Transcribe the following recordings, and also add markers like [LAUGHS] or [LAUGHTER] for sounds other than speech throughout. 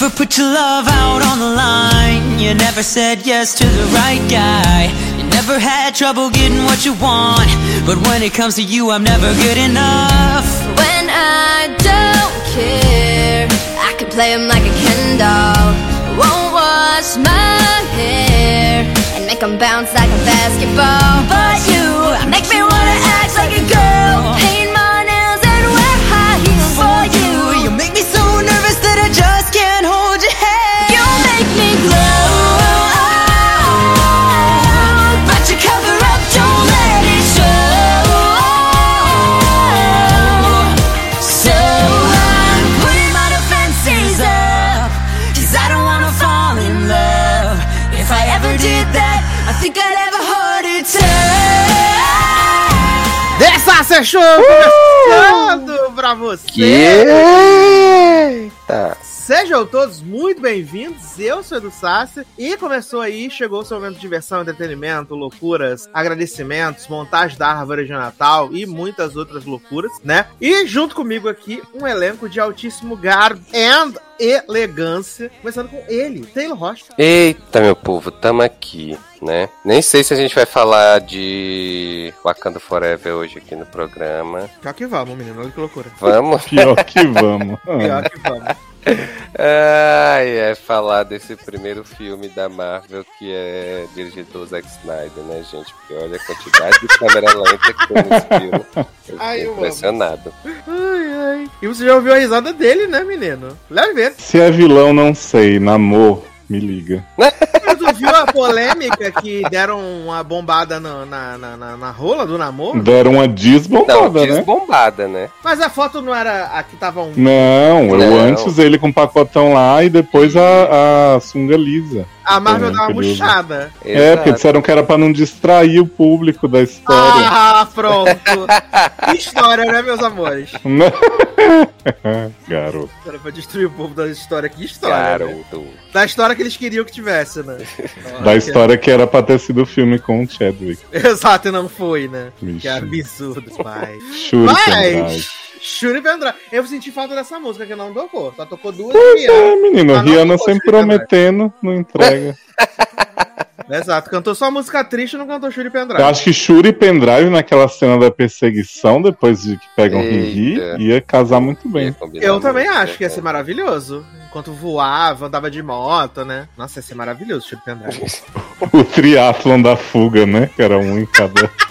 never put your love out on the line. You never said yes to the right guy. You never had trouble getting what you want. But when it comes to you, I'm never good enough. When I don't care, I can play him like a Ken doll. Won't wash my hair and make him bounce like a basketball. But you Sasha Show começando pra você. Que? Eita. Sejam todos muito bem-vindos. Eu sou Edu Sassi e começou aí, chegou o seu momento de diversão, entretenimento, loucuras, agradecimentos, montagem da árvore de Natal e muitas outras loucuras, né? E junto comigo aqui, um elenco de altíssimo garbo and elegância, começando com ele, Taylor Rocha. Eita, meu povo, tamo aqui, né? Nem sei se a gente vai falar de Wakanda Forever hoje aqui no programa. Pior que vamos, menino, olha que loucura. Vamos. [LAUGHS] Pior que vamos. [LAUGHS] Pior que vamos. Ai, é falar desse primeiro filme da Marvel que é dirigido pelo Zack Snyder, né, gente? Porque olha a quantidade de câmera lenta que tem nesse filme. Eu Ai, eu impressionado. Ai, ai. E você já ouviu a risada dele, né, menino? Leve. Se é vilão, não sei. Namor, me liga. Tu viu a polêmica que deram uma bombada no- na, na, na, na rola do namoro? Deram uma Não, desbombada, né? desbombada, né? Mas a foto não era a que tava um. Não, eu Não. antes ele com o pacotão lá e depois a, a sunga lisa. A Marvel É, dá uma murchada. É, porque disseram que era pra não distrair o público da história. Ah, [LAUGHS] pronto. que história, né, meus amores? [LAUGHS] Garoto. Era pra destruir o povo da história. Que história. né? Garoto. Da história que eles queriam que tivesse, né? [LAUGHS] Da história que era pra ter sido o filme com o Chadwick. Exato, e não foi, né? Vixe. Que absurdo, pai. Shuri Pendrive. Mas. Shuri Pendrive. Eu senti falta dessa música que não tocou. Só tocou duas Pois e é, menino. Não Rihanna sempre Pendrive. prometendo, não entrega. [LAUGHS] Exato, cantou só música triste e não cantou Shuri Pendrive. Eu acho que Shuri Pendrive, naquela cena da perseguição, depois de que pegam Riri, Eita. ia casar muito bem. Eu também acho que ia né? ser maravilhoso. Enquanto voava, andava de moto, né? Nossa, ia ser maravilhoso, Shuri Pendrive. [LAUGHS] O triatlon da fuga, né? Que era um em cada [LAUGHS]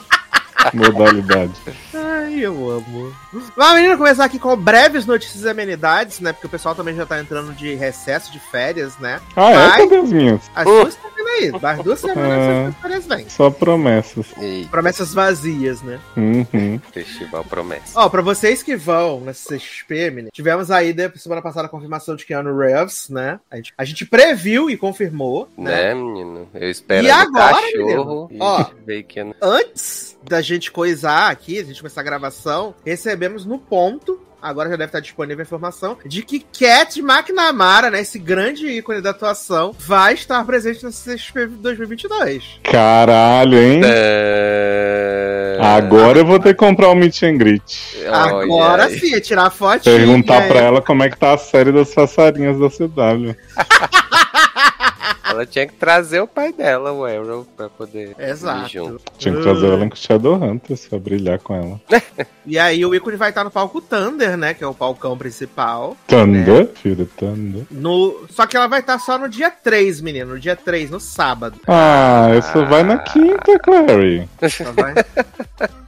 [LAUGHS] modalidade. Ai, eu amo. Mas, menina, começar aqui com breves notícias e amenidades, né? Porque o pessoal também já tá entrando de recesso, de férias, né? Ah, é? Mas- Cadê as minhas? As duas estão vindo aí. Das duas semanas Ah. as férias vêm. Só promessas. Eita, Promessas vazias, né? Uhum. festival promessa. Ó, pra vocês que vão nessa CXP, menina, tivemos aí, né, semana passada, a confirmação de Keanu Reeves, né? A gente, a gente previu e confirmou, né? Né, menino? Eu espero E agora, cachorro menino? e Ó. bacon. Antes da gente coisar aqui, a gente começar a gravação, recebemos no ponto. Agora já deve estar disponível a informação de que Cat McNamara, né, esse grande ícone da atuação, vai estar presente na CXP 2022. Caralho, hein? É... Agora eu vou ter que comprar o meet and greet. Olha Agora aí. sim, é tirar fotinho. Perguntar pra ela como é que tá a série das passarinhas da CW. [LAUGHS] Ela tinha que trazer o pai dela, o Arrow, pra poder Exato. ir junto. Tinha que trazer ela com Shadowhunters pra brilhar com ela. [LAUGHS] E aí o ícone vai estar no palco Thunder, né? Que é o palcão principal. Thunder, filho, Thunder. No... Só que ela vai estar só no dia 3, menino. No dia 3, no sábado. Ah, essa vai na quinta, Clary. Só vai,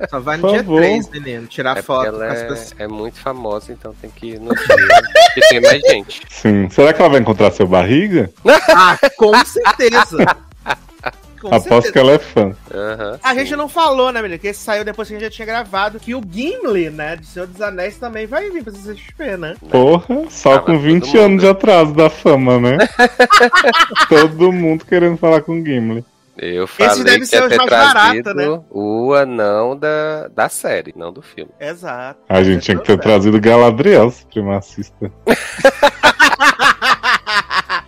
só vai no Por dia favor. 3, menino. Tirar É porque foto ela com as é, pessoas. é muito famosa, então tem que ir no dia [LAUGHS] que tem mais gente. Sim. Será que ela vai encontrar seu barriga? Ah, com certeza. [LAUGHS] Com Aposto certeza. que ela é fã. Aham, A sim. gente não falou, né, menino? Que esse saiu depois que a gente já tinha gravado. Que o Gimli, né, de Senhor dos Anéis também vai vir pra CXP, né? Porra, só Ah, com mas 20 todo anos de atraso da fama, né? [LAUGHS] todo mundo querendo falar com o Gimli. Eu falei deve que ser ter mais trazido barato, né? o anão da, da série, não do filme. Exato. A gente tinha que ter trazido Galadriel, supremacista. [LAUGHS]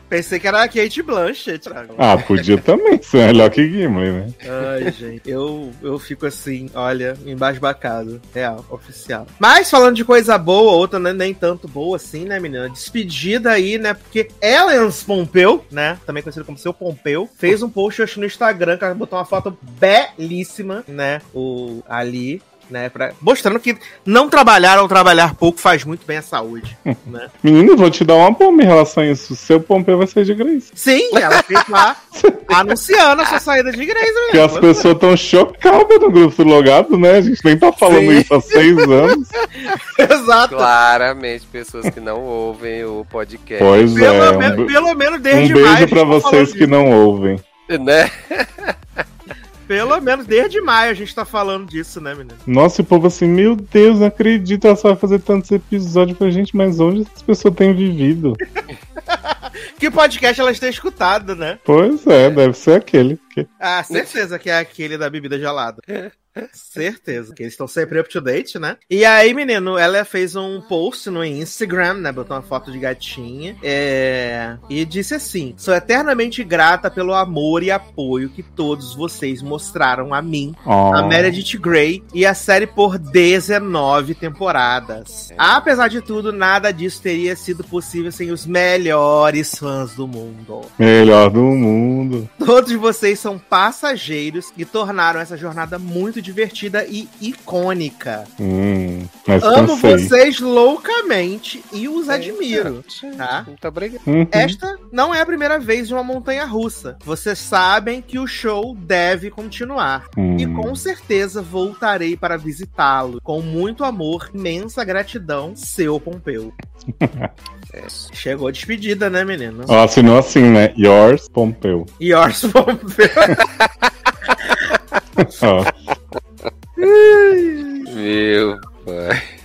Pensei que era a Kate Blanchett. Ah, podia também ser melhor que Gimli, né? Ai, gente, eu, eu fico assim, olha, embasbacado. Real, oficial. Mas falando de coisa boa, outra né, nem tanto boa assim, né, menina? Despedida aí, né? Porque Ellen Pompeu, né? Também conhecido como seu Pompeu, fez um post no Instagram que ela botou uma foto belíssima, né? O, ali né? Pra, mostrando que não trabalhar ou trabalhar pouco faz muito bem à saúde, [LAUGHS] né? Menino, vou te dar uma bomba em relação a isso. Seu Pompeu vai sair de Grace. Sim, ela fez lá [LAUGHS] anunciando a sua saída de Grace Porque as pessoas estão chocadas no grupo do logado, né? A gente nem tá falando Sim. isso há seis anos. [LAUGHS] Exato. Claramente, pessoas que não ouvem o podcast. Pois Pelo, é. menos, Um, pelo menos um desde a beijo pra tá vocês que disso. não ouvem. Né? Pelo menos desde maio a gente tá falando disso, né, menino? Nossa, e o povo assim, meu Deus, não acredito, ela só vai fazer tantos episódios pra gente, mas onde essas pessoas têm vivido? [LAUGHS] Que podcast elas têm escutado, né? Pois é, deve ser aquele. que- Ah, certeza que é aquele da bebida gelada. Certeza, que eles estão sempre up to date, né? E aí, menino, ela fez um post no Instagram, né? Botou uma foto de gatinha. é, E disse assim: Sou eternamente grata pelo amor e apoio que todos vocês mostraram a mim, Ó. a Meredith Grey e a série por 19 temporadas. Apesar de tudo, nada disso teria sido possível sem os melhores fãs do mundo. Melhor do mundo. Todos vocês são passageiros e tornaram essa jornada muito divertida e icônica. Hum, mas Amo cansei. vocês loucamente e os admiro. Tá? Muito obrigado. Uhum. Esta não é a primeira vez de uma montanha russa. Vocês sabem que o show deve continuar. Hum. E com certeza voltarei para visitá-lo. Com muito amor, imensa gratidão, seu Pompeu. [LAUGHS] É. Chegou a despedida, né, menino? Ó, assinou assim, né? Yours, Pompeu. Yours Pompeu. [LAUGHS] Ó, Meu pai.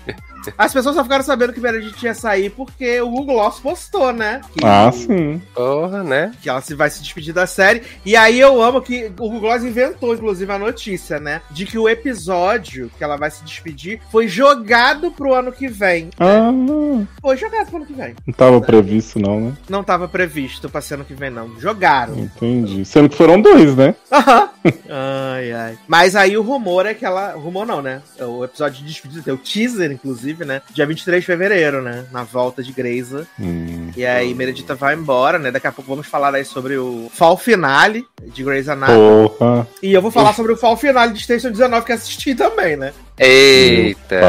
As pessoas só ficaram sabendo que Meredith ia sair porque o Google Gloss postou, né? Que, ah, sim. Porra, né? que ela se vai se despedir da série. E aí eu amo que o Google Gloss inventou, inclusive, a notícia, né? De que o episódio que ela vai se despedir foi jogado pro ano que vem. Ah, não Foi jogado pro ano que vem. tava previsto, não, né? Não tava previsto pra ser ano que vem, não. Jogaram. Entendi. Sendo que foram dois, né? Aham. [LAUGHS] ai, ai. Mas aí o rumor é que ela. Rumor não, né? O episódio de despedida tem o teaser, inclusive, né? Dia 23 de fevereiro, né? Na volta de Greysa. Hum. E aí, Meredita vai embora, né? Daqui a pouco vamos falar aí sobre o fall finale de Grey's Anatomy. Porra. E eu vou falar sobre o fall finale de Station 19 que assisti também, né? Eita.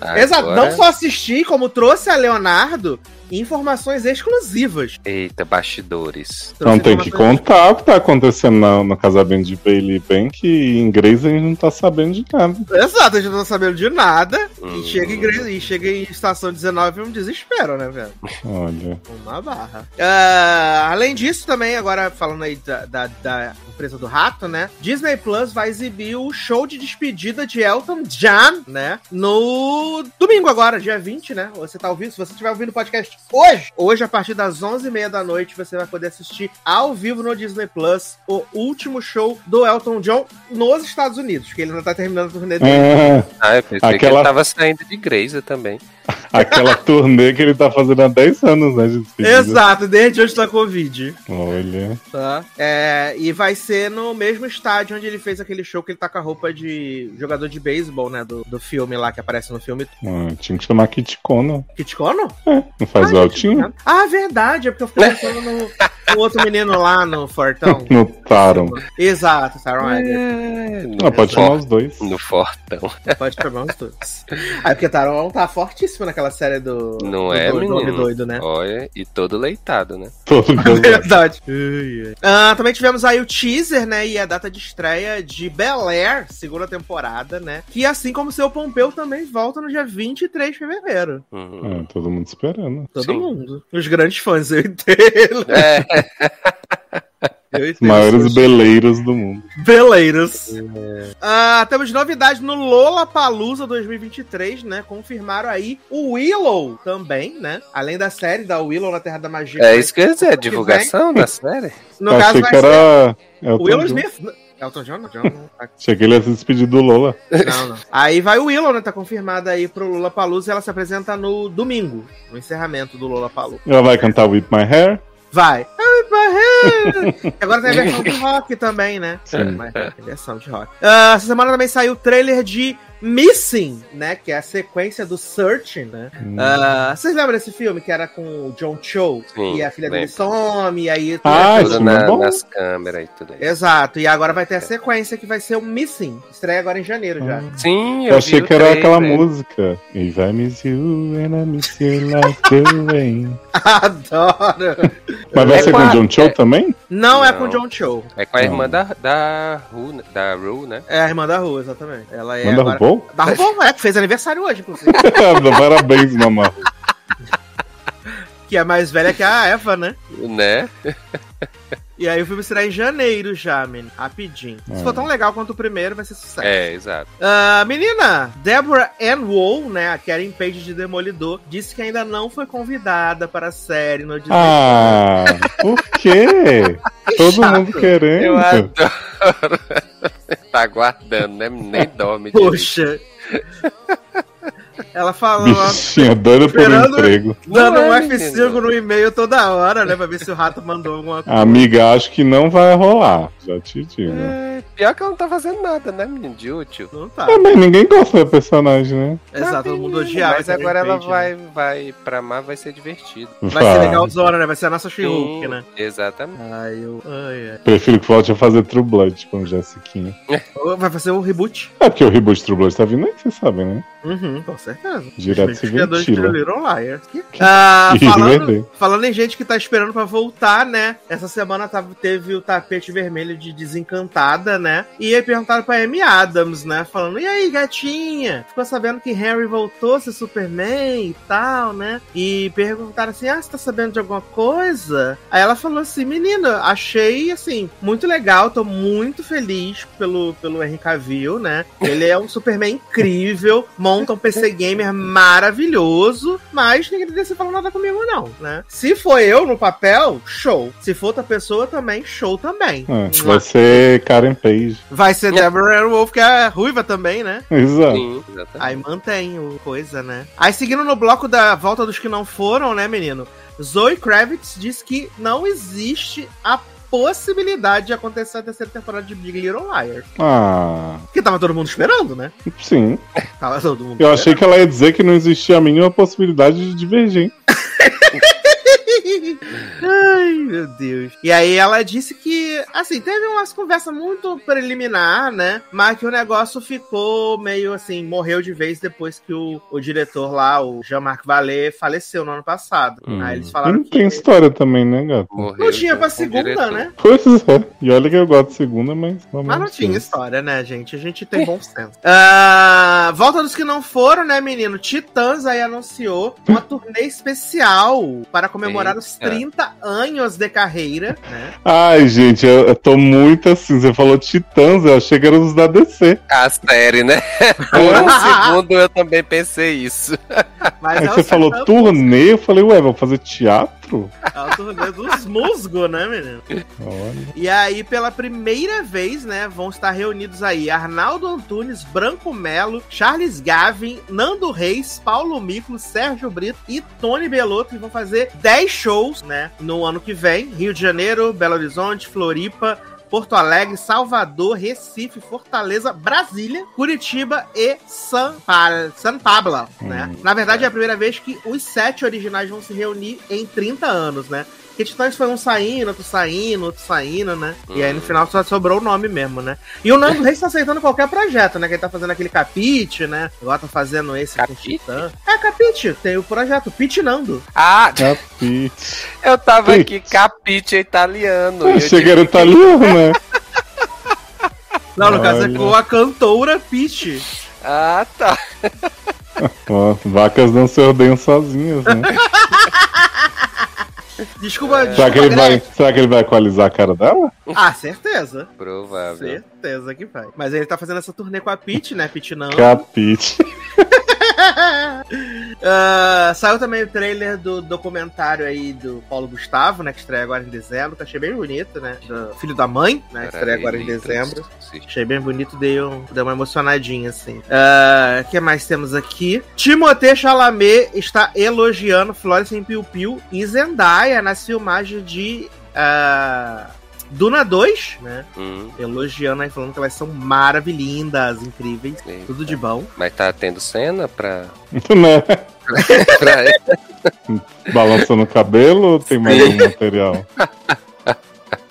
Pai. Exato, Agora- não só assisti, como trouxe a Leonardo informações exclusivas. Eita, bastidores. Trouxe Não tem que contar o que tá acontecendo no, no casamento de Bailey Bank que em inglês a gente não tá sabendo de nada. Exato, a gente não tá sabendo de nada. Hum. E, chega em e chega em estação 19 é um desespero, né, velho? Olha. Uma barra. Ah, além disso, também, agora falando aí da, da, da empresa do rato, né? Disney Plus vai exibir o show de despedida de Elton John, né? No domingo agora, dia 20, né? Você tá ouvindo? Se você estiver ouvindo o podcast hoje, hoje, a partir das 11h30 da noite, você vai poder assistir ao vivo no Disney Plus o último show do Elton John nos Estados Unidos, porque ele ainda tá terminando a turnê dele. Ah, Ah, eu pensei que Aquela- ele tava saindo de Greysa também. [LAUGHS] aquela turnê que ele tá fazendo há 10 anos, né? Despedida. Exato, desde hoje da Covid. Olha. Tá. É, e vai ser no mesmo estádio onde ele fez aquele show que ele tá com a roupa de jogador de beisebol, né? Do, do filme lá que aparece no filme. Ah, tinha que chamar Kit Kono. Kit Kono? Não faz Ah, Altinho? Ah, verdade. É porque eu fiquei [LAUGHS] pensando no, no outro menino lá no Fortão. No Taron. Exato, Taron no, Ah, [LAUGHS] pode chamar os dois. no Fortão. Pode chamar os dois. Aí porque Taron tá fortíssimo naquela série do. Não do é, doido, menino? doido, né? Olha, e todo leitado, né? Todo. [LAUGHS] Verdade. Ah, também tivemos aí o teaser, né? E a data de estreia de Bel Air, segunda temporada, né? Que assim como o seu Pompeu também volta no dia 23 de fevereiro. Uhum. Ah, todo mundo esperando. Todo Sim. mundo. Os grandes fãs, eu entendo. É, [LAUGHS] Eu Os entendo. maiores beleiros do mundo. Beleiros. Ah, temos novidade no Lola Palusa 2023, né? Confirmaram aí o Willow também, né? Além da série da Willow na Terra da Magia. é isso que eu ia dizer, divulgação da série. No Eu caso, achei vai que ser era. Elton o Willow. Smith. Elton John? Não, John [LAUGHS] não. tá Achei que ele ia se despedir do Lola. Não, não. Aí vai o Willow, né? Tá confirmada aí pro Lula Palusa e ela se apresenta no domingo, no encerramento do Lula Palusa. Ela vai cantar Whip My Hair. Vai. I'm my head. [LAUGHS] Agora tem a versão de rock também, né? Sim. Mas versão de rock. Ah, essa semana também saiu o trailer de Missing, né? Que é a sequência do Searching, né? Hum. Ah, vocês lembram desse filme que era com o John Cho? Sim, e a filha dele some, e aí... Ah, Tudo isso na- é bom. nas câmeras e tudo isso. Exato, e agora vai ter a sequência que vai ser o Missing. Estreia agora em janeiro já. Sim, eu, Eu achei que era aquela trailer. música. If I miss you and I miss you like the rain. Adoro! Mas vai É ser com o John Cho é- também? Não, é Não. com o John Cho. É com a Não. irmã da, da Ru, né? da Ru, né? É a irmã da rua, exatamente. Ela é Manda agora... RuPaul? Da RuPaul, é, que fez aniversário hoje, inclusive. [LAUGHS] Parabéns, mamãe. que é mais velha que a Eva, né? Né? E aí o filme será em janeiro já, menino. Rapidinho. Se for tão legal quanto o primeiro, vai ser sucesso. É, exato. Ah, menina, Deborah Ann Wool, né, a Karen Page de Demolidor, disse que ainda não foi convidada para a série no Disney. Ah, por quê? [LAUGHS] Todo chato. mundo querendo. Eu adoro. [LAUGHS] tá aguardando, né? Nem dorme. Poxa. [LAUGHS] Ela falou, Bichinha doida por um emprego. dando um é, F5 menino. no e-mail toda hora, né, pra ver se o rato mandou alguma coisa. Amiga, acho que não vai rolar. Já te digo. É, pior que ela não tá fazendo nada, né, menino? De útil. Não tá. É, mas ninguém gosta da personagem, né? Exato, todo mundo odiava. Mas agora ela vai, né? vai pra mar, vai ser divertido. Vai ser legalzona, né? Vai ser a nossa She-Hulk, Sim, né? Exatamente. Ai, eu. Ai, ai. Prefiro que volte a fazer True Blood com Jessiquinha. [LAUGHS] Vai fazer o reboot. É porque o reboot True Blood tá vindo aí, vocês sabem, né? Uhum, com certeza. Direto Os se criadores de ventila. Little Liars. Ah, Que [LAUGHS] falando, falando em gente que tá esperando pra voltar, né? Essa semana tava- teve o tapete vermelho de Desencantada, né? E aí perguntaram pra Amy Adams, né? Falando, e aí, gatinha? Ficou sabendo que Harry voltou a ser Superman e tal, né? E perguntaram assim, ah, você tá sabendo de alguma coisa? Aí ela falou assim, menina, achei, assim, muito legal, tô muito feliz pelo, pelo Henry Cavill, né? Ele é um Superman incrível, monta um PC Gamer maravilhoso, mas ninguém decide falar nada comigo, não, né? Se for eu no papel, show. Se for outra pessoa também, show também. É, vai ser Karen Page. Vai ser Deborah Ann Wolf, que é ruiva também, né? [LAUGHS] Exato. Sim. Aí mantém o coisa, né? Aí seguindo no bloco da volta dos que não foram, né, menino? Zoe Kravitz diz que não existe a possibilidade de acontecer a terceira temporada de Big Little Liars. Ah, Porque tava todo mundo esperando, né? sim. Tava todo mundo Eu achei que ela ia dizer que não existia a mínima possibilidade de divergir. [LAUGHS] Ai, meu Deus. E aí ela disse que, assim, teve umas conversas muito preliminar, né? Mas que o negócio ficou meio assim, morreu de vez depois que o, o diretor lá, o Jean-Marc Vallée, faleceu no ano passado. Hum. Aí eles E falaram não que tem história também, né, gato? Morreu não tinha pra segunda, diretor. né? Pois é. E olha que eu gosto de segunda, mas. vamos Mas não tinha história, né, gente? A gente tem bom senso. Ah, volta dos que não foram, né, menino? Titãs aí anunciou uma turnê especial para comemorar os Eita. 30 anos de carreira, né? Ai, gente, eu, eu tô muito assim. Você falou Titãs, eu achei que era os da DC. A série, né? [LAUGHS] Por um segundo eu também pensei isso. Mas Aí é o você falou turnê, eu falei, ué, vou fazer teatro? É o turnê dos musgos, né, menino? Olha. E aí, pela primeira vez, né, vão estar reunidos aí Arnaldo Antunes, Branco Melo, Charles Gavin, Nando Reis, Paulo Mico, Sérgio Brito e Tony Belotto, que vão fazer 10 shows, né, no ano que vem. Rio de Janeiro, Belo Horizonte, Floripa, Porto Alegre, Salvador, Recife, Fortaleza, Brasília, Curitiba e São, pa São Pablo, né? Na verdade, é a primeira vez que os sete originais vão se reunir em 30 anos, né? Porque Titãs foi um saindo, outro saindo, outro saindo, né? E aí no final só sobrou o nome mesmo, né? E o Nando Reis tá aceitando qualquer projeto, né? Que ele tá fazendo aquele capite, né? Agora tá fazendo esse com Capite? Titã. É, capite, tem o projeto, Pit Nando. Ah, Capite. [LAUGHS] eu tava Ui. aqui, capite italiano. Eu E eu achei que era tive que- italiano, né? [LAUGHS] Não, no caso é com a cantora Pit. Ah, tá. [LAUGHS] Ó, vacas não se ordenham sozinhas, né? Desculpa, Será que, desculpa, ele vai, será que ele vai equalizar a cara dela? Ah, certeza. Provável. Certeza que vai. Mas ele tá fazendo essa turnê com a Pit, né? Pit Nando. Capite. [LAUGHS] Ah, saiu também o trailer do documentário aí do Paulo Gustavo, né? Que estreia agora em dezembro, que achei bem bonito, né? Do filho da mãe, né? Que estreia agora em dezembro. Achei bem bonito, dei, um, dei uma emocionadinha, assim. O que mais temos aqui? Timothée Chalamet está elogiando Florence em Piu Piu e Zendaya nas filmagens de... ah, Duna 2, né? Hum, Elogiando aí, falando que elas são maravilhindas, incríveis, Eita. tudo de bom. mas tá tendo cena pra. [LAUGHS] né? [LAUGHS] pra... Balançando o cabelo ou tem mais um material? [LAUGHS]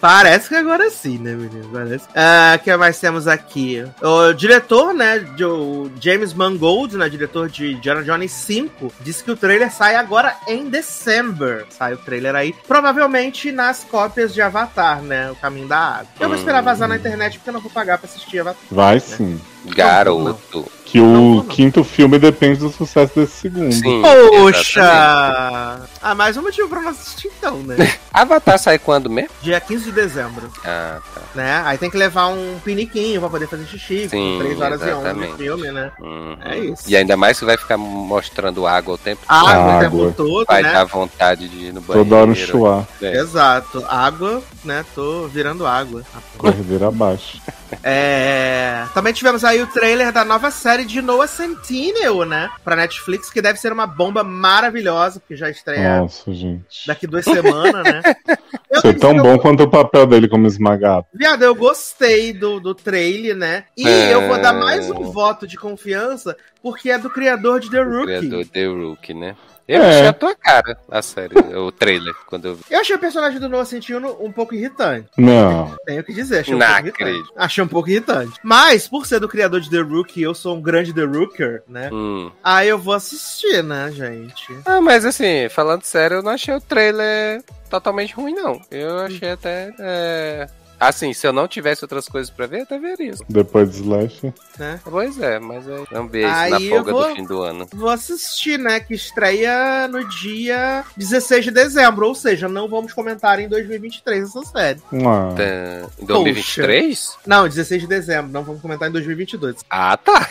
Parece que agora sim, né, menino? Parece. Ah, O que mais temos aqui? O diretor, né, o James Mangold, né, diretor de Indiana Jones 5, disse que o trailer sai agora em dezembro. Sai o trailer aí, provavelmente nas cópias de Avatar, né, o Caminho da Água. Eu vou esperar vazar na internet porque eu não vou pagar pra assistir Avatar. Vai sim. Garoto. Que o quinto filme depende do sucesso desse segundo. Sim. Poxa! exatamente. Ah, mais um motivo pra não assistir então, né? [LAUGHS] Avatar sai quando mesmo? Dia 15 de dezembro, Ah, tá. né? Aí tem que levar um piniquinho pra poder fazer xixi, Sim, com 3 horas e 11 exatamente. de filme, né? Uhum. É isso. E ainda mais que vai ficar mostrando água o tempo Água, o Água. tempo todo, Vai né? dar vontade de ir no banheiro. Toda hora um chuá, É. Exato. Água, né? Tô virando água. corredeira abaixo. É... Também tivemos aí o trailer da nova série de Noah Centineo, né? Pra Netflix, que deve ser uma bomba maravilhosa, porque já estreia Nossa, gente. daqui duas semanas, né? [LAUGHS] Eu Foi tão bom eu- quanto o papel dele como esmagado. Viado, eu gostei do, do trailer, né? E É. eu vou dar mais um voto de confiança, porque é do criador de The O Rookie. criador The Rookie, né? Eu É. achei a tua cara, a série, o trailer, quando eu vi. Eu achei o personagem do Noah Centineo um pouco irritante. Não. Tenho que dizer, achei um Não pouco irritante. acredito. Achei um pouco irritante. Mas, por ser do criador de The Rookie, eu sou um grande The Rooker, né? Hum. Aí eu vou assistir, né, gente? Ah, mas assim, falando sério, eu não achei o trailer totalmente ruim, não. Eu achei até. é, Assim, se eu não tivesse outras coisas pra ver, eu até veria. Depois do Slash. né? Pois é, mas aí vamos ver isso Aí na folga vou- do fim do ano. Vou assistir, né? Que estreia no dia 16 de dezembro. Ou seja, não vamos comentar em 2023 essa série. Ah, Tá, Em 2023? Não, 16 de dezembro. Não vamos comentar em 2022. Ah, tá.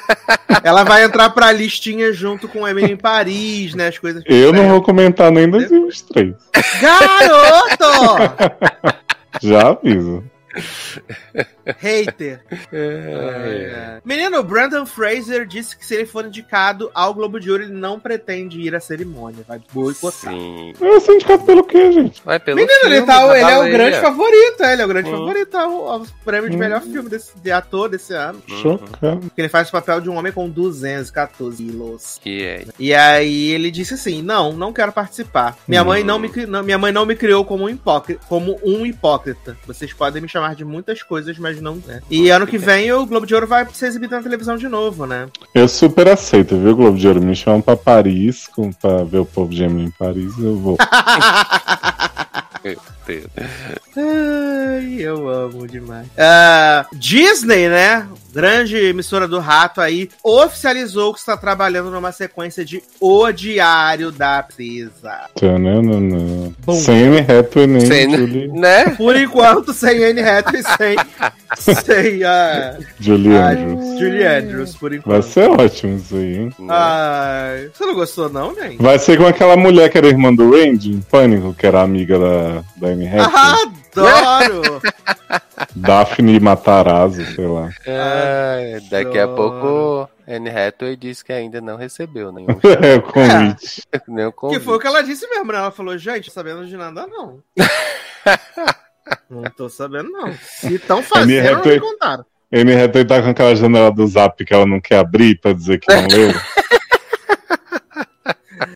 [LAUGHS] Ela vai entrar pra listinha junto com Emily em Paris, né? As coisas. eu não estreiam. vou comentar nem 2023. Garoto! [LAUGHS] Já aviso. Hater. [LAUGHS] É. Menino, o Brandon Fraser disse que se ele for indicado ao Globo de Ouro, ele não pretende ir à cerimônia. Vai boicotar. Sim. Eu sou indicado pelo quê, gente? Vai pelo Menino, ele, filme tá, da ele é o grande favorito, é, ele é o grande Hum. favorito ao, ao prêmio de Hum. melhor filme desse, de ator desse ano. Uhum. Chocado. Porque ele faz o papel de um homem com 214 quilos. Que é. E aí ele disse assim: não, não quero participar. Minha, Hum. mãe, não me, não- minha mãe não me criou como um, hipócrita, como um hipócrita. Vocês podem me chamar de muitas coisas, mas não. Né? E ano que vem o Globo de Ouro vai ser exibido na televisão de novo, né? Eu super aceito, viu, Globo de Ouro? Me chamam pra Paris, com, pra ver o povo de Emily em Paris, eu vou. [LAUGHS] Ai, eu amo demais. Ah, Disney, né? Grande emissora do rato aí, oficializou que está trabalhando numa sequência de O Diário da. Tananana. Bom. Sem Anne Hathaway nem Sem- Julie, Né? Por enquanto, sem Anne Hathaway, sem, [LAUGHS] sem a Julie a Andrews. Julie Andrews, por Vai enquanto. ser ótimo isso aí, hein? Né? Ai, você não gostou não, nem? Vai ser com aquela mulher que era irmã do Randy, em Pânico, que era amiga da, da Anne Hathaway. Adoro! [LAUGHS] Daphne Matarazzo, sei lá. Ai, daqui a pouco, Anne Hathaway disse que ainda não recebeu nenhum, [LAUGHS] É convite. [LAUGHS] nenhum que convite. foi o que ela disse mesmo, né? Ela falou, gente, sabendo de nada não. não tô sabendo não. Se estão fazendo, Anne não me Hathaway- contaram. Anne Hathaway tá com aquela janela do zap que ela não quer abrir pra dizer que não leu.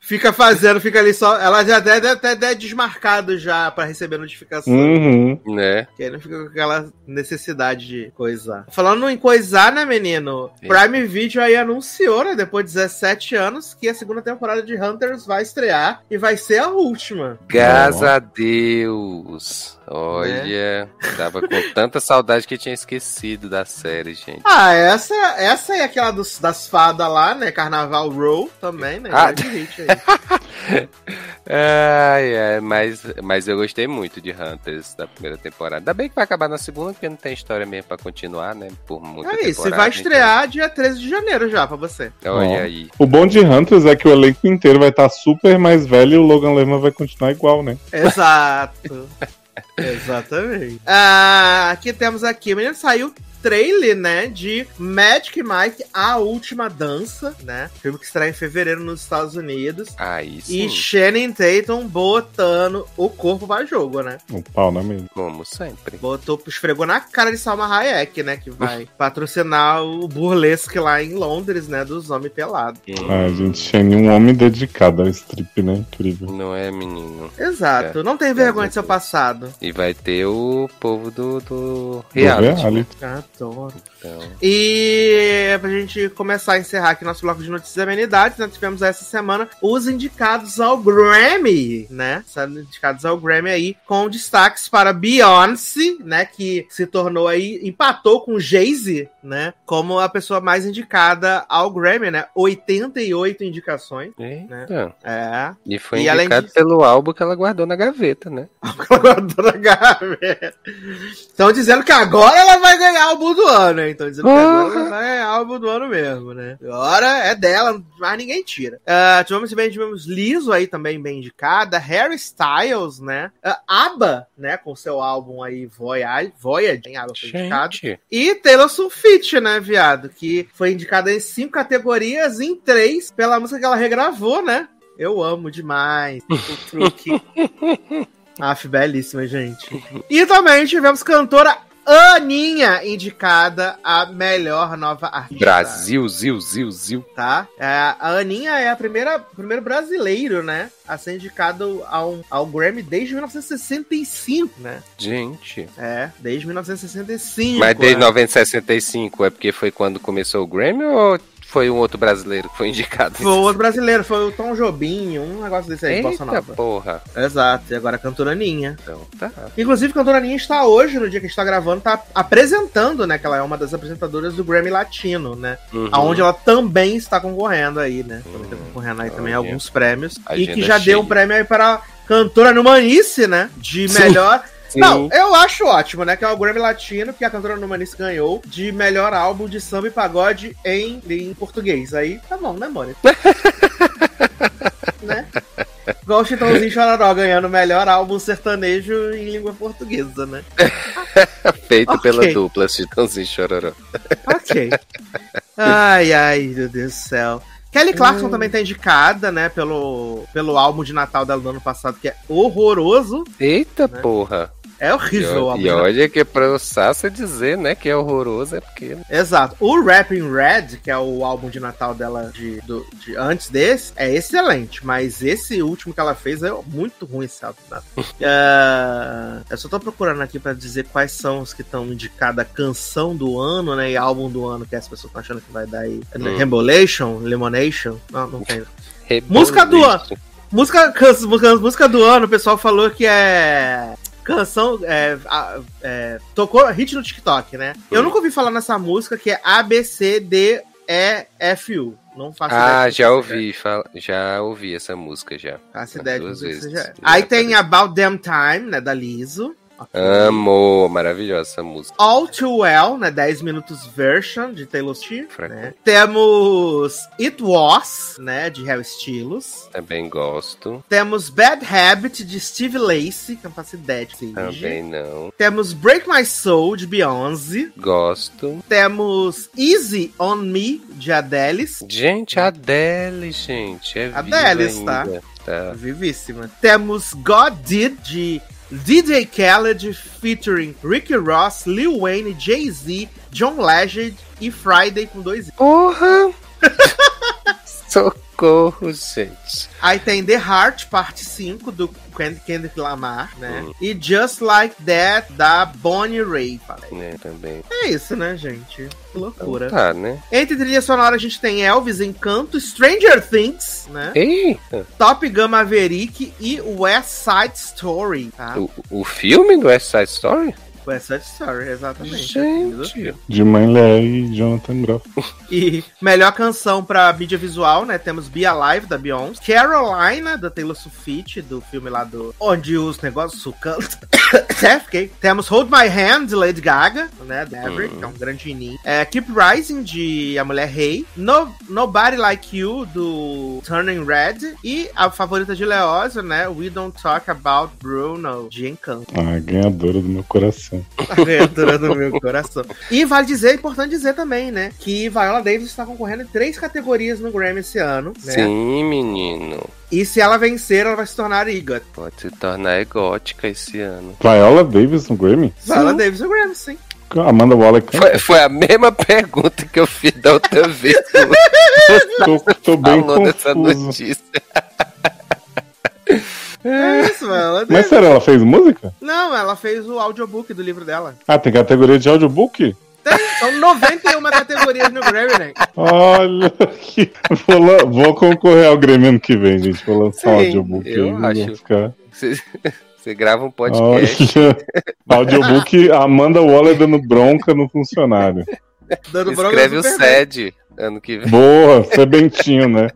Fica fazendo, fica ali só. Ela já deve até até desmarcado já pra receber notificação. Uhum. Né? Que aí não fica com aquela necessidade de coisar. Falando em coisar, né, menino? Sim. Prime Video aí anunciou, né, depois de 17 anos, que a segunda temporada de Hunters vai estrear e vai ser a última. Graças a Deus. Olha, tava com tanta saudade que tinha esquecido da série, gente. Ah, essa, essa é aquela dos, das fadas lá, né? Carnaval Row também, né? Ah. Grande hit aí. [LAUGHS] Ai, ai, mas, mas eu gostei muito de Hunters da primeira temporada. Ainda bem que vai acabar na segunda, porque não tem história mesmo pra continuar, né? Por muita É isso, vai estrear dia 13 de janeiro já pra você. Então, olha aí. O bom de Hunters é que o elenco inteiro vai estar super mais velho e o Logan Lerman vai continuar igual, né? Exato. [LAUGHS] Exatamente. Ah, aqui temos aqui, menino, saiu trailer, né, de Magic Mike, A Última Dança, né? Filme que estreia em fevereiro nos Estados Unidos. Aí sim, E Shannon Tatum botando o corpo pra jogo, né? Um pau na mesa. como sempre. Botou, esfregou na cara de Salma Hayek, né? Que vai patrocinar o burlesque lá em Londres, né? Dos homens pelados. Ah, gente, Shane, um homem dedicado ao strip, né? Incrível. Não é, menino? Exato. É. Não tem vergonha de seu passado. E vai ter o povo do, do Do reality. reality. Adoro. Então, E pra gente começar a encerrar aqui nosso bloco de notícias e amenidades, nós tivemos essa semana os indicados ao Grammy, né? Sendo indicados ao Grammy aí, com destaques para Beyoncé, né? Que se tornou aí, empatou com Jay-Z, né? Como a pessoa mais indicada ao Grammy, né? 88 indicações. eita. É. E foi E além indicado disso- pelo álbum que ela guardou na gaveta, né? [LAUGHS] Dona Gávea. Estão dizendo que agora ela vai ganhar álbum do ano, hein? Estão dizendo que agora ganhar álbum do ano mesmo, né? Agora é dela, mas ninguém tira. Uh, tivemos também, tivemos Liso aí também bem indicada, Harry Styles, né? Uh, ABBA, né? Com seu álbum aí Voyage, Voyage, hein? ABBA foi indicado. Gente, E Taylor Swift, né, viado? Que foi indicada em cinco categorias, em três, pela música que ela regravou, né? Eu amo demais [LAUGHS] o truque. Aff, belíssima, gente. E também tivemos cantora Aninha indicada a melhor nova artista. Brasil, Zil, Zil, Zil. Tá? É, a Aninha é a primeira, primeiro brasileiro, né? A ser indicado ao, ao Grammy desde 1965, né? Gente. É, desde 1965. Mas desde né? 1965 é porque foi quando começou o Grammy ou foi um outro brasileiro que foi indicado? Foi outro brasileiro, foi o Tom Jobim, um negócio desse aí, Bossa Nova. porra. Exato, e agora a cantora Aninha. Então tá. Inclusive, a cantora Aninha está hoje, no dia que a gente está gravando, tá apresentando, né? Que ela é uma das apresentadoras do Grammy Latino, né? Uhum. Aonde ela também está concorrendo aí, né? Também está concorrendo aí também a alguns prêmios. E Agenda que já cheia. deu um prêmio aí para a cantora Numanice, né? De melhor. Sim. Não, eu acho ótimo, né? Que é o Grammy Latino, que a cantora Numanice ganhou de melhor álbum de samba e pagode em, em português. Aí tá bom, né, Mônica? [LAUGHS] né? Igual o Chitãozinho Chororó ganhando melhor álbum sertanejo em língua portuguesa, né? [LAUGHS] Feito Ok. pela dupla Chitãozinho Chororó. Ok. Ai, ai, meu Deus do céu. Kelly Clarkson também tá indicada, né, pelo, pelo álbum de Natal dela do ano passado, que é horroroso. Eita Né? porra. É E, horrível e Natal. olha que pra o Sassa dizer, né, que é horroroso é porque. Exato. O Rapping Red, que é o álbum de Natal dela de, do- de antes desse, é excelente. Mas esse último que ela fez é muito ruim esse álbum. de Natal. É, eu só tô procurando aqui pra dizer quais são os que estão indicados a canção do ano, né? E álbum do ano que as pessoas estão achando que vai dar aí. Rebolation? Lemonation? Não, não tem. Música do ano. Música, música, música do ano, o pessoal falou que é. Canção. É, a- é, tocou hit no TikTok, né? Eu Hum. nunca ouvi falar nessa música que é ABCDEFU. Não faço Ah, ideia. já ouvi, fala- já ouvi essa música já. Faço ideia de duas que vezes. Já Aí tem. About Damn Time, né? Da Liso. Amo, maravilhosa essa música. All Too Well, né? 10 minutos version de Taylor Swift. Né? Temos It Was, né? De Harry Styles. Também gosto. Temos Bad Habit de Steve Lacey, que eu não faço ideia de. Também não. Temos Break My Soul de Beyoncé. Gosto. Temos Easy on Me de Adelis. Gente, Adele, gente. É tá? Tá. Vivíssima. Temos God Did de DJ Khaled featuring Ricky Ross, Lil Wayne, Jay-Z, John Legend e Friday com dois. Porra! [LAUGHS] Socorro, gente. Aí tem The Heart, parte 5, do Ken- Kendrick Lamar, né? Hum. E Just Like That, da Bonnie Ray. Falei. Né, também. É isso, né, gente? Que loucura. Tá, né? Entre trilha sonora a gente tem Elvis Encanto, Stranger Things, né? Eita! Top Gun Maverick e West Side Story, tá? O, o filme do West Side Story? West Side Story, exatamente. Gente. De Mãe Lé e Jonathan Groff. E melhor canção pra mídia visual, né? Temos Be Alive, da Beyoncé. Carolina, da Taylor Swift, do filme lá do... Onde os negócios sucam... [COUGHS] é, fiquei. Temos Hold My Hand, de Lady Gaga, né? Do Maverick, que é um grande ininho. É, Keep Rising, de A Mulher Rei. No, Nobody Like You, do Turning Red. E a favorita de Leózio, né? We Don't Talk About Bruno, de Encanto. A ganhadora do meu coração. [LAUGHS] A ganhadora do meu coração. E vale dizer, é importante dizer também, né? Que Viola Davis está concorrendo em três categorias no Grammy esse ano, né? Sim, menino. E se ela vencer, ela vai se tornar EGOT. Pode se tornar egótica esse ano. Viola Davis no Grammy? Viola Davis no Grammy, sim. Amanda Waller? Foi, foi a mesma pergunta que eu fiz da outra [LAUGHS] vez. Tô, tô bem falou dessa confuso. notícia. [LAUGHS] É isso, Viola Davis. Mas sério, ela fez música? Não, ela fez o audiobook do livro dela. Ah, tem categoria de audiobook? Tem, são 91 categorias no Grammy, né? Olha que. Vou, la- vou concorrer ao Grêmio ano que vem, gente. Vou lançar um Sim, audiobook eu aí. acho. ficar- Você, você grava um podcast. Olha. Audiobook Amanda Waller dando bronca no funcionário. Dando bronca Escreve o. SED ano que vem. Boa, Sebentinho, né?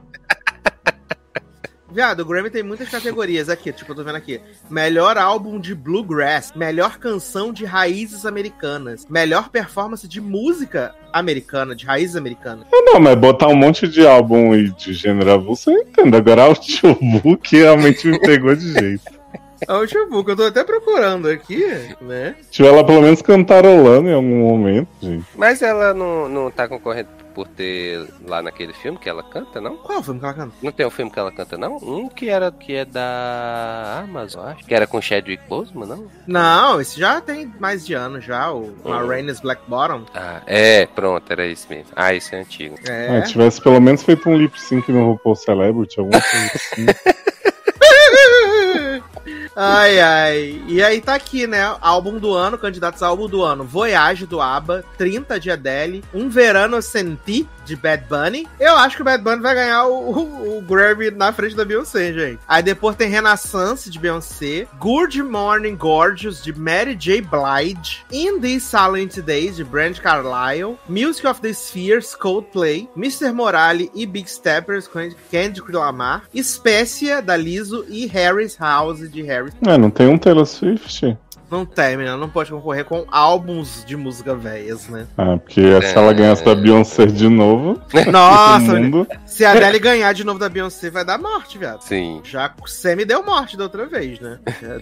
Viado, o Grammy tem muitas categorias aqui, tipo, eu tô vendo aqui. Melhor álbum de bluegrass, melhor canção de raízes americanas, melhor performance de música americana, de raízes americanas. Ah, Não, mas botar um monte de álbum e de gênero avulso eu entendo. Agora audiobook realmente me pegou de jeito. É o audiobook, eu tô até procurando aqui, né? Tiver ela pelo menos cantarolando em algum momento, gente. Mas ela não, não tá concorrendo por ter lá naquele filme que ela canta, não? Qual filme que ela canta? Não tem um filme que ela canta, não? Um que era que é da Amazon, acho. Que era com Chadwick Boseman, não? Não, esse já tem mais de ano já, o Uhum. Black Bottom. Ah, é, pronto, era isso mesmo. Ah, esse é antigo. É. Ah, tivesse pelo menos feito um lip sync no RuPaul Celebrity, alguma coisa assim. [LAUGHS] [LAUGHS] Ai, ai. E aí tá aqui, né? Álbum do ano, candidatos a álbum do ano. Voyage, do ABBA. 30, de Adele. Um Verano Senti, de Bad Bunny. Eu acho que o Bad Bunny vai ganhar o, o, o Grammy na frente da Beyoncé, gente. Aí depois tem Renaissance, de Beyoncé. Good Morning Gorgeous, de Mary J. Blige. In These Silent Days, de Brand Carlile. Music of the Spheres, Coldplay. Mr. Morale e Big Steppers, com Kendrick Lamar. Espécia, da Liso. E Harry's House, de Harry. Ah, não tem um Taylor Swift? Não tem, menina. Não pode concorrer com álbuns de música velhas, né? Ah, porque se ela ganhasse da Beyoncé de novo, [LAUGHS] Nossa, mundo. se a Adele ganhar de novo da Beyoncé, vai dar morte, viado. Sim. Já Semi deu morte da outra vez, né?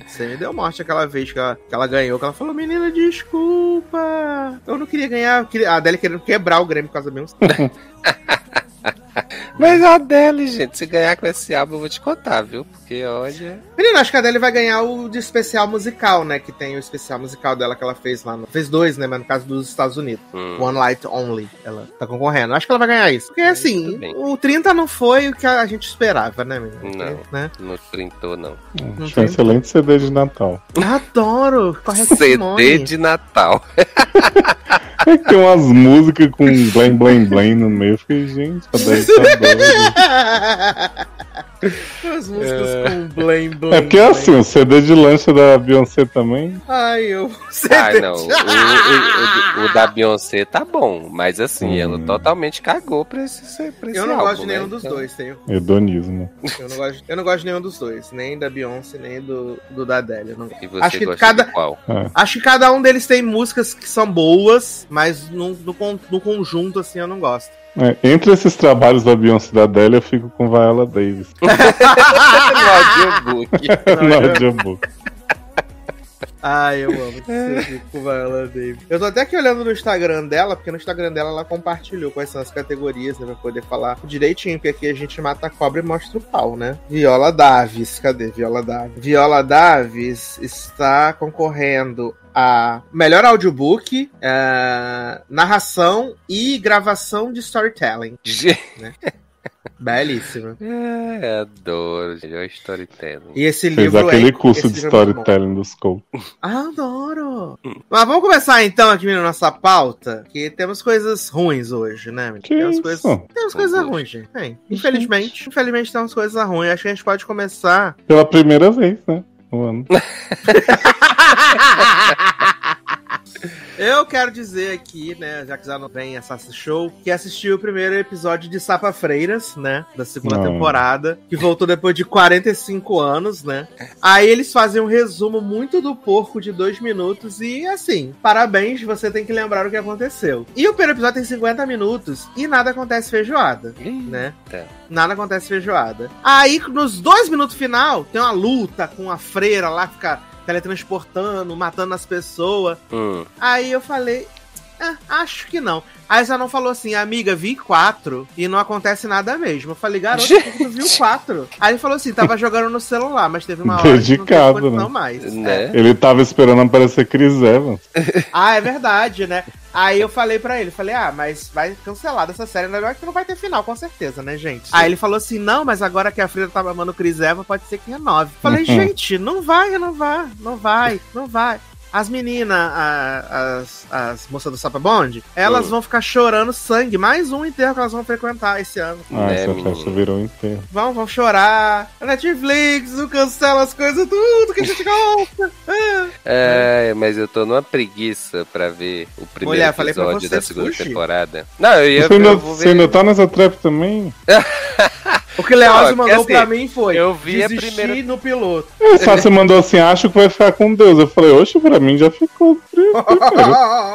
Semi deu morte aquela vez que ela, que ela ganhou, que ela falou, menina, desculpa. Eu não queria ganhar. eu queria- A Adele querendo quebrar o Grêmio por causa da Beyoncé. [LAUGHS] [LAUGHS] Mas a Adele, gente, se ganhar com esse álbum, eu vou te contar, viu? Porque olha. Menina, acho que a Adele vai ganhar o de especial musical, né? Que tem o especial musical dela que ela fez lá. No... Fez dois, né? Mas no caso dos Estados Unidos. Hum, One Light Only. Ela tá concorrendo. Acho que ela vai ganhar isso. Porque assim, tudo bem. o 30 não foi o que a gente esperava, né, menina? Não. Né? não printou, não. Não Acho um excelente CD de Natal. Adoro! Correto CD de Natal. [LAUGHS] É que tem umas músicas com blém blém blém no meio. Eu fiquei, gente, Adele tá doida. As músicas com blame, blame. É porque é assim, o CD de lancha da Beyoncé também. Ai, eu. Ah, não. O, o- o- o da Beyoncé tá bom, mas assim, ela Hum. totalmente cagou pra esse, pra esse Eu não álbum, gosto de nenhum né? dos Então, dois, tenho. Hedonismo. Eu não gosto, eu não gosto de nenhum dos dois. Nem da Beyoncé, nem do, do da Adele. eu não. E você Acho que gosta cada- de qual? Acho que cada um deles tem músicas que são boas, mas no, no, no conjunto, assim, eu não gosto. É, entre esses trabalhos da Beyoncé e da Adele, eu fico com Viola Davis. [LAUGHS] no audiobook. no audiobook. Ai, eu amo que você com Viola Davis. Eu tô até aqui olhando no Instagram dela, porque no Instagram dela ela compartilhou quais são as categorias, né? Pra poder falar direitinho, porque aqui a gente mata a cobra e mostra o pau, né? Viola Davis, cadê Viola Davis? Viola Davis está concorrendo a melhor audiobook, eh, narração e gravação de storytelling. Gente, [LAUGHS] Belíssimo. é, adoro. É o storytelling. E esse Fez livro aquele é, curso esse de é storytelling dos Cole. Adoro! Mas vamos começar então aqui na nossa pauta, que temos coisas ruins hoje, né? Que temos isso? coisas, temos coisas Uhum. ruins, gente. Tem. Infelizmente, infelizmente temos coisas ruins. Acho que a gente pode começar. Pela primeira vez, né? No ano. [LAUGHS] [LAUGHS] Eu quero dizer aqui, né, já que já não vem essa show, que assisti o primeiro episódio de Sapa Freiras, né, da segunda Não. temporada, que voltou depois de 45 anos, né. Aí eles fazem um resumo muito do porco de dois minutos e, assim, parabéns, você tem que lembrar o que aconteceu. E o primeiro episódio tem 50 minutos e nada acontece feijoada, né. Nada acontece feijoada. Aí, nos dois minutos final, tem uma luta com a freira lá, que fica teletransportando, matando as pessoas. Hum. Aí eu falei, "Ah, acho que não. Aí ela não falou assim, amiga, vi quatro e não acontece nada mesmo. Eu falei, garoto, tu viu quatro? Aí ele falou assim, tava [LAUGHS] jogando no celular, mas teve uma hora que não Dedicado, né? mais. Né? Ele tava esperando aparecer Chris Evans. [LAUGHS] Ah, é verdade, né? Aí eu falei pra ele, falei, ah, mas vai cancelar dessa série, né? que não vai ter final, com certeza, né, gente? Aí ele falou assim, não, mas agora que a Frida tá amando Chris Evans, pode ser que renove. Falei, Uhum. gente, não vai, não vai, não vai, não vai. As meninas, as, as moças do Sapa Bond, elas Hum. vão ficar chorando sangue, mais um enterro que elas vão frequentar esse ano. Ah, Né, essa festa virou inteiro. Vão, vão chorar. A Netflix não cancela as coisas tudo que a gente gosta. [LAUGHS] Ah. É, mas eu tô numa preguiça pra ver o primeiro Mulher, falei pra episódio você da segunda fugir. temporada. Não, eu ia Você ainda, eu vou você ainda ver. tá nessa trap também? [LAUGHS] O que o Leózio Não, é mandou pra assim, mim foi eu vi a primeira- no piloto. É, só você mandou assim, acho que vai ficar com Deus. Eu falei, oxe, pra mim já ficou.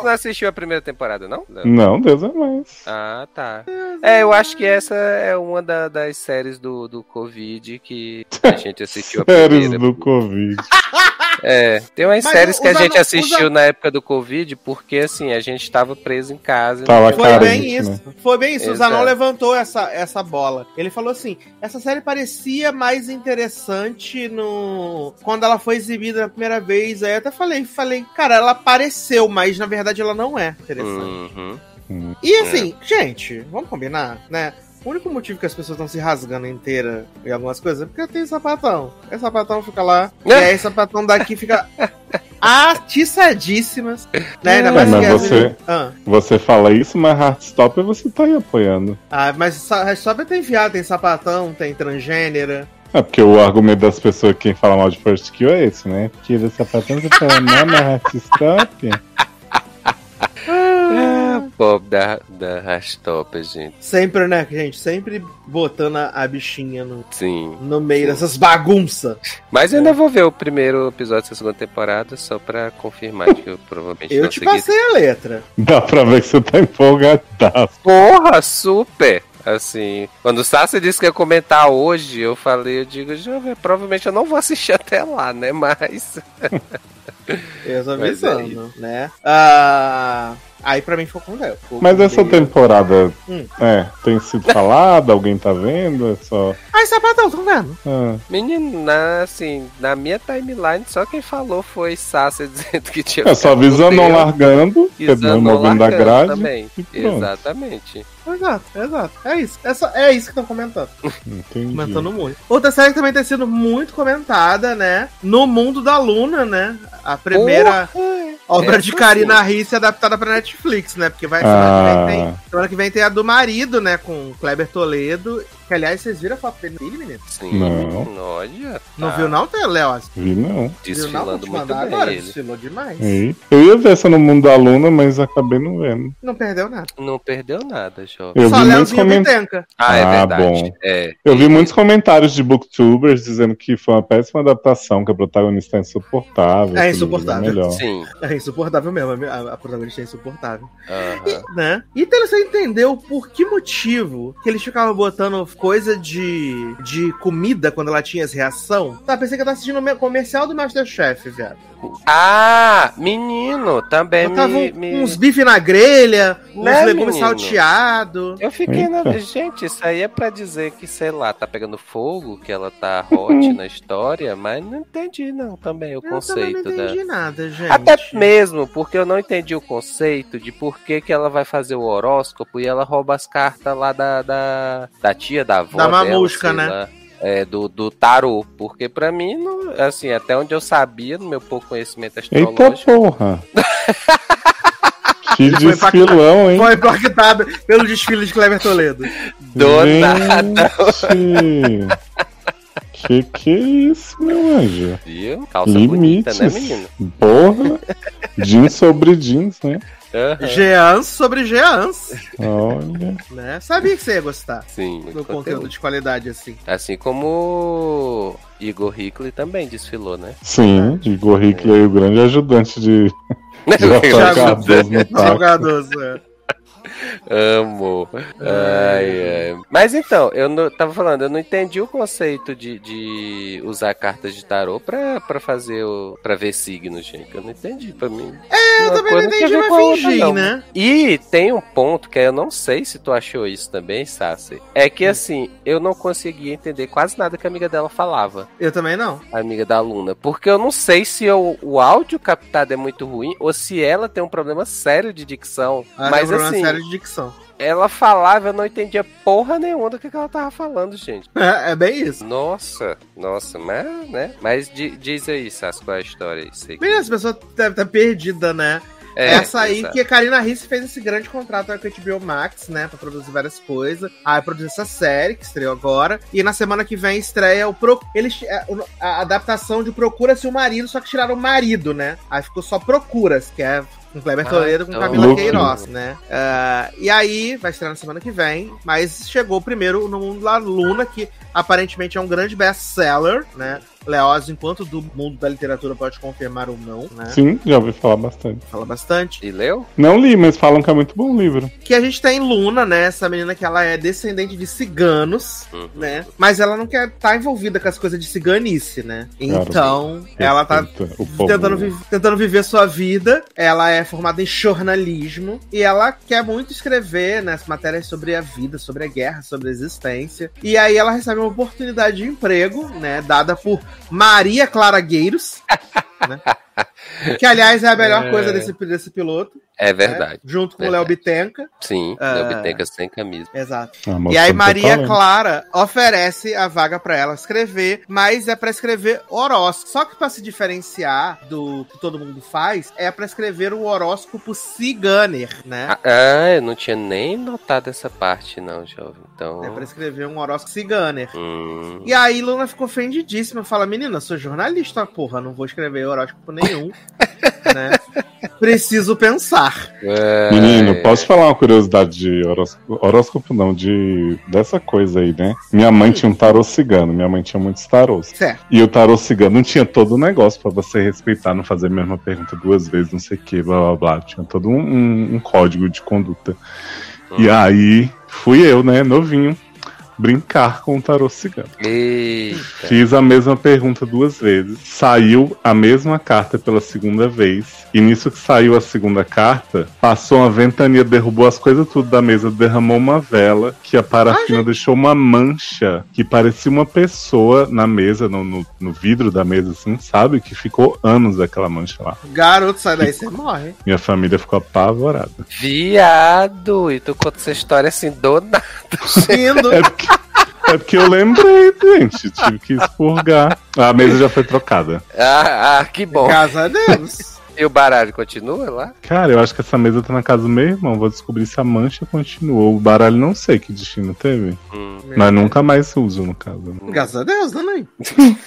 Não assistiu a primeira temporada, não? Não. Não, Deus é mais. Ah, tá. É, eu acho que essa é uma da- das séries do, do Covid que a gente assistiu a Séries primeira. do Covid. [LAUGHS] É, tem umas Mas séries que a gente assistiu usa- na época do Covid porque, assim, a gente tava preso em casa. Tava Foi bem isso. né? Foi bem isso. O Exato. Zanon levantou essa, essa bola. Ele falou assim: essa série parecia mais interessante no. Quando ela foi exibida na primeira vez. Aí eu até falei, falei, cara, ela pareceu, mas na verdade ela não é interessante. Uhum. Hum. E assim, gente, vamos combinar, né? O único motivo que as pessoas estão se rasgando inteira em algumas coisas é porque tem sapatão. Aí sapatão fica lá, e aí sapatão daqui fica atiçadíssimas, né? Mais É, mas você- meninas- Ah. Você fala isso, mas Heartstopper você tá aí apoiando. Ah, mas pra tem viado, tem sapatão, tem transgênera. É porque o argumento das pessoas que falam mal de First Kill é esse, né? Tira sapatão, você fala, não, mas Heartstopper. [LAUGHS] Ah, Bob da, da Rastop, gente. Sempre, né, gente? Sempre botando a, a bichinha no, Sim. no meio dessas bagunças. Mas eu ainda vou ver o primeiro episódio da segunda temporada só pra confirmar que eu provavelmente Eu não te segui. passei a letra. Dá pra ver que você tá empolgadaço. Porra, super! Assim, quando o Sassi disse que ia comentar hoje, eu falei, eu digo, jovem, provavelmente eu não vou assistir [LAUGHS] até lá, né? Mas. [LAUGHS] Eu tô Mas avisando, né? Ah, aí pra mim ficou com Léo. Mas com essa temporada, Hum. é, tem sido [LAUGHS] falada, alguém tá vendo? É só. Ai, sapatão, tô vendo. Ah, Menino, na, assim, na minha timeline, só quem falou foi Sassi [LAUGHS] dizendo que tinha. é só Deus largando, e Zanon movendo largando grade. Também. Exatamente. Exato, exato. É isso. É, só- é isso que estão comentando. Entendi. Comentando muito. Outra série que também tem sido muito comentada, né? No mundo da Luna, né? A primeira obra essa de Karina Ricci adaptada pra Netflix, né? Porque vai Ah. semana, que vem tem, semana que vem tem a do marido, né? Com Kleber Toledo. Que aliás, vocês viram a foto dele, menino? Sim, Não. olha. Não tá viu, não, Léo? Vi não. Viu, não? Desfilando muito bem agora. ele. Desfilou demais. E eu ia ver essa no mundo da Luna, mas acabei não vendo. Não perdeu nada. Não perdeu nada, jovem. Eu Só vi muitos. Bitenca. Ah, é Ah, verdade. bom. É. Eu vi muitos comentários de booktubers dizendo que foi uma péssima adaptação, que a protagonista é insuportável. É livro insuportável. melhor. Sim. É insuportável mesmo. a- A protagonista é insuportável. aham. né? Então você entendeu por que motivo que eles ficavam botando coisa de, de comida quando ela tinha as reação. Tá, pensei que eu tava assistindo o me- comercial do Masterchef, viado. Ah, menino, também Botava me, um- me- uns bife na grelha, uns Né, legumes menino? salteados. Eu fiquei na. Gente, isso aí é pra dizer que, sei lá, tá pegando fogo, que ela tá hot na história, mas não entendi, não, também o Eu também conceito não entendi da. nada, gente. Até mesmo porque eu não entendi o conceito de por que, que ela vai fazer o horóscopo e ela rouba as cartas lá da, da, da tia, da avó. Da dela, mamusca, sei né? lá. É, do, do tarô. Porque pra mim, não, assim, até onde eu sabia, no meu pouco conhecimento Eita astrológico. porra! [LAUGHS] que desfilão, hein? Foi impactado pelo desfile de Cleber Toledo. Do nada. Que que é isso, meu anjo? Viu? Calça bonita, né, Limites. menino? Porra! Jeans sobre jeans, né? Aham. Jeans sobre Jeans, Olha. né? Sabia que você ia gostar Sim, do conteúdo conteúdo. de qualidade assim. Assim como Igor Hickley também desfilou, né? Sim, Igor Hickley, o grande ajudante de [LAUGHS] J. Thiago Cardoso no é. Amo. Ai, ai. Mas então, eu não, tava falando, eu não entendi o conceito de, de usar cartas de tarô pra, pra fazer o. pra ver signos, gente. Eu não entendi. Pra mim. É, eu também não entendi, mas fingi, né? E tem um ponto que eu não sei se tu achou isso também, Sassi. É que assim, eu não conseguia entender quase nada que a amiga dela falava. Eu também não. A amiga da aluna. Porque eu não sei se o, o áudio captado é muito ruim ou se ela tem um problema sério de dicção. Ah, Mas tem um problema assim, sério de dicção. ela falava, eu não entendia porra nenhuma do que, que ela tava falando, gente. É, [LAUGHS] é bem isso. Nossa, nossa, mas, né? Mas di- diz aí, Sassi, qual é a história aí? Menina, essa pessoa deve estar perdida, né? É, Essa aí exato. que a Karina Risse fez esse grande contrato com a HBO Max, né? Pra produzir várias coisas. Aí produziu essa série que estreou agora. E na semana que vem estreia o Pro... Eles, é, a adaptação de Procura-se o Marido, só que tiraram o marido, né? Aí ficou só Procuras, que é com Kleber Ah, Toledo com então. Camila Louco. Queiroz, né? Ah, e aí, vai estrear na semana que vem, mas chegou primeiro no Mundo da Luna, que aparentemente é um grande best-seller, né? Leoz, enquanto do mundo da literatura pode confirmar ou não, né? Sim, já ouvi falar bastante. Fala bastante. E leu? Não li, mas falam que é muito bom o livro. Que a gente tem Luna, né? Essa menina que ela é descendente de ciganos, Uhum. né? Mas ela não quer estar envolvida com as coisas de ciganice, né? Então, ela tá tentando, vi- tentando viver sua vida. Ela é formada em jornalismo e ela quer muito escrever né, as matérias sobre a vida, sobre a guerra, sobre a existência. E aí ela recebe uma oportunidade de emprego, né? Dada por Maria Clara Gueiros. [LAUGHS] né? Que, aliás, é a melhor É. coisa desse, desse piloto. É né? verdade. Junto com o Léo Bitenca. Sim, Ah. Léo Bitenca sem camisa. Exato. Ah, E aí Maria. Clara oferece a vaga pra ela escrever, mas é pra escrever horóscopo. Só que pra se diferenciar do que todo mundo faz, é pra escrever o horóscopo ciganer, né? Ah, ah, eu não tinha nem notado essa parte, não, jovem. Então. É pra escrever um horóscopo ciganer. Hum, E aí Luna ficou ofendidíssima, fala: "Menina, eu sou jornalista, porra, não vou escrever horóscopo nenhum". [LAUGHS] né? Preciso pensar. é, Menino, posso falar uma curiosidade de horóscopo? Horóscopo não, de dessa coisa aí, né? Minha mãe tinha um tarô cigano, minha mãe tinha muitos tarôs. Certo. E o tarô cigano tinha todo o negócio pra você respeitar, não fazer a mesma pergunta duas vezes, não sei o que, blá blá blá. Tinha todo um, um- um código de conduta. E aí fui eu, né, novinho, brincar com o tarô cigano. Eita. Fiz a mesma pergunta duas vezes. Saiu a mesma carta pela segunda vez. E nisso que saiu a segunda carta, passou uma ventania, derrubou as coisas tudo da mesa, derramou uma vela, que a parafina deixou uma mancha que parecia uma pessoa na mesa, no, no, no vidro da mesa, assim, sabe? Que ficou anos aquela mancha lá. Garoto, sai daí, você morre. Minha família ficou apavorada. Viado! E tu conta essa história assim do nada. Lindo. [LAUGHS] É porque, é porque eu lembrei, gente. Tive que expurgar. A mesa já foi trocada. Ah, ah, que bom. Graças a Deus. E o baralho continua lá? Cara, eu acho que essa mesa tá na casa do meu irmão. Vou descobrir se a mancha continuou. O baralho não sei que destino teve. Hum. Mas nunca mais uso, no caso. né? Graças a Deus, também. [LAUGHS]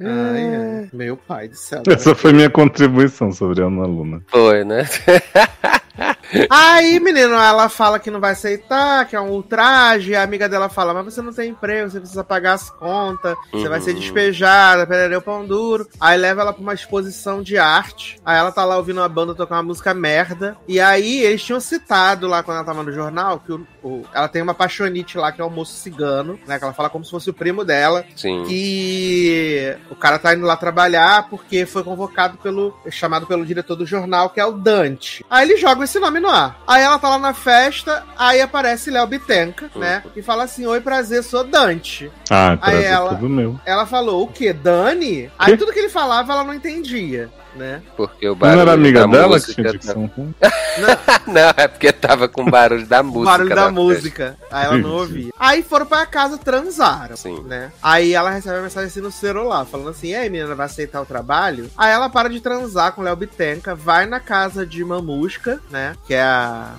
Ai, ai. Meu pai do céu. Essa foi minha contribuição sobre a Ana Luna. Foi, né? [LAUGHS] Aí, menino, ela fala que não vai aceitar, que é um ultraje. A amiga dela fala: Mas você não tem emprego, você precisa pagar as contas, você vai ser Uhum. despejada, perereu pão duro. Aí leva ela pra uma exposição de arte. Aí ela tá lá ouvindo uma banda tocar uma música merda. E aí eles tinham citado lá quando ela tava no jornal que o- o- ela tem uma paixonite lá, que é o moço cigano, né? Que ela fala como se fosse o primo dela. Sim. que o cara tá indo lá trabalhar porque foi convocado pelo. chamado pelo diretor do jornal, que é o Dante. Aí ele joga esse nome no ar. Aí ela tá lá na festa, aí aparece Léo Bitenca, né? E fala assim: Oi, prazer, sou Dante. Ah, prazer, ela- tudo meu. Ela falou: O quê? Dani? Aí tudo que ele falava ela não entendia. Né? Porque o Não barulho era amiga da dela que música tinha tá- dicção ruim? [LAUGHS] Não, é porque tava com barulho da [LAUGHS] música. barulho da música. Aí ela não ouvia. Aí foram pra casa, transaram. Sim. Né? Aí ela recebe uma mensagem assim no celular, falando assim: E aí, menina, vai aceitar o trabalho? Aí ela para de transar com o Léo Bitenca, vai na casa de Mamusca, né? Que é a.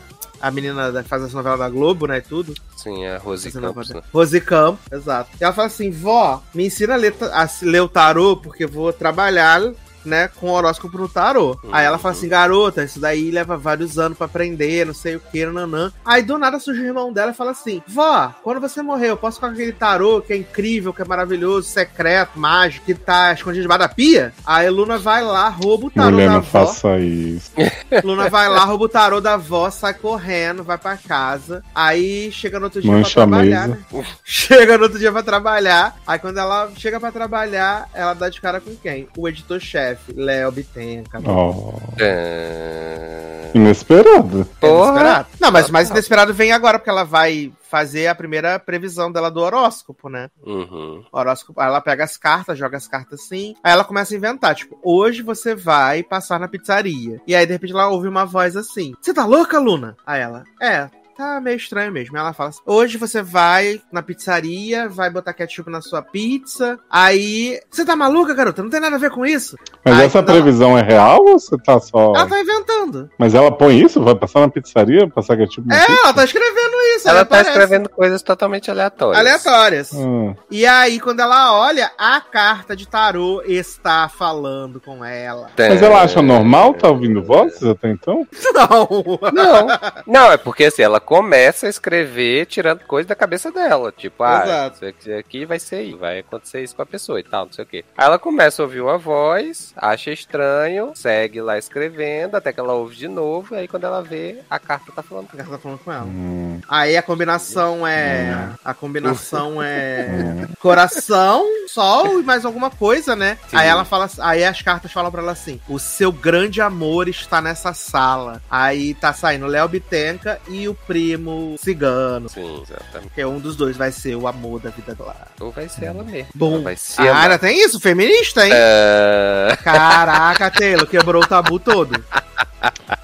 A menina da- que faz as novelas da Globo, né? E tudo. Sim, a Rose não Campos, né? Rose Campos, exato. E ela fala assim: vó, me ensina a ler, a ler o tarô, porque eu vou trabalhar né, com o horóscopo no tarô. Aí ela fala assim, garota, isso daí leva vários anos pra aprender, não sei o que, nanã. Aí do nada surge o irmão dela e fala assim, vó, quando você morrer, eu posso ficar com aquele tarô que é incrível, que é maravilhoso, secreto, mágico, que tá escondido debaixo da pia? Aí Luna vai lá, rouba o tarô Mulher, da não avó. faça isso. [LAUGHS] Luna vai lá, rouba o tarô da avó, sai correndo, vai pra casa. Aí chega no outro dia Mancha pra a trabalhar, né? [LAUGHS] Chega no outro dia pra trabalhar. Aí quando ela chega pra trabalhar, ela dá de cara com quem? O editor-chefe, Léo Bittenca. Ó, É... inesperado. Porra! Inesperado. Não, mas mais inesperado vem agora, porque ela vai fazer a primeira previsão dela do horóscopo, né? Uhum. Horóscopo, aí ela pega as cartas, joga as cartas assim. Aí ela começa a inventar, tipo, hoje você vai passar na pizzaria. E aí, de repente, ela ouve uma voz assim: Você tá louca, Luna? Aí ela, é. Tá meio estranho mesmo. Ela fala assim: Hoje você vai na pizzaria, vai botar ketchup na sua pizza. Aí. Você tá maluca, garota? Não tem nada a ver com isso. Mas Aí, essa ela- previsão é real ou você tá só. Ela tá inventando. Mas ela põe isso? Vai passar na pizzaria? Passar ketchup na É, pizza? ela tá escrevendo isso. Ela aí tá aparece. escrevendo coisas totalmente aleatórias. Aleatórias. Hum. E aí, quando ela olha, a carta de tarô está falando com ela. Mas ela acha normal tá ouvindo vozes até então? [LAUGHS] Não! Não, não, é porque assim, ela começa a escrever tirando coisa da cabeça dela. Tipo, ah, isso aqui- vai ser isso, vai acontecer isso com a pessoa e tal, não sei o quê. Aí ela começa a ouvir uma voz, acha estranho, segue lá escrevendo, até que ela ouve de novo, e aí quando ela vê, a carta tá falando com A ela. carta tá falando com ela. Hum. Aí a combinação é. A combinação é. Coração, sol e mais alguma coisa, né? Sim. Aí ela fala. Aí as cartas falam pra ela assim: O seu grande amor está nessa sala. Aí tá saindo Léo Bitenca e o primo cigano. Sim, exatamente. Que um dos dois vai ser o amor da vida dela. Ou vai ser ela mesmo. Bom. Ela vai se Ah, ainda tem isso? Feminista, hein? É... Caraca, Taylor, quebrou o tabu todo. [LAUGHS]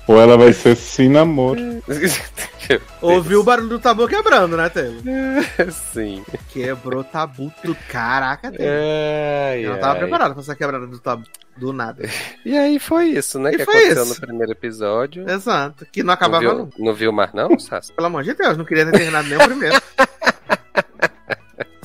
Ou ela vai ser sim namoro. [LAUGHS] Ouviu o barulho do tabu quebrando, né, Taylor? Sim. Quebrou o tabu tudo. Caraca, Taylor. Eu não tava preparado pra essa quebrada do tabu. Do nada. E aí foi isso, né? E que aconteceu isso. no primeiro episódio. Exato. Que não Não acabava viu, nunca. não viu mais, não, Sassi? Pelo amor de Deus, não queria ter terminado nem o primeiro. [LAUGHS]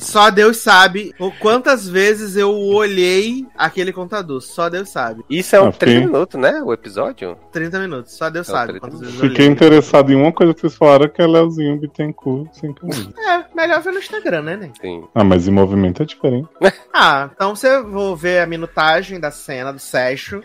Só Deus sabe o quantas vezes eu olhei aquele contador. Só Deus sabe. Isso é um Ah, 30 fiquei- minutos, né? O episódio? 30 minutos. Só Deus Não, sabe 30 quantas vezes eu Fiquei interessado em uma coisa que vocês falaram que é Leozinho Bittencourt sem camisa. É, melhor ver no Instagram, né, Nen? Sim. Ah, mas em movimento é diferente. [LAUGHS] Ah, então você vou ver a minutagem da cena do Seixo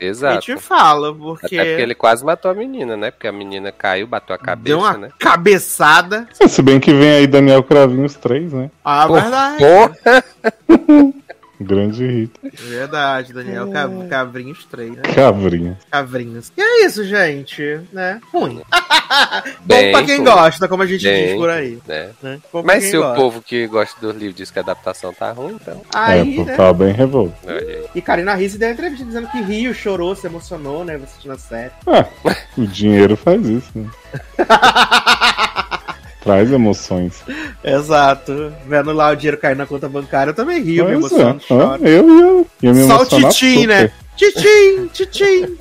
Né? e Exato. te falo, porque, Até porque ele quase matou a menina, né? Porque a menina caiu, bateu a cabeça, deu uma né? cabeçada. Se bem que vem aí Daniel Cravinho os três, né? Ah, Pô, verdade. Porra! [LAUGHS] Grande hit. Verdade, Daniel Cav- Cavrinhos 3, né? Cavrinho. Cavrinhos. E é isso, gente, né? Ruim. [LAUGHS] Bom pra quem ruim. gosta, como a gente Bem diz por aí. Né? Né? Mas se o gosta. povo que gosta dos livros diz que a adaptação tá ruim, então. Aí, é, né? tava bem revolto. E Karina Risse deu uma entrevista dizendo que riu, chorou, se emocionou, né? Assistindo a série. Ah, o dinheiro faz isso, né? [LAUGHS] Traz emoções. Exato. Vendo lá o dinheiro cair na conta bancária, eu também rio, me é. emociono, Ah, choro. eu ia, ia me Só o titim, né? Titim, titim.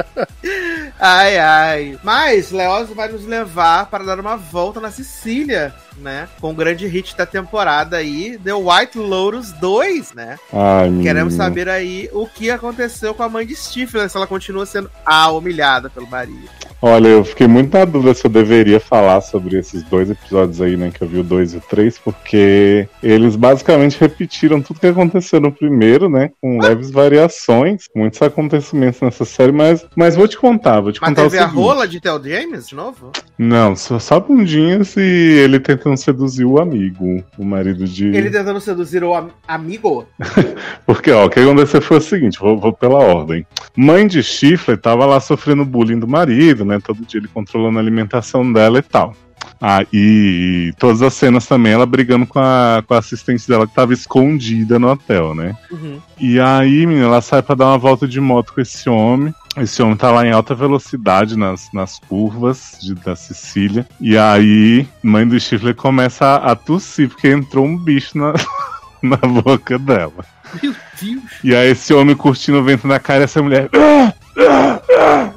[LAUGHS] ai, ai. Mas Leoz vai nos levar para dar uma volta na Sicília, né? Com o grande hit da temporada aí, The White Lotus 2, né? Ai. Queremos saber aí o que aconteceu com a mãe de Stifler, se ela continua sendo a humilhada pelo marido. Olha, eu fiquei muito na dúvida se eu deveria falar sobre esses dois episódios aí, né? Que eu vi o 2 e o 3, porque eles basicamente repetiram tudo que aconteceu no primeiro, né? Com leves variações, muitos acontecimentos nessa série, mas, mas vou te contar, vou te Mas contar teve o a seguinte. rola de Tel James de novo? Não, só, só bundinhas e ele tentando seduzir o amigo, o marido de. Ele tentando seduzir o am- amigo? [LAUGHS] Porque, ó, o que aconteceu foi o seguinte, vou, vou pela ordem. Mãe de Chifre tava lá sofrendo bullying do marido, né? Todo dia ele controlando a alimentação dela e tal. Ah, e, todas as cenas também, ela brigando com a, com a assistente dela que tava escondida no hotel, né? Uhum. E aí, menina, ela sai pra dar uma volta de moto com esse homem. Esse homem tá lá em alta velocidade nas, nas curvas de- da Sicília. E aí, mãe do Chifre começa a, a tossir, porque entrou um bicho na, [LAUGHS] na boca dela. Meu Deus. E aí esse homem curtindo o vento na cara e essa mulher. "Ah, ah,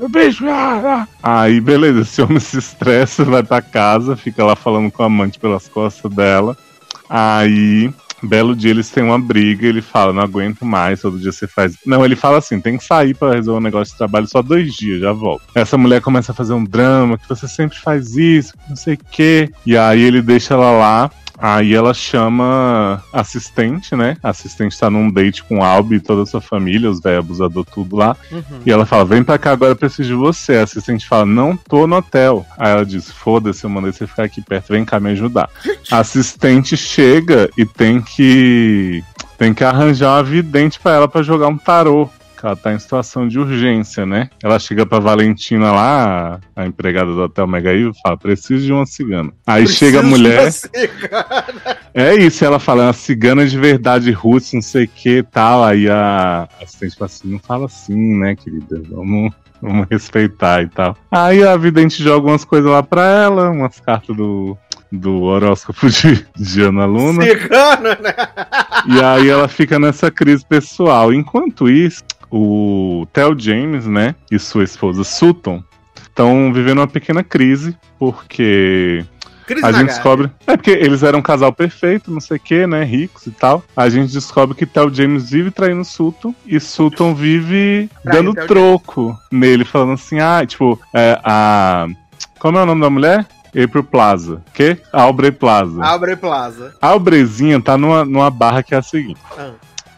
ah, bicho, ah, ah." Aí, beleza, esse homem se estressa, vai pra casa, fica lá falando com a amante pelas costas dela. Aí Belo dia eles têm uma briga, ele fala, não aguento mais, todo dia você faz. Não, ele fala assim, tem que sair para resolver um negócio de trabalho só dois dias, já volto. Essa mulher começa a fazer um drama, que você sempre faz isso, não sei o quê. E aí ele deixa ela lá. Aí ela chama assistente, né? A assistente tá num date com o Albi e toda a sua família, os velhos abusador tudo lá. Uhum. E ela fala: Vem pra cá agora, eu preciso de você. A assistente fala: Não tô no hotel. Aí ela diz: Foda-se, eu mandei você ficar aqui perto, vem cá me ajudar. A assistente chega e tem que. Tem que arranjar uma vidente pra ela pra jogar um tarô. Ela tá em situação de urgência, né? Ela chega pra Valentina lá, a empregada do Hotel Mega e fala: Preciso de uma cigana. Aí chega a Preciso mulher. [LAUGHS] É isso, ela fala, uma cigana de verdade russa, não sei o que e tal. Aí a assistente fala assim, não fala assim, né, querida? Vamos, vamos respeitar e tal. Aí a vidente joga umas coisas lá pra ela, umas cartas do, do horóscopo de, de Ana Luna. Cigano, né? E aí ela fica nessa crise pessoal. Enquanto isso, o Theo James, né, e sua esposa Sutton estão vivendo uma pequena crise, porque Cris a gente descobre. É porque eles eram um casal perfeito, não sei o que, né? Ricos e tal. A gente descobre que Theo James vive traindo Sutton e Sutton vive Traindo dando troco nele, falando assim: ah, tipo, é, a. Como é o nome da mulher? April Plaza. Que? Aubrey Plaza. Abre Plaza. A Aubrezinha tá numa, numa barra que é a seguinte. Ah.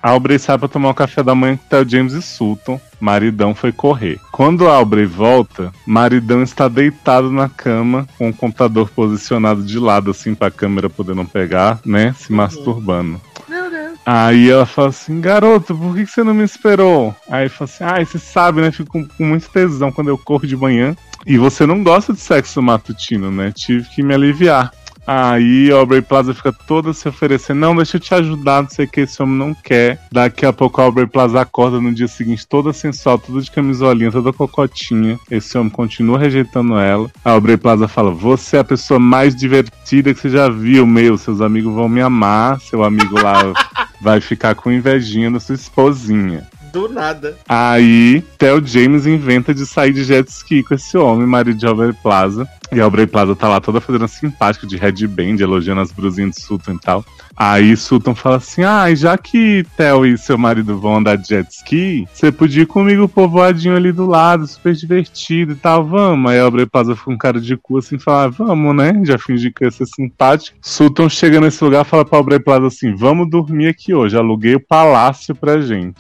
A Aubrey sai pra tomar o café da manhã com o James e Sutton. Maridão foi correr. Quando a Aubrey volta, Maridão está deitado na cama, com o computador posicionado de lado, assim, pra câmera poder não pegar, né? Se masturbando. Meu Deus. Aí ela fala assim, garoto, por que você não me esperou? Aí fala assim, ai, você sabe, né? Fico com, com muito tesão quando eu corro de manhã. E você não gosta de sexo matutino, né? Tive que me aliviar. Aí a Aubrey Plaza fica toda se oferecendo, não, deixa eu te ajudar, não sei o que, esse homem não quer. Daqui a pouco a Aubrey Plaza acorda no dia seguinte toda sensual, toda de camisolinha, toda cocotinha. Esse homem continua rejeitando ela. A Aubrey Plaza fala, você é a pessoa mais divertida que você já viu, meu, seus amigos vão me amar, seu amigo lá [LAUGHS] vai ficar com invejinha da sua esposinha. Do nada. Aí, Theo James inventa de sair de jet ski com esse homem, marido de Aubrey Plaza. E a Aubrey Plaza tá lá toda fazendo simpática de headband, elogiando as brusinhas de Sutton e tal. Aí Sutton fala assim: Ah, e já que Theo e seu marido vão andar de jet ski, você podia ir comigo povoadinho ali do lado, super divertido e tal, vamos. Aí a Aubrey Plaza fica com um cara de cu assim e fala: Vamos, né? Já fingi que ia ser simpático. Sutton chega nesse lugar e fala pra Aubrey Plaza assim: Vamos dormir aqui hoje, aluguei o palácio pra gente.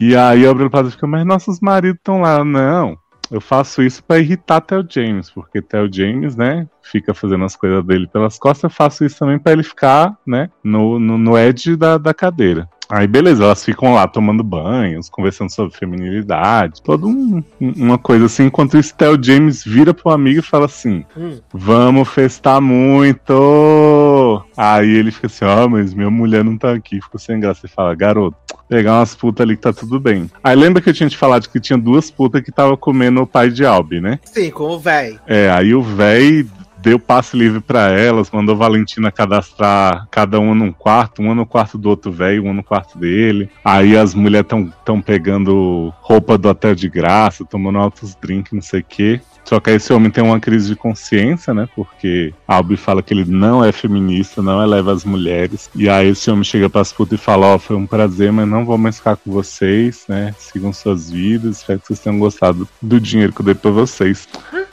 E aí a Aubrey Plaza fica: Mas nossos maridos estão lá. Não. Eu faço isso pra irritar Theo James, porque Theo James, né, fica fazendo as coisas dele pelas costas. Eu faço isso também pra ele ficar, né, no, no, no edge da, da cadeira. Aí beleza, elas ficam lá tomando banhos, conversando sobre feminilidade, toda um- um- uma coisa assim, enquanto isso Theo James vira pro amigo e fala assim, Hum. vamos festar muito! Aí ele fica assim, ó, mas minha mulher não tá aqui, ficou sem graça. Ele fala, garoto, pegar umas putas ali que tá tudo bem. Aí lembra que eu tinha te falado que tinha duas putas que tava comendo o pai de Albi, né? Sim, com o véi. É, aí o véi deu passe livre pra elas, mandou Valentina cadastrar cada uma num quarto, uma no quarto do outro velho, uma no quarto dele. Aí as mulheres tão, tão pegando roupa do hotel de graça, tomando altos drinks, não sei o quê. Só que aí esse homem tem uma crise de consciência, né? Porque Albi fala que ele não é feminista, não eleva as mulheres. E aí esse homem chega pras putas e fala, ó, foi um prazer, mas não vou mais ficar com vocês, né? Sigam suas vidas, espero que vocês tenham gostado do dinheiro que eu dei pra vocês.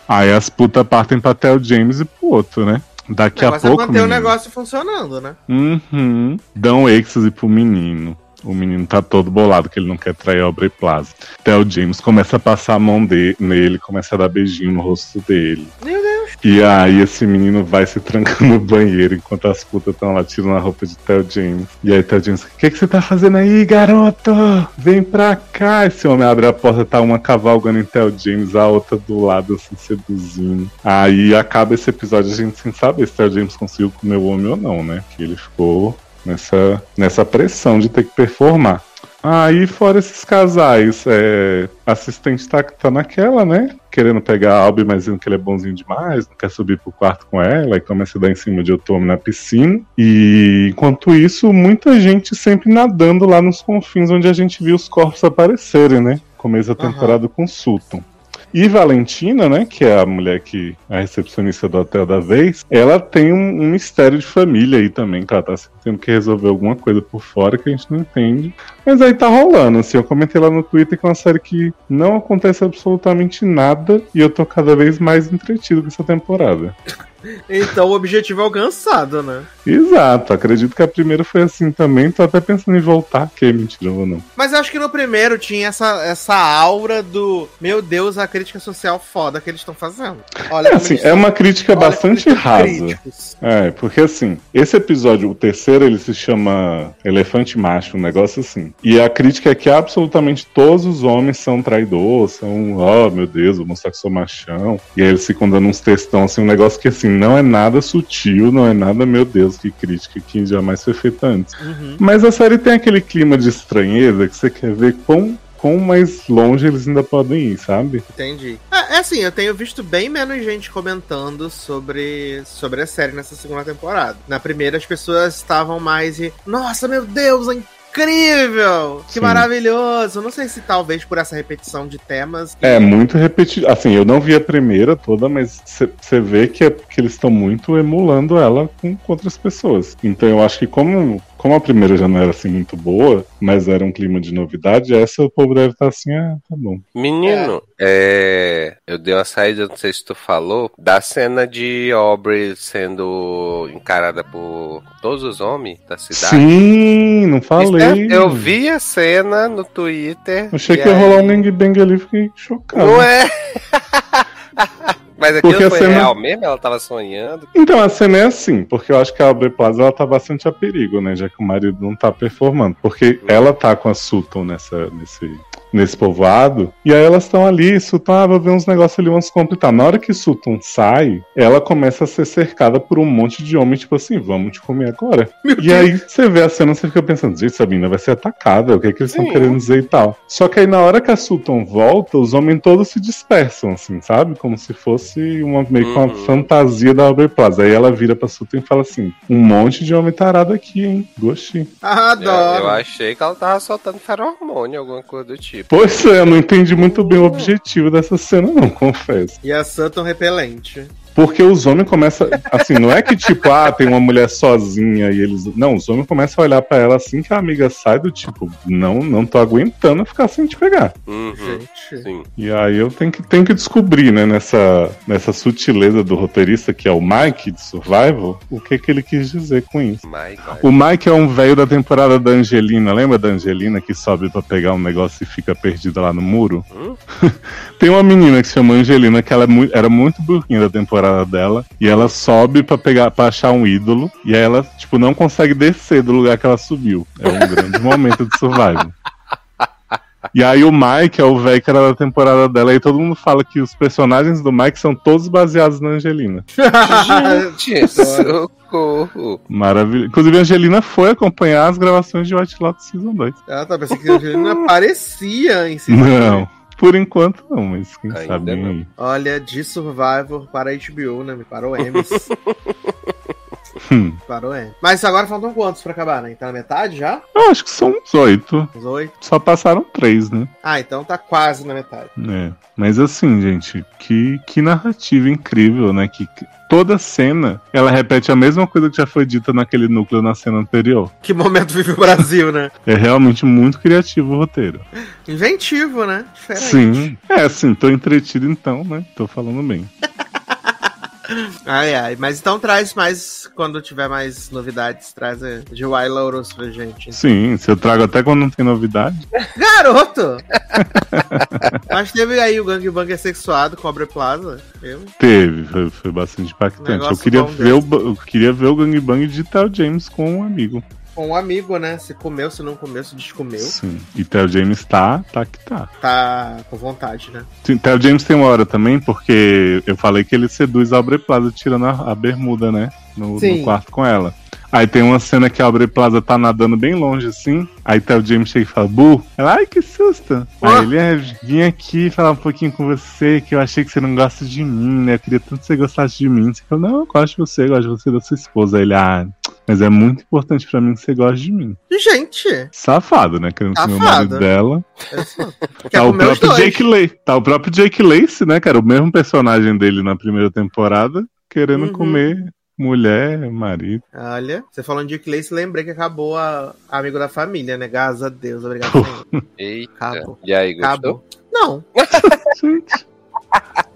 Aí as putas partem pra Theo James e pro outro, né? Daqui O a negócio pouco. é manter o menino, negócio funcionando, né? Uhum. Dão êxtase pro menino. O menino tá todo bolado que ele não quer trair a Aubrey Plaza. Theo James começa a passar a mão de- nele, começa a dar beijinho no rosto dele. Meu Deus. E aí esse menino vai se trancando no banheiro enquanto as putas estão lá tirando a roupa de Theo James. E aí Theo James, o que, que você tá fazendo aí, garoto? Vem pra cá. Esse homem abre a porta, tá uma cavalgando em Theo James, a outra do lado, assim, seduzindo. Aí acaba esse episódio a gente sem saber se Theo James conseguiu comer o homem ou não, né? Que ele ficou nessa, nessa pressão de ter que performar. Aí, fora esses casais, é, assistente tá, tá naquela, né? Querendo pegar a Albi, mas que ele é bonzinho demais, não quer subir pro quarto com ela, e começa a dar em cima de Otome na piscina. E enquanto isso, muita gente sempre nadando lá nos confins onde a gente viu os corpos aparecerem, né? Começo da temporada com Sutton. E Valentina, né, que é a mulher que a recepcionista do hotel da vez, ela tem um, um mistério de família aí também, que ela tá tendo que resolver alguma coisa por fora que a gente não entende. Mas aí tá rolando, assim, eu comentei lá no Twitter que é uma série que não acontece absolutamente nada e eu tô cada vez mais entretido com essa temporada. Então o objetivo é alcançado, né? Exato, acredito que a primeira foi assim também, tô até pensando em voltar, que é mentira ou não. Mas eu acho que no primeiro tinha essa, essa aura do meu Deus, a crítica social foda que eles estão fazendo. Olha, É assim, é uma crítica olha bastante rasa. críticos. É, porque assim, esse episódio, o terceiro, ele se chama Elefante Macho, um negócio assim. E a crítica é que absolutamente todos os homens são traidores, são, oh meu Deus, vou mostrar que sou machão. E aí eles ficam dando uns textão, assim, um negócio que assim, não é nada sutil, não é nada, meu Deus, que crítica que jamais foi feita antes. Uhum. Mas a série tem aquele clima de estranheza que você quer ver quão, quão mais longe eles ainda podem ir, sabe? Entendi. É, é assim, eu tenho visto bem menos gente comentando sobre, sobre a série nessa segunda temporada. Na primeira, as pessoas estavam mais de. Nossa, meu Deus, é incrível! Que Sim. maravilhoso! Não sei se talvez por essa repetição de temas. É muito repetido. Assim, eu não vi a primeira toda, mas você vê que, é, que eles estão muito emulando ela com, com outras pessoas. Então eu acho que como, como a primeira já não era assim muito boa, mas era um clima de novidade, essa o povo deve estar assim, ah, tá bom. Menino, é, eu dei uma saída, não sei se tu falou, da cena de Aubrey sendo encarada por todos os homens da cidade. Sim, não falei. Eu vi a cena no Twitter. Achei que ia aí- rolar um gangbang ali, fiquei chocado. Não é? [LAUGHS] Mas aquilo Porque foi cena- real mesmo? Ela tava sonhando? Então, a cena é assim, porque eu acho que a Aubrey Plaza ela tá bastante a perigo, né? Já que o marido não tá performando. Porque ela tá com a Sutton nessa, nesse, nesse povoado, e aí elas estão ali, Sutton, ah, vou ver uns negócios ali, umas compras e tal. Na hora que Sutton sai, ela começa a ser cercada por um monte de homens, tipo assim, vamos te comer agora. e aí você vê a cena, você fica pensando, gente, essa menina vai ser atacada, o que, é que eles estão querendo dizer e tal. Só que aí na hora que a Sutton volta, os homens todos se dispersam, assim, sabe? Como se fosse uma, meio que uma Uhum. fantasia da Aubrey Plaza. Aí ela vira pra Sutton e fala assim, um monte de homem tarado aqui, hein? Gostei. Ah, Eu, adoro. eu achei que ela tava soltando feromônio, alguma coisa do tipo. Pois é, eu não entendi muito bem o objetivo dessa cena, não, confesso. E a Sutton repelente. Porque os homens começam. Assim, não é que tipo, ah, tem uma mulher sozinha e eles. Não, os homens começam a olhar pra ela assim que a amiga sai do tipo, não, não tô aguentando ficar sem te pegar. Uhum, Gente. sim. E aí eu tenho que, tenho que descobrir, né, nessa, nessa sutileza do roteirista, que é o Mike de Survival, o que, que ele quis dizer com isso. O Mike é um velho da temporada da Angelina, lembra da Angelina que sobe pra pegar um negócio e fica perdida lá no muro? Hum? [LAUGHS] Tem uma menina que se chama Angelina, que ela é era muito burrinha da temporada dela, e ela sobe pra pegar para achar um ídolo, e aí ela, tipo, não consegue descer do lugar que ela subiu. É um grande [LAUGHS] momento de survival. E aí o Mike é o velho que era da temporada dela, e todo mundo fala que os personagens do Mike são todos baseados na Angelina. [LAUGHS] Gente, socorro. Maravilhoso. Inclusive, a Angelina foi acompanhar as gravações de White Lotus Season 2. Ela tá pensando que a Angelina [LAUGHS] aparecia em si. Não, por enquanto não, mas quem Ainda sabe não. Olha, de Survivor para HBO, né? Para o Emmys. [LAUGHS] Hum. o Emmys. Mas agora faltam quantos pra acabar, né? Tá na metade já? Eu acho que são uns oito. Uns oito? Só passaram três, né? Ah, então tá quase na metade. É. Mas assim, gente, que, que narrativa incrível, né? Que, que toda cena ela repete a mesma coisa que já foi dita naquele núcleo na cena anterior. Que momento vive o Brasil, né? [LAUGHS] É realmente muito criativo o roteiro. Inventivo, né? Diferente. Sim. É, assim, tô entretido então, né? Tô falando bem. [LAUGHS] Ai, ai. Mas então traz mais, quando tiver mais novidades, traz eh, de Wild Lotus pra gente. Sim, se eu trago até quando não tem novidade. [LAUGHS] Garoto! Mas teve aí o gangbang assexuado com a Aubrey Plaza. Eu. Teve, foi, foi bastante impactante. Eu queria, ver o, eu queria ver o gangbang de Tel James com um amigo. Com um amigo, né? Se comeu, se não comeu, se descomeu. Sim. E Tel James tá, tá que tá. Tá com vontade, né? Sim, Tel James tem uma hora também, porque eu falei que ele seduz a Aubrey Plaza tirando a, a bermuda, né? No, no quarto com ela. Aí tem uma cena que a Aubrey Plaza tá nadando bem longe, assim. Aí Tel James chega e fala, Bu. Ela, ai, que susto. Ah. Aí ele, é, vim aqui falar um pouquinho com você, que eu achei que você não gosta de mim, né? Eu queria tanto que você gostasse de mim. Você fala, não, eu gosto de você, eu gosto de você e da sua esposa. Aí ele, ah, Mas é muito importante pra mim que você goste de mim. Gente, Safado, né? Querendo comer o marido dela. [LAUGHS] quer Tá o próprio. Jake Lacey. Tá o próprio Jake Lacey, né, cara? O mesmo personagem dele na primeira temporada, querendo Uhum. comer mulher, marido. Olha, você falando de Clay, lembrei que acabou a a Amigo da Família, né? Graças a Deus, obrigado. Eita. Acabou. E aí, gostou? Acabou. Não. [LAUGHS] Gente.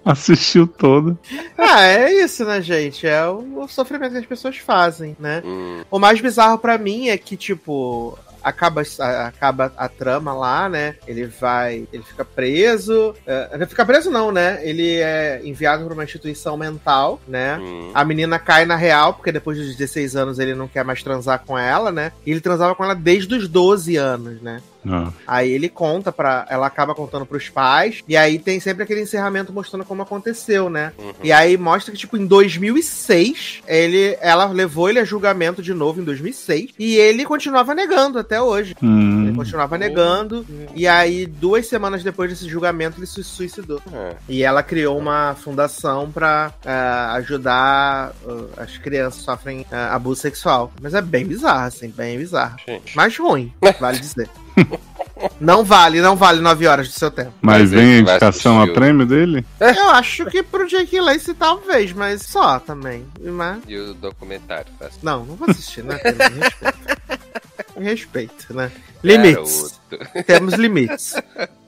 Assistiu todo. Ah, é isso, né, gente? É o, o sofrimento que as pessoas fazem, né? Hum, O mais bizarro pra mim é que, tipo, acaba a, acaba a trama lá, né? Ele vai. Ele fica preso. É, ele fica preso, não, né? Ele é enviado pra uma instituição mental, né? hum. A menina cai na real, porque depois dos 16 anos ele não quer mais transar com ela, né? E ele transava com ela desde os 12 anos, né? Ah, Aí ele conta pra. Ela acaba contando pros pais. E aí tem sempre aquele encerramento mostrando como aconteceu, né? Uhum. E aí mostra que, tipo, em 2006, ele, ela levou ele a julgamento de novo em 2006. E ele continuava negando até hoje. Ele hum, continuava negando. E aí, duas semanas depois desse julgamento, ele se suicidou. É. E ela criou uma fundação pra ah, ajudar ah, as crianças que sofrem ah, abuso sexual. Mas é bem bizarro, assim, bem bizarro. Gente. Mas ruim, [LAUGHS] vale dizer. Não vale, não vale nove horas do seu tempo. Mas vem a indicação a prêmio dele? Eu acho que pro Jake Lacey talvez, mas só também. Mas, E o documentário, tá? não, não vou assistir, né? Respeito. Respeito, né? Limites. Garoto. Temos limites.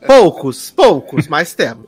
Poucos, poucos, mas temos.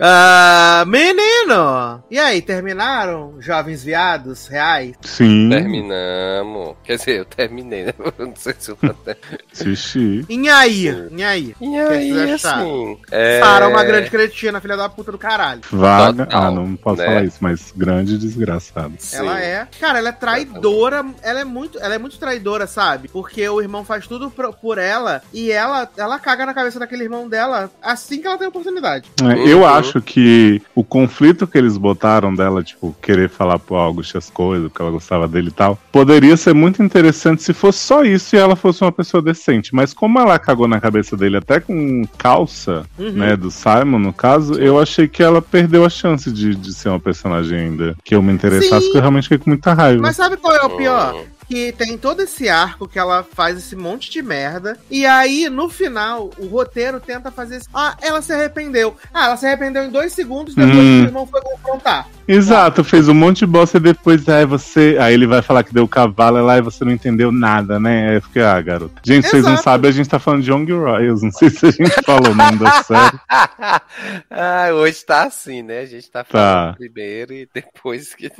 Ah, menino! E aí, terminaram? Jovens viados reais? Sim. Terminamos. Quer dizer, eu terminei, né? [LAUGHS] Eu Não sei se eu até. Assisti. E aí? E aí? E que aí, assim. É... Sara é uma grande cretina, filha da puta do caralho. Vaga. Total, ah, não posso né? falar isso, mas grande desgraçado. Sim. Ela é. Cara, ela é traidora. Ela é muito, ela é muito traidora, sabe? Porque o irmão faz tudo pro- por ela e ela, ela caga na cabeça daquele irmão dela assim que ela tem a oportunidade. É. Eu acho que o conflito que eles botaram dela, tipo, querer falar pro August as coisas, que ela gostava dele e tal, poderia ser muito interessante se fosse só isso e ela fosse uma pessoa decente. Mas como ela cagou na cabeça dele até com calça, Uhum. né, do Simon, no caso, eu achei que ela perdeu a chance de, de ser uma personagem ainda que eu me interessasse, Sim. porque eu realmente fiquei com muita raiva. Mas sabe qual é o pior? Que tem todo esse arco que ela faz esse monte de merda. E aí, no final, o roteiro tenta fazer isso. Ah, ela se arrependeu. Ah, ela se arrependeu em dois segundos depois Hum. que o irmão foi confrontar. Exato, fez um monte de bosta e depois, aí você. Aí ele vai falar que deu cavalo lá e você não entendeu nada, né? Aí eu fiquei, ah, garoto. Gente, vocês não Exato. sabem, a gente tá falando de Young Royals. Não sei se a gente falou o nome da série. ah, hoje tá assim, né? A gente tá Tá. falando primeiro e depois que.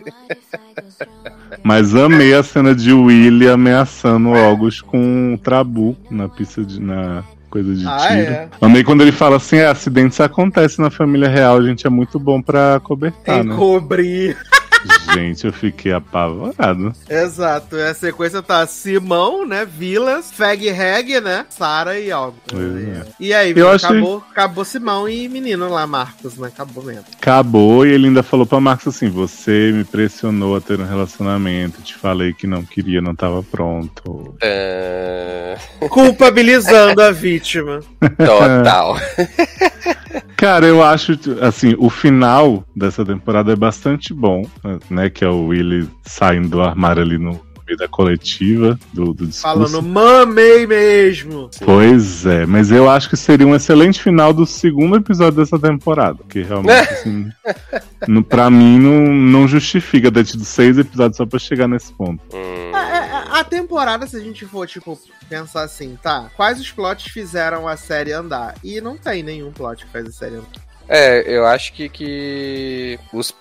Mas amei a cena de Willy ameaçando o August com o trabu na pista de. na coisa de Ah, tiro. é. Amei quando ele fala assim: é, acidentes acontecem na família real, a gente é muito bom pra cobertar, né? Encobrir. [LAUGHS] Gente, eu fiquei apavorado. Exato. E a sequência tá Simão, né? Vilas, Fag Reg, né? Sara e algo. Pois é. E aí, Eu achei- acabou, acabou Simão e menino lá, Marcos, né? Acabou mesmo. Acabou e ele ainda falou pra Marcos assim: Você me pressionou a ter um relacionamento, te falei que não queria, não tava pronto. Ah, Culpabilizando a vítima. [LAUGHS] total. Cara, eu acho, assim, o final dessa temporada é bastante bom, né? Que é o Willy saindo do armário ali no meio da coletiva do, do discurso. Falando, mamei mesmo. Pois é, mas eu acho que seria um excelente final do segundo episódio dessa temporada. Que realmente, [LAUGHS] assim, no, pra mim, não, não justifica ter tido seis episódios só pra chegar nesse ponto. Hum, A, a- a temporada, se a gente for, tipo, pensar assim, tá? Quais os plots fizeram a série andar? E não tem nenhum plot que faz a série andar. É, eu acho que, que os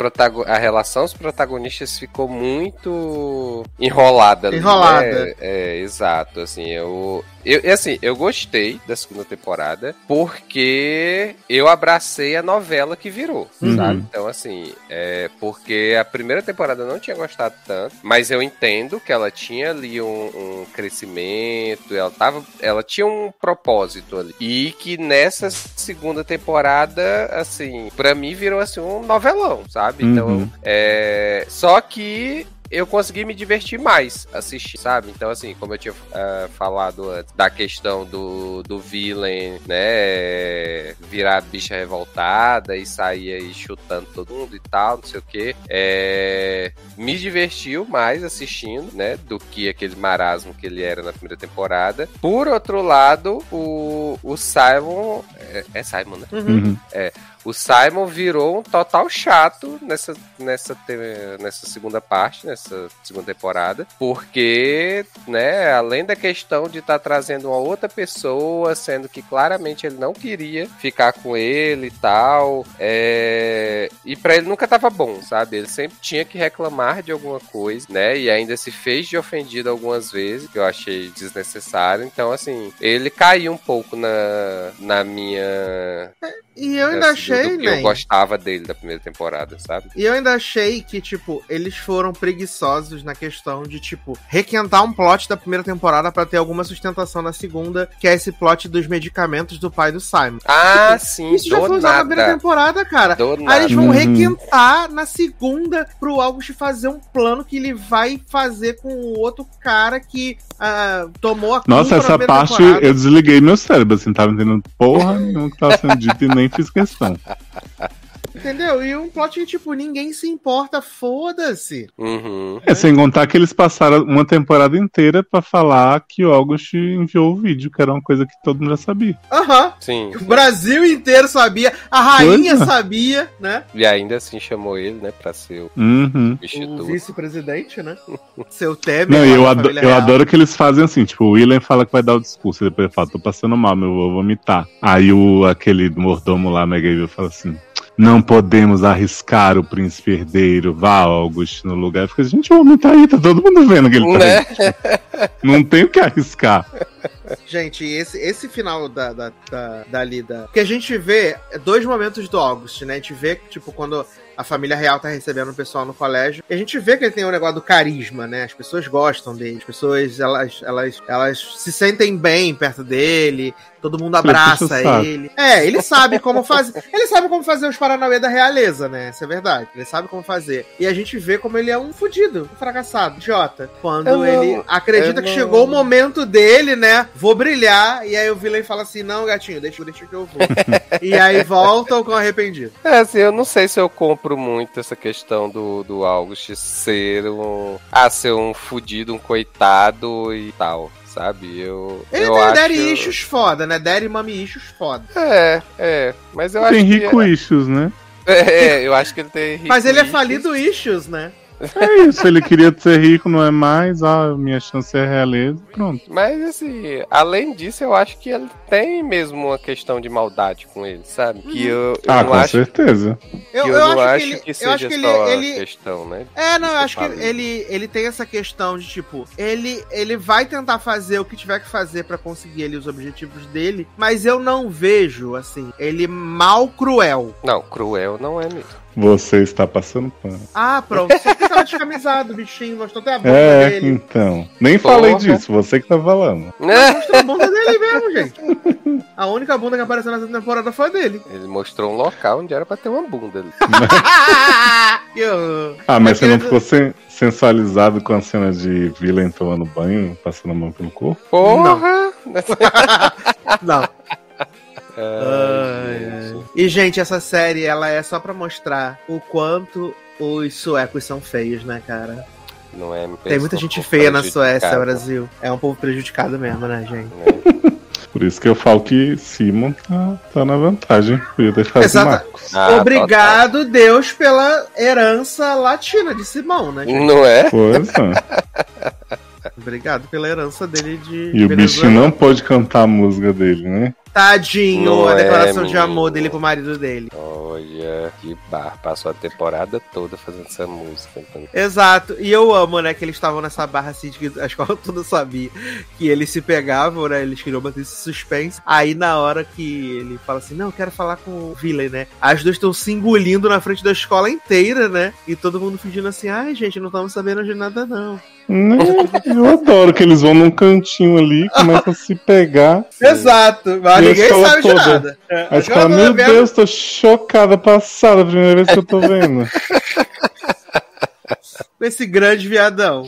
a relação dos protagonistas ficou muito enrolada. ali, Enrolada. né? É, exato. Assim, eu, eu, e assim, eu gostei da segunda temporada porque eu abracei a novela que virou, Uhum. sabe? Então, assim, é porque a primeira temporada eu não tinha gostado tanto, mas eu entendo que ela tinha ali um, um crescimento, ela tava, ela tinha um propósito ali. E que nessa segunda temporada, assim, pra mim virou assim um novelão, sabe? Então, Uhum. é, só que eu consegui me divertir mais assistir, sabe? Então, assim, como eu tinha ah, falado antes, da questão do, do villain, né? Virar bicha revoltada e sair aí chutando todo mundo e tal, não sei o que. É, me divertiu mais assistindo, né? Do que aquele marasmo que ele era na primeira temporada. Por outro lado, o, o Simon. É, é Simon, né? Uhum. O Simon virou um total chato nessa, nessa, nessa segunda parte, nessa segunda temporada, porque, né, além da questão de estar trazendo uma outra pessoa, sendo que claramente ele não queria ficar com ele e tal, é, e pra ele nunca tava bom, sabe? Ele sempre tinha que reclamar de alguma coisa, né, e ainda se fez de ofendido algumas vezes, que eu achei desnecessário, então, assim, ele caiu um pouco na, na minha E eu ainda assim, achei, do que eu né? gostava dele da primeira temporada, sabe? E eu ainda achei que, tipo, eles foram preguiçosos na questão de, tipo, requentar um plot da primeira temporada pra ter alguma sustentação na segunda, que é esse plot dos medicamentos do pai do Simon. Ah, sim, Isso já foi usado na primeira nada. temporada, cara. Do Aí nada. eles vão Uhum. requentar na segunda pro August fazer um plano que ele vai fazer com o outro cara que ah, tomou a Nossa, essa parte temporada. eu desliguei meu cérebro, assim, tava entendendo porra nenhuma que tava sendo dito e nem fiz questão. Entendeu? E um plot que, tipo, ninguém se importa, foda-se. Uhum. É, sem contar que eles passaram uma temporada inteira pra falar que o August enviou o vídeo, que era uma coisa que todo mundo já sabia. Aham. Sim. O Brasil inteiro sabia, a rainha Pois é. sabia, né? E ainda assim chamou ele, né, pra ser o Uhum. O vice-presidente, né? Seu Temer. Não, lá eu, ado- eu real. adoro que eles fazem assim, tipo, o William fala que vai dar o discurso, e depois ele fala, tô passando mal, meu, vou vomitar. Aí o, aquele mordomo lá, McGaville, fala assim, não podemos arriscar o príncipe herdeiro, vá, August, no lugar. Fica, gente, vomitar aí, tá todo mundo vendo que ele tá Né? Não tem o que arriscar. Gente, esse, esse final da, da, da, da lida. Porque a gente vê dois momentos do August, né? A gente vê, tipo, quando a família real tá recebendo o pessoal no colégio. E a gente vê que ele tem um negócio do carisma, né? As pessoas gostam dele. As pessoas, elas, elas, elas se sentem bem perto dele. Todo mundo abraça ele. É, ele sabe como fazer. Ele sabe como fazer os Paranauê da realeza, né? Isso é verdade. Ele sabe como fazer. E a gente vê como ele é um fudido, um fracassado, idiota. Quando Eu não- ele acredita que não- chegou o momento dele, né? Vou brilhar. E aí o vilão fala assim: não, gatinho, deixa, deixa que eu vou. [LAUGHS] e aí volta com arrependido. É, assim, eu não sei se eu compro muito essa questão do, do August ser um. Ah, ser um fudido, um coitado e tal, sabe? Eu. Ele eu tem acho... daddy issues foda, né? Daddy mommy issues foda. É, é. Mas eu tem acho rico que. issues, né? É, eu acho que ele tem rico Mas ele é issues. falido issues, né? É isso, ele queria ser rico, não é mais, ah, minha chance é realeza, pronto. Mas assim, além disso, eu acho que ele tem mesmo uma questão de maldade com ele, sabe? Que eu, eu Ah, não com acho, certeza. Eu, que eu, eu, não acho, acho que ele. que eu seja acho que ele. só a ele questão, né? é, não, eu acho que ele, ele tem essa questão de tipo, ele, ele vai tentar fazer o que tiver que fazer pra conseguir ali os objetivos dele, mas eu não vejo, assim, ele mal cruel. Não, cruel não é mesmo. Você está passando pano. Ah, pronto, tava descamisado, bichinho, mostrou até a bunda É, dele. então. Nem Porra. falei disso, você que tá falando. Mostrou a bunda dele mesmo, gente. A única bunda que apareceu nessa temporada foi a dele. Ele mostrou um local onde era pra ter uma bunda [LAUGHS] ali. Ah, mas você não ficou sen- sensualizado com a cena de Villain tomando banho, passando a mão pelo corpo? Porra! Não. [LAUGHS] Ai, Ai, gente. E, gente, essa série, ela é só pra mostrar o quanto os suecos são feios, né, cara? Não é Tem muita gente feia na Suécia, Brasil. É um povo prejudicado mesmo, né, gente? né? [LAUGHS] Por isso que eu falo que Simon tá, tá na vantagem. Podia Exata- Marcos. Ah, Obrigado, Deus, pela herança latina de Simão, né, gente? Não é? Pois é. Obrigado pela herança dele de. E o bichinho não pôde cantar a música dele, né? Tadinho, Não a é, declaração de menino. amor dele pro marido dele. Olha, que bar. Passou a temporada toda fazendo essa música. Então. Exato. E eu amo, né, que eles estavam nessa barra assim de que a escola [LAUGHS] toda sabia que eles se pegavam, né? Eles queriam manter esse suspense. Aí na hora que ele fala assim, não, eu quero falar com o Villain, né? As duas estão se engolindo na frente da escola inteira, né? E todo mundo fingindo assim, ai, gente, não estamos sabendo de nada, não. Eu adoro que eles vão num cantinho ali e começam a se pegar. Exato. Mas a ninguém sabe de toda? nada. É, a Aí você fala, meu vendo- Deus, tô chocada, passada, a primeira vez que eu tô vendo. [LAUGHS] com esse grande viadão.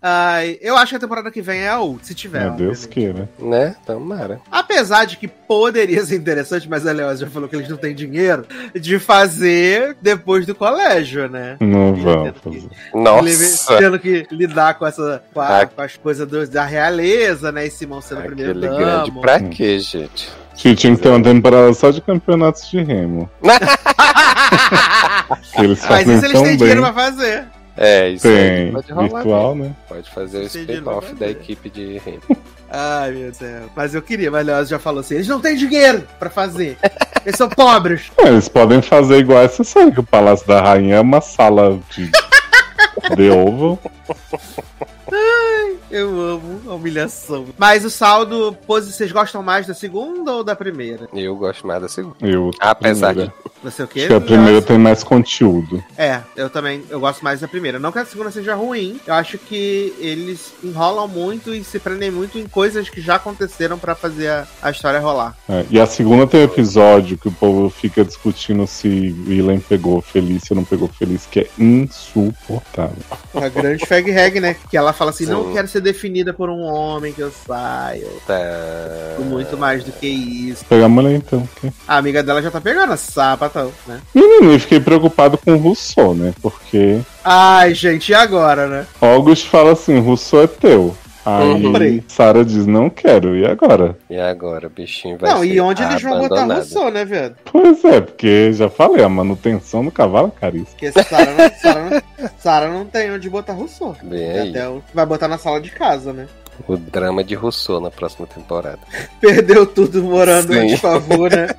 Ai, eu acho que a temporada que vem é a última, se tiver. Meu Deus obviamente. queira. Né? Tomara. Apesar de que poderia ser interessante, mas a Leoz já falou que eles não têm dinheiro, de fazer depois do colégio, né? Não que- fazer. Nossa! Ele Tendo que lidar com, essa, com, a- Ah. com as coisas do- da realeza, né? E Simão sendo o primeiro Aquele grande damo. pra quê, gente? Tio, tinha que ter uma temporada só de campeonatos de remo. [LAUGHS] Que eles Mas isso eles tão têm bem. dinheiro pra fazer. É, isso aí Tem pode rolar. virtual, mesmo. né? Pode fazer o de spin-off da né? equipe de remo. [LAUGHS] Ai, meu Deus. Mas eu queria, mas Leoz já falou assim: eles não têm dinheiro pra fazer. Eles são pobres. [LAUGHS] É, Eles podem fazer igual essa série, que o Palácio da Rainha é uma sala de [LAUGHS] The Oval. Eu amo a humilhação. Mas o saldo, posi- vocês gostam mais da segunda ou da primeira? Eu gosto mais da segunda. Eu, Apesar primeira. Não sei o quê. Acho que a primeira tem mais conteúdo. É, eu também, eu gosto mais da primeira. Não que a segunda seja ruim, eu acho que eles enrolam muito e se prendem muito em coisas que já aconteceram pra fazer a, a história rolar. É, e a segunda tem um episódio que o povo fica discutindo se William pegou Felícia ou não pegou Felícia, que é insuportável. A grande fag hag, né? Que ela fala assim: Sim. não quero ser definida por um homem que eu saio. Tá. Muito mais do que isso. Pegar a mulher então. que- A amiga dela já tá pegando a sapatão, né? Menino, eu fiquei preocupado com o Rousseau, né? Porque Ai, gente, e agora, né? August fala assim, Rousseau é teu. Uhum. Aí Sarah diz, não quero, e agora? E agora, o bichinho vai não, ser e onde eles vão botar. Rousseau, né, velho? Pois é, porque já falei, a manutenção do cavalo é caríssima. Porque Sarah não, Sarah não, Sarah não tem onde botar Rousseau. Bem aí. Até o- vai botar na sala de casa, né? O drama de Rousseau na próxima temporada. [LAUGHS] Perdeu tudo morando Sim. de favor, né? [LAUGHS]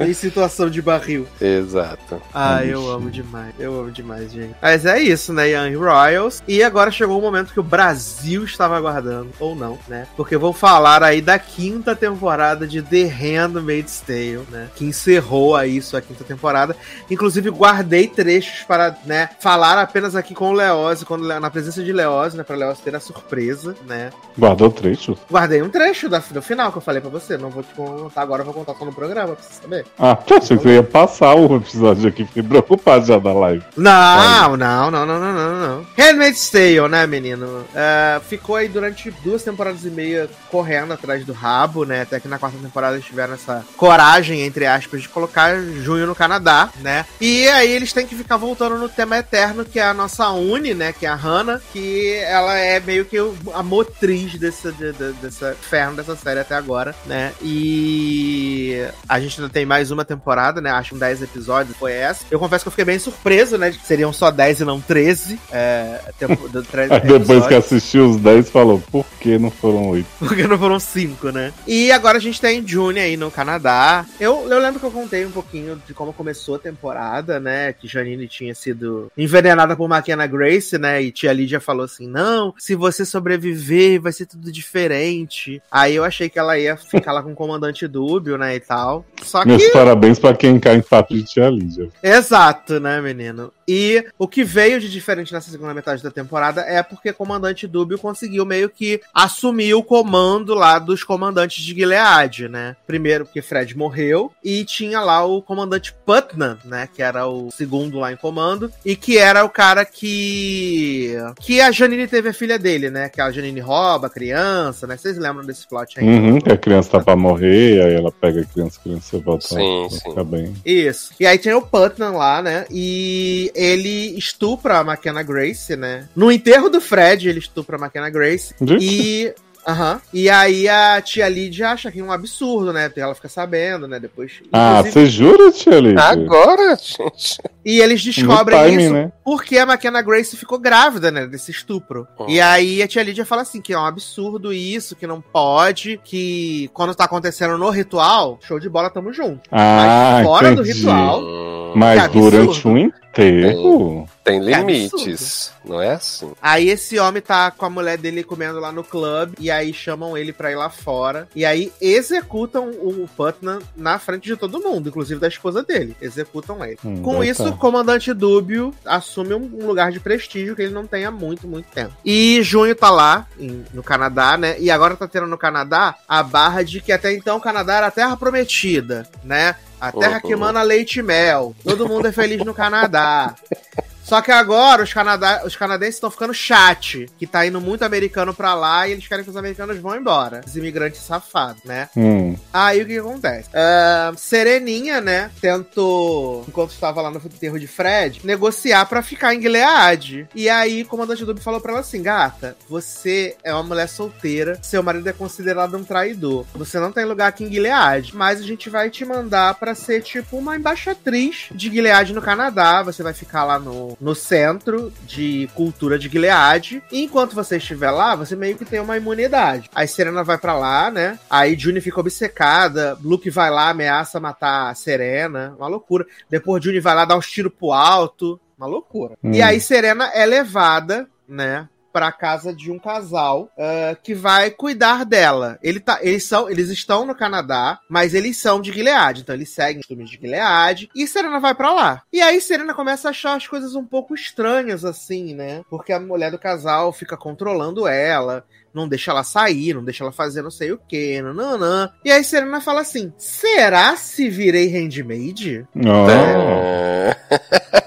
[LAUGHS] em situação de barril. Exato. Ah, eu amo demais. Eu amo demais, gente. Mas é isso, né? Young Royals. E agora chegou o momento que o Brasil estava aguardando. Ou não, né? Porque vou falar aí da quinta temporada de The Handmaid's Tale, né? Que encerrou aí sua quinta temporada. Inclusive, guardei trechos para, né? Falar apenas aqui com o Leoz, quando, na presença de Leoz, né? Pra Leoz ter a surpresa, né? Guardou trecho? Guardei um trecho da- do final que eu falei pra você. Não vou te contar agora, eu vou contar só no programa, pra você saber. Ah, achei que você ia passar o episódio aqui, fiquei preocupado já da live. Não, não, não, não, não, não, não. Handmaid's Tale, né, menino? É, ficou aí durante duas temporadas e meia correndo atrás do rabo, né? Até que na quarta temporada eles tiveram essa coragem, entre aspas, de colocar junho no Canadá, né? E aí eles têm que ficar voltando no tema eterno, que é a nossa Uni, né? Que é a Hannah, que ela é meio que a motriz desse, de, de- dessa ferro dessa série até agora, né? E a gente ainda tem mais uma temporada, né? Acho que 10 episódios foi essa. Eu confesso que eu fiquei bem surpreso, né? De que seriam só 10 e não 13. É, tempo, do, [LAUGHS] depois que assistiu os 10, falou, por que não foram 8? Porque não foram cinco, né? E agora a gente tem June aí no Canadá. Eu, eu lembro que eu contei um pouquinho de como começou a temporada, né? Que Janine tinha sido envenenada por McKenna Grace, né? E tia Lídia falou assim: não, se você sobreviver, vai ser tudo diferente. Aí eu achei que ela ia ficar lá com o comandante dúbio, né? E tal. Só que. Parabéns pra quem cai em papo de tia Lídia. Exato, né, menino? E o que veio de diferente nessa segunda metade da temporada é porque Comandante Dúbio conseguiu meio que assumir o comando lá dos comandantes de Gilead, né? Primeiro porque Fred morreu e tinha lá o comandante Putnam, né? Que era o segundo lá em comando e que era o cara que. que a Janine teve a filha dele, né? Que a Janine rouba a criança, né? Vocês lembram desse plot aí? Uhum, que a criança tá pra morrer, aí ela pega a criança, a criança volta Sim, sim. ficar bem. Isso. E aí tem o Putnam lá, né? E ele estupra a McKenna Grace, né? No enterro do Fred, ele estupra a McKenna Grace. Gente, E. Aham. E aí a tia Lídia acha que é um absurdo, né? Porque ela fica sabendo, né? Depois. Ah, Inclusive- você jura, tia Lídia? Agora, gente. E eles descobrem timing, isso né? porque a McKenna Grace ficou grávida, né? Desse estupro. Uhum. E aí a tia Lídia fala assim: que é um absurdo isso, que não pode, que quando tá acontecendo no ritual, show de bola, tamo junto. Ah, Mas fora do entendi. ritual, Hum, Mas durante o enterro... tem que limites, não é assim? Aí esse homem tá com a mulher dele comendo lá no clube, e aí chamam ele pra ir lá fora, e aí executam o Putnam na frente de todo mundo, inclusive da esposa dele. Executam ele. Hum, Com tá. isso, o comandante Dúbio assume um um lugar de prestígio que ele não tem há muito, muito tempo. E Junho tá lá, em- no Canadá, né? E agora tá tendo no Canadá a barra de que até então o Canadá era a terra prometida, né? A terra Uhum. que emana leite e mel. Todo mundo é feliz no Canadá. [LAUGHS] Só que agora os, canada os canadenses estão ficando chat, que tá indo muito americano pra lá e eles querem que os americanos vão embora. Os imigrantes safados, né? Hum. Aí o que, que acontece? Ah, Sereninha, né, tentou, enquanto estava lá no enterro de Fred, negociar pra ficar em Gilead. E aí o comandante Dub falou pra ela assim: gata, você é uma mulher solteira, seu marido é considerado um traidor. Você não tem lugar aqui em Gilead, mas a gente vai te mandar pra ser tipo uma embaixatriz de Gilead no Canadá. Você vai ficar lá no, no centro de cultura de Gilead. E enquanto você estiver lá, você meio que tem uma imunidade. Aí Serena vai pra lá, né? Aí Juni fica obcecada. Luke vai lá, ameaça matar a Serena. Uma loucura. Depois Juni vai lá dar uns tiros pro alto. Uma loucura. Hum. E aí Serena é levada, né? Pra casa de um casal ah, que vai cuidar dela. Ele tá, eles, são, eles estão no Canadá, mas eles são de Gilead. Então eles seguem os costumes de Gilead. E Serena vai pra lá. E aí Serena começa a achar as coisas um pouco estranhas, assim, né? Porque a mulher do casal fica controlando ela não deixa ela sair, não deixa ela fazer não sei o que, nananã. E aí Serena fala assim: será se virei handmaid? Oh.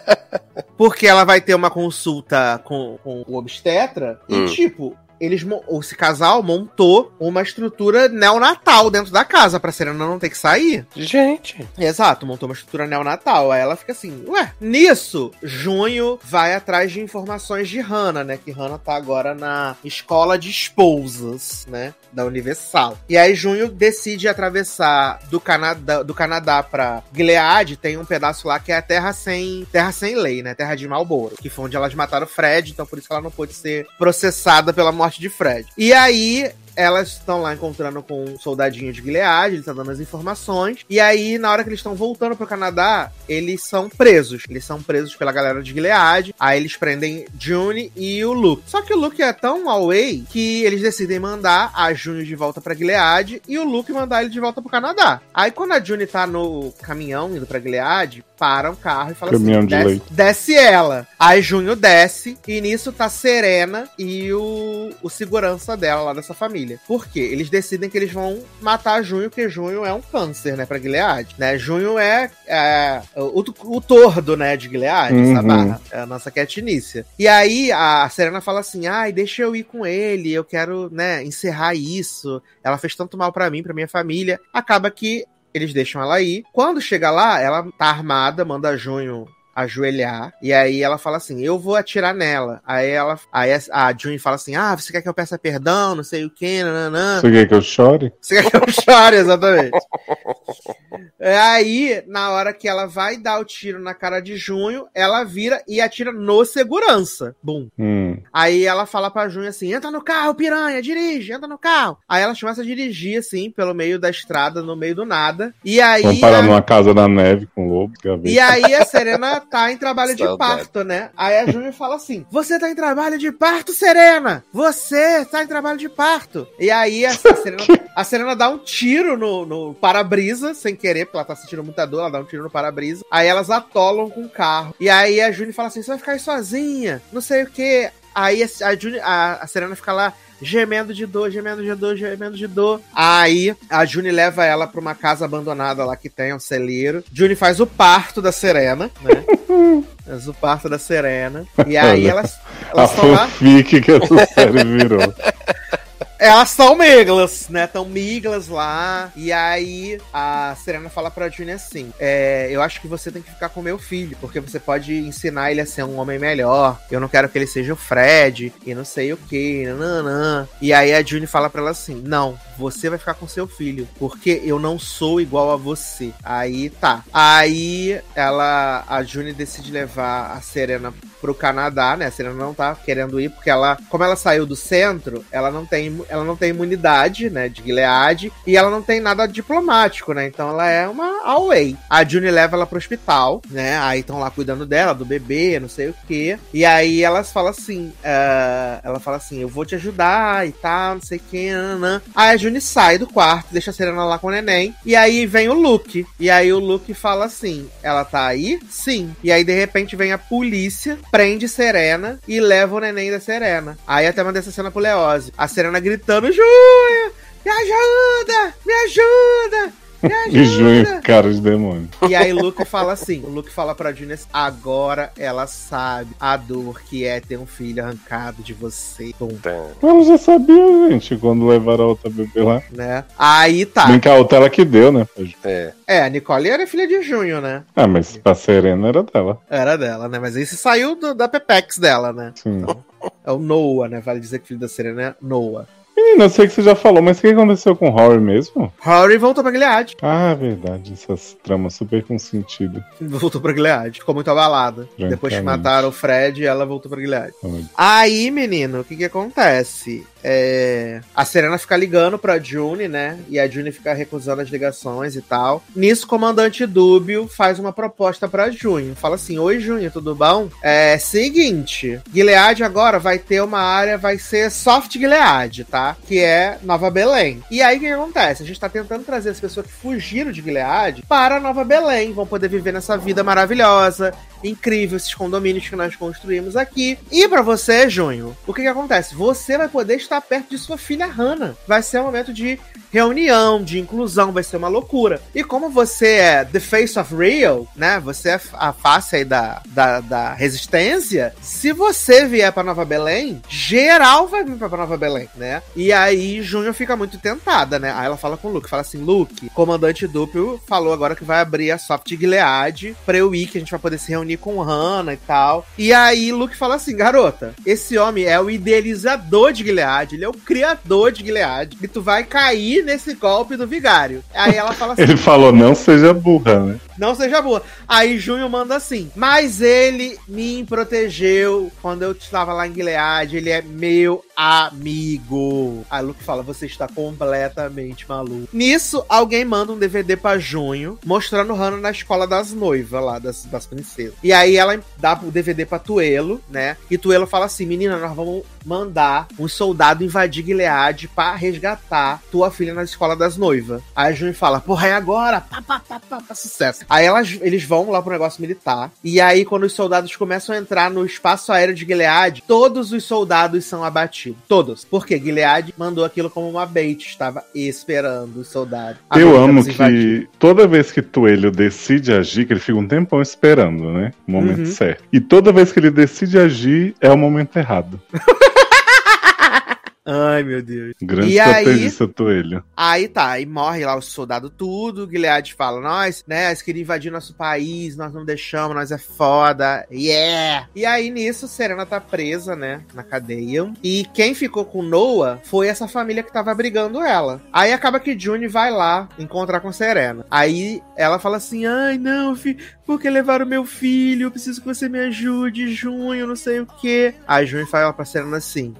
[LAUGHS] Porque ela vai ter uma consulta com, com o obstetra e, Hum. tipo. Eles, mo- esse casal montou uma estrutura neonatal dentro da casa pra Serena não ter que sair. Gente. Exato, montou uma estrutura neonatal. Aí ela fica assim, ué, nisso, Junho vai atrás de informações de Hannah, né? Que Hannah tá agora na escola de esposas, né? Da Universal. E aí Junho decide atravessar do Canadá, do Canadá pra Gilead, tem um pedaço lá que é a terra sem, terra sem lei, né? Terra de Malboro, que foi onde elas mataram o Fred, então por isso que ela não pôde ser processada pela morte de Fred. E aí elas estão lá encontrando com um soldadinho de Gilead, ele tá dando as informações. E aí, na hora que eles estão voltando pro Canadá, eles são presos. Eles são presos pela galera de Gilead. Aí eles prendem June e o Luke. Só que o Luke é tão away que eles decidem mandar a June de volta pra Gilead e o Luke mandar ele de volta pro Canadá. Aí quando a June tá no caminhão indo pra Gilead, para um carro e fala Caminhão assim: de desce, leite. desce ela. Aí Junho desce e nisso tá Serena e o, o segurança dela lá dessa família. Por quê? Eles decidem que eles vão matar Junho, porque Junho é um câncer, né, pra Gilead. Né? Junho é, é o, o tordo, né, de Gilead, essa Uhum. barra. É a nossa Catnícia. E aí a Serena fala assim: ai, deixa eu ir com ele, eu quero, né, encerrar isso. Ela fez tanto mal pra mim, pra minha família. Acaba que eles deixam ela ir. Quando chega lá, ela tá armada, manda Junho ajoelhar. E aí ela fala assim: Eu vou atirar nela. Aí ela. Aí a June fala assim: Ah, você quer que eu peça perdão? Não sei o que, nananã. Você quer que eu chore? Você quer que eu chore, exatamente. [LAUGHS] É Aí, na hora que ela vai dar o tiro na cara de Junho, ela vira e atira no segurança. Bum. Hum. Aí ela fala pra Junho assim: entra no carro, piranha, dirige, entra no carro. Aí ela começa a dirigir, assim, pelo meio da estrada, no meio do nada. E aí. Vamos parar a- numa casa da neve com lobo, gaveta. E aí a Serena tá em trabalho de parto, né? Aí a Júnior fala assim: Você tá em trabalho de parto, Serena? Você tá em trabalho de parto. E aí a, [LAUGHS] Serena, a Serena dá um tiro no, no para-brisa, sem querer, porque ela tá sentindo muita dor, ela dá um tiro no para-brisa. Aí elas atolam com o carro. E aí a Júnior fala assim: Você vai ficar aí sozinha, não sei o que. Aí a, a, Juni- a- a Serena fica lá gemendo de dor, gemendo de dor, gemendo de dor. Aí a Juni leva ela pra uma casa abandonada lá que tem um celeiro. Juni faz o parto da Serena, né? [LAUGHS] faz o parto da Serena. E aí elas A elas estão lá. que essa série virou. [LAUGHS] Elas são miglas, né? Tão miglas lá. E aí a Serena fala pra Juni assim: é, Eu acho que você tem que ficar com meu filho, porque você pode ensinar ele a ser um homem melhor. Eu não quero que ele seja o Fred e não sei o que. Nananã. E aí a Juni fala pra ela assim: Não, você vai ficar com seu filho, porque eu não sou igual a você. Aí tá. Aí ela, a Juni decide levar a Serena pro Canadá, né? A Serena não tá querendo ir porque ela, como ela saiu do centro, ela não tem, ela não tem imunidade, né, de Gilead, e ela não tem nada diplomático, né? Então ela é uma away. A Juni leva ela pro hospital, né? Aí estão lá cuidando dela, do bebê, não sei o quê. E aí elas falam assim, ah, ela fala assim, eu vou te ajudar e tal, não sei o que, nananã. Aí a Juni sai do quarto, deixa a Serena lá com o neném, e aí vem o Luke. E aí o Luke fala assim, ela tá aí? Sim. E aí de repente vem a polícia, prende Serena e leva o neném da Serena. Aí até mandei essa cena pro Leose. A Serena gritando, Júlia, me ajuda, me ajuda. [LAUGHS] E junho, cara de demônio. E aí Luke fala assim, o Luke fala pra Junior assim, agora ela sabe a dor que é ter um filho arrancado de você. Pum, Ela já sabia, gente, quando levaram a outra bebê lá. né? Aí tá. Bem que a outra ela que deu, né? É. É, a Nicole era filha de Junho, né? Ah, mas a Serena era dela. Era dela, né? Mas esse saiu do- da Pepex dela, né? Sim. É o Noah, né? Vale dizer que o filho da Serena é Noah. Menina, eu sei que você já falou, mas o que aconteceu com o Rory mesmo? Rory voltou pra Gilead. Ah, verdade. Essas tramas super com sentido. Voltou pra Gilead. Ficou muito abalada. Depois que mataram o Fred, ela voltou pra Gilead. Olha. Aí, menino, o que que acontece? É, A Serena fica ligando pra June, né? E a June fica recusando as ligações e tal. Nisso, o comandante Dúbio faz uma proposta pra June. Fala assim: Oi, June, tudo bom? É seguinte: Gilead agora vai ter uma área, vai ser Soft Gilead, tá? Que é Nova Belém. E aí, o que acontece? A gente tá tentando trazer as pessoas que fugiram de Gilead para Nova Belém. Vão poder viver nessa vida maravilhosa incrível esses condomínios que nós construímos aqui. E pra você, Junho, o que que acontece? Você vai poder estar perto de sua filha Hannah. Vai ser um momento de reunião, de inclusão, vai ser uma loucura. E como você é the face of real, né? Você é a face aí da, da, da resistência. Se você vier pra Nova Belém, geral vai vir pra Nova Belém, né? E aí Junho fica muito tentada, né? Aí ela fala com o Luke, fala assim, Luke, comandante duplo falou agora que vai abrir a Soft Gilead pra eu ir, que a gente vai poder se reunir com Hannah e tal. E aí Luke fala assim, garota, esse homem é o idealizador de Gilead, ele é o criador de Gilead, e tu vai cair nesse golpe do vigário. Aí ela fala [LAUGHS] assim, Ele falou, não seja burra, né? não seja boa. Aí Junho manda assim, mas ele me protegeu quando eu estava lá em Gilead, ele é meu amigo. Aí Luke fala, você está completamente maluco. Nisso, alguém manda um DVD pra Junho, mostrando Hannah na escola das noivas lá, das, das princesas. E aí ela dá o DVD pra Tuelo, né? E Tuelo fala assim, menina, nós vamos mandar um soldado invadir Gilead pra resgatar tua filha na escola das noivas. Aí a Junho fala, porra, é agora! Pá, pá, pá, pá, pá, sucesso. Aí elas, eles vão lá pro negócio militar. E aí, quando os soldados começam a entrar no espaço aéreo de Gilead, todos os soldados são abatidos. Todos. Porque Gilead mandou aquilo como uma bait. Estava esperando os soldados. Eu amo que toda vez que Tuelho decide agir, que ele fica um tempão esperando, né? O momento Uhum. certo. E toda vez que ele decide agir, é o momento errado. [LAUGHS] Ai, meu Deus. Grande E aí- estrategista Tuelho. Aí tá, aí morre lá o soldado tudo, Gilead fala, nós, né, eles queriam invadir nosso país, nós não deixamos, nós é foda, yeah! E aí nisso, Serena tá presa, né, na cadeia, e quem ficou com Noah foi essa família que tava brigando ela. Aí acaba que June vai lá encontrar com Serena. Aí ela fala assim, ai não, fi, porque levaram meu filho, eu preciso que você me ajude, Junho, não sei o quê. Aí June fala pra Serena assim,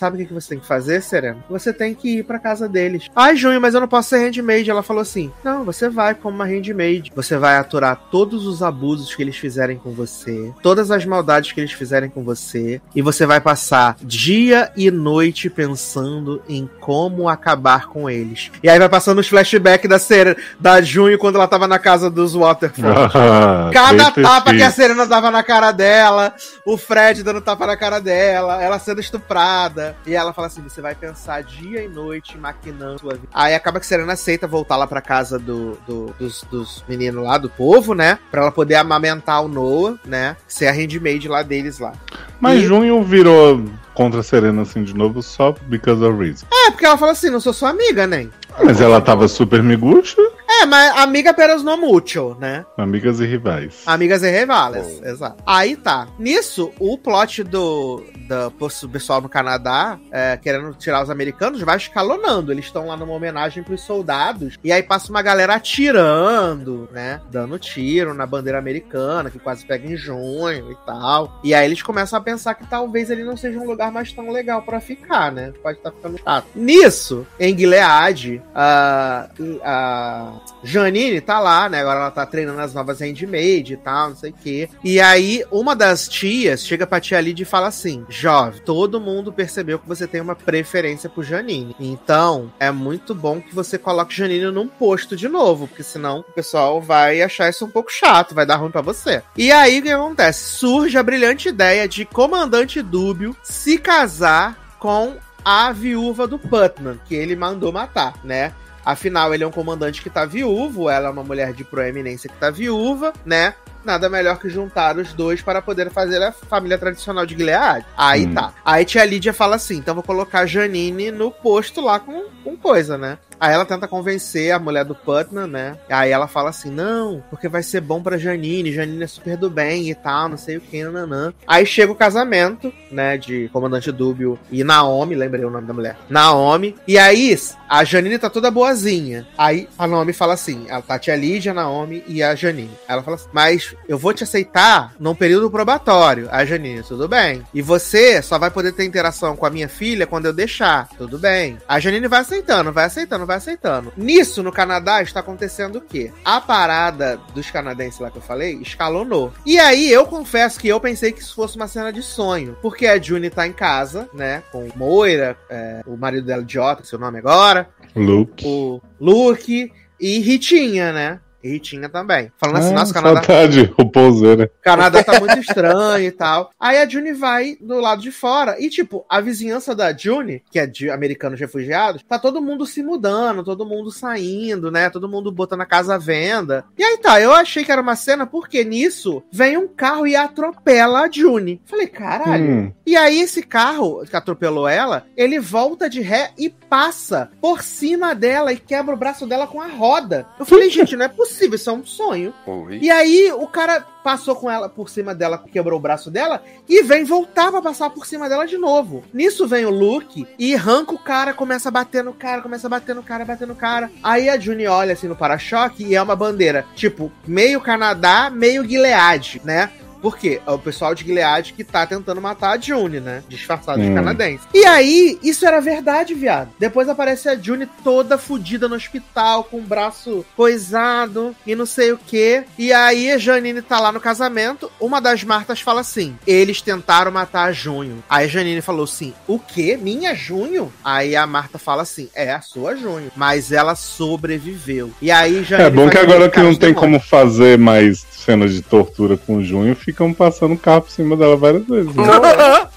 Sabe o que que você tem que fazer, Serena? Você tem que ir pra casa deles. Ai, Junho, mas eu não posso ser handmaid. Ela falou assim: Não, você vai como uma handmaid. Você vai aturar todos os abusos que eles fizerem com você, todas as maldades que eles fizerem com você, e você vai passar dia e noite pensando em como acabar com eles. E aí vai passando os flashbacks da Serena, da Junho quando ela tava na casa dos Waterfall. [LAUGHS] Ah, Cada tapa que a. Serena dava na cara dela, o Fred dando tapa na cara dela, ela sendo estuprada. E ela fala assim: você vai pensar dia e noite maquinando sua vida. Aí acaba que Serena aceita voltar lá pra casa do, do- dos, dos meninos lá, do povo, né? Pra ela poder amamentar o Noah, né? Ser a handmaid lá deles lá. Mas E- Junho virou contra a Serena assim de novo só because of reason. É, porque ela fala assim: não sou sua amiga, né? Mas ela tava super miguxa, É, mas amiga peras no mucho, né? amigas e rivais. Amigas e rivales, exato. Aí tá. Nisso, o plot do, do pessoal no Canadá, é, querendo tirar os americanos, vai escalonando. Eles estão lá numa homenagem pros soldados. E aí passa uma galera atirando, né? Dando tiro na bandeira americana, que quase pega em junho e tal. E aí eles começam a pensar que talvez ele não seja um lugar mais tão legal pra ficar, né? Pode estar ficando chato. Nisso, em Gilead, a, a Janine tá lá, né? Agora ela tá treinando as novas handmaid e tal, não sei o quê. E aí, uma das tias chega pra tia Lid e fala assim: Jovem, todo mundo percebeu que você tem uma preferência por Janine. Então, é muito bom que você coloque Janine num posto de novo, porque senão o pessoal vai achar isso um pouco chato, vai dar ruim pra você. E aí, o que acontece? Surge a brilhante ideia de Comandante Dúbio se casar com a viúva do Putnam, que ele mandou matar, né? Afinal, ele é um comandante que tá viúvo, ela é uma mulher de proeminência que tá viúva, né? Nada melhor que juntar os dois para poder fazer a família tradicional de Gilead. Aí Hum. tá. Aí tia Lídia fala assim: então vou colocar a Janine no posto lá com, com coisa, né? Aí ela tenta convencer a mulher do Putnam, né? Aí ela fala assim: não, porque vai ser bom pra Janine, Janine é super do bem e tal, não sei o que, nananã. Aí chega o casamento, né? De Comandante Dúbio e Naomi, lembrei o nome da mulher. Naomi. E aí a Janine tá toda boazinha. Aí a Naomi fala assim: ela tá a tia Lídia, a Naomi e a Janine. Ela fala assim: mas eu vou te aceitar num período probatório. A Janine, tudo bem. E você só vai poder ter interação com a minha filha quando eu deixar. Tudo bem. A Janine vai aceitando, vai aceitando, vai aceitando. Nisso, no Canadá, está acontecendo o quê? A parada dos canadenses lá que eu falei escalonou. E aí, eu confesso que eu pensei que isso fosse uma cena de sonho. Porque a June tá em casa, né? Com Moira, é, o marido dela, que é seu nome agora. Luke. O Luke e Ritinha, né? E Ritinha também. Falando assim, Ah, nossa, Canadá, Saudade, o pouseira. o Canadá tá muito estranho e tal. Aí a June vai do lado de fora. E, tipo, a vizinhança da June, que é de americanos refugiados, tá todo mundo se mudando, todo mundo saindo, né? Todo mundo botando a casa à venda. E aí tá, eu achei que era uma cena, porque nisso vem um carro e atropela a June. Falei, caralho. Hum. E aí esse carro que atropelou ela, ele volta de ré e passa por cima dela e quebra o braço dela com a roda. Eu falei, [LAUGHS] gente, não é possível, isso é um sonho. Ui. E aí o cara passou com ela por cima dela, quebrou o braço dela e vem voltar pra passar por cima dela de novo. Nisso vem o Luke e arranca o cara, começa a bater no cara, começa a bater no cara, bater no cara. Aí a Juni olha assim no para-choque e é uma bandeira, tipo, meio Canadá, meio Gilead, né? Por quê? É o pessoal de Gilead que tá tentando matar a June, né? Disfarçado de Hum. canadense. E aí, isso era verdade, viado. Depois aparece a June toda fodida no hospital, com o braço coisado e não sei o quê. E aí a Janine tá lá no casamento. Uma das Martas fala assim: eles tentaram matar a Junho. Aí a Janine falou assim: o quê? Minha Junho? Aí a Marta fala assim: é a sua Junho. Mas ela sobreviveu. E aí Janine. É bom que agora que não de tem como fazer mais cenas de tortura com o Junho, ficam passando carro por cima dela várias vezes. né?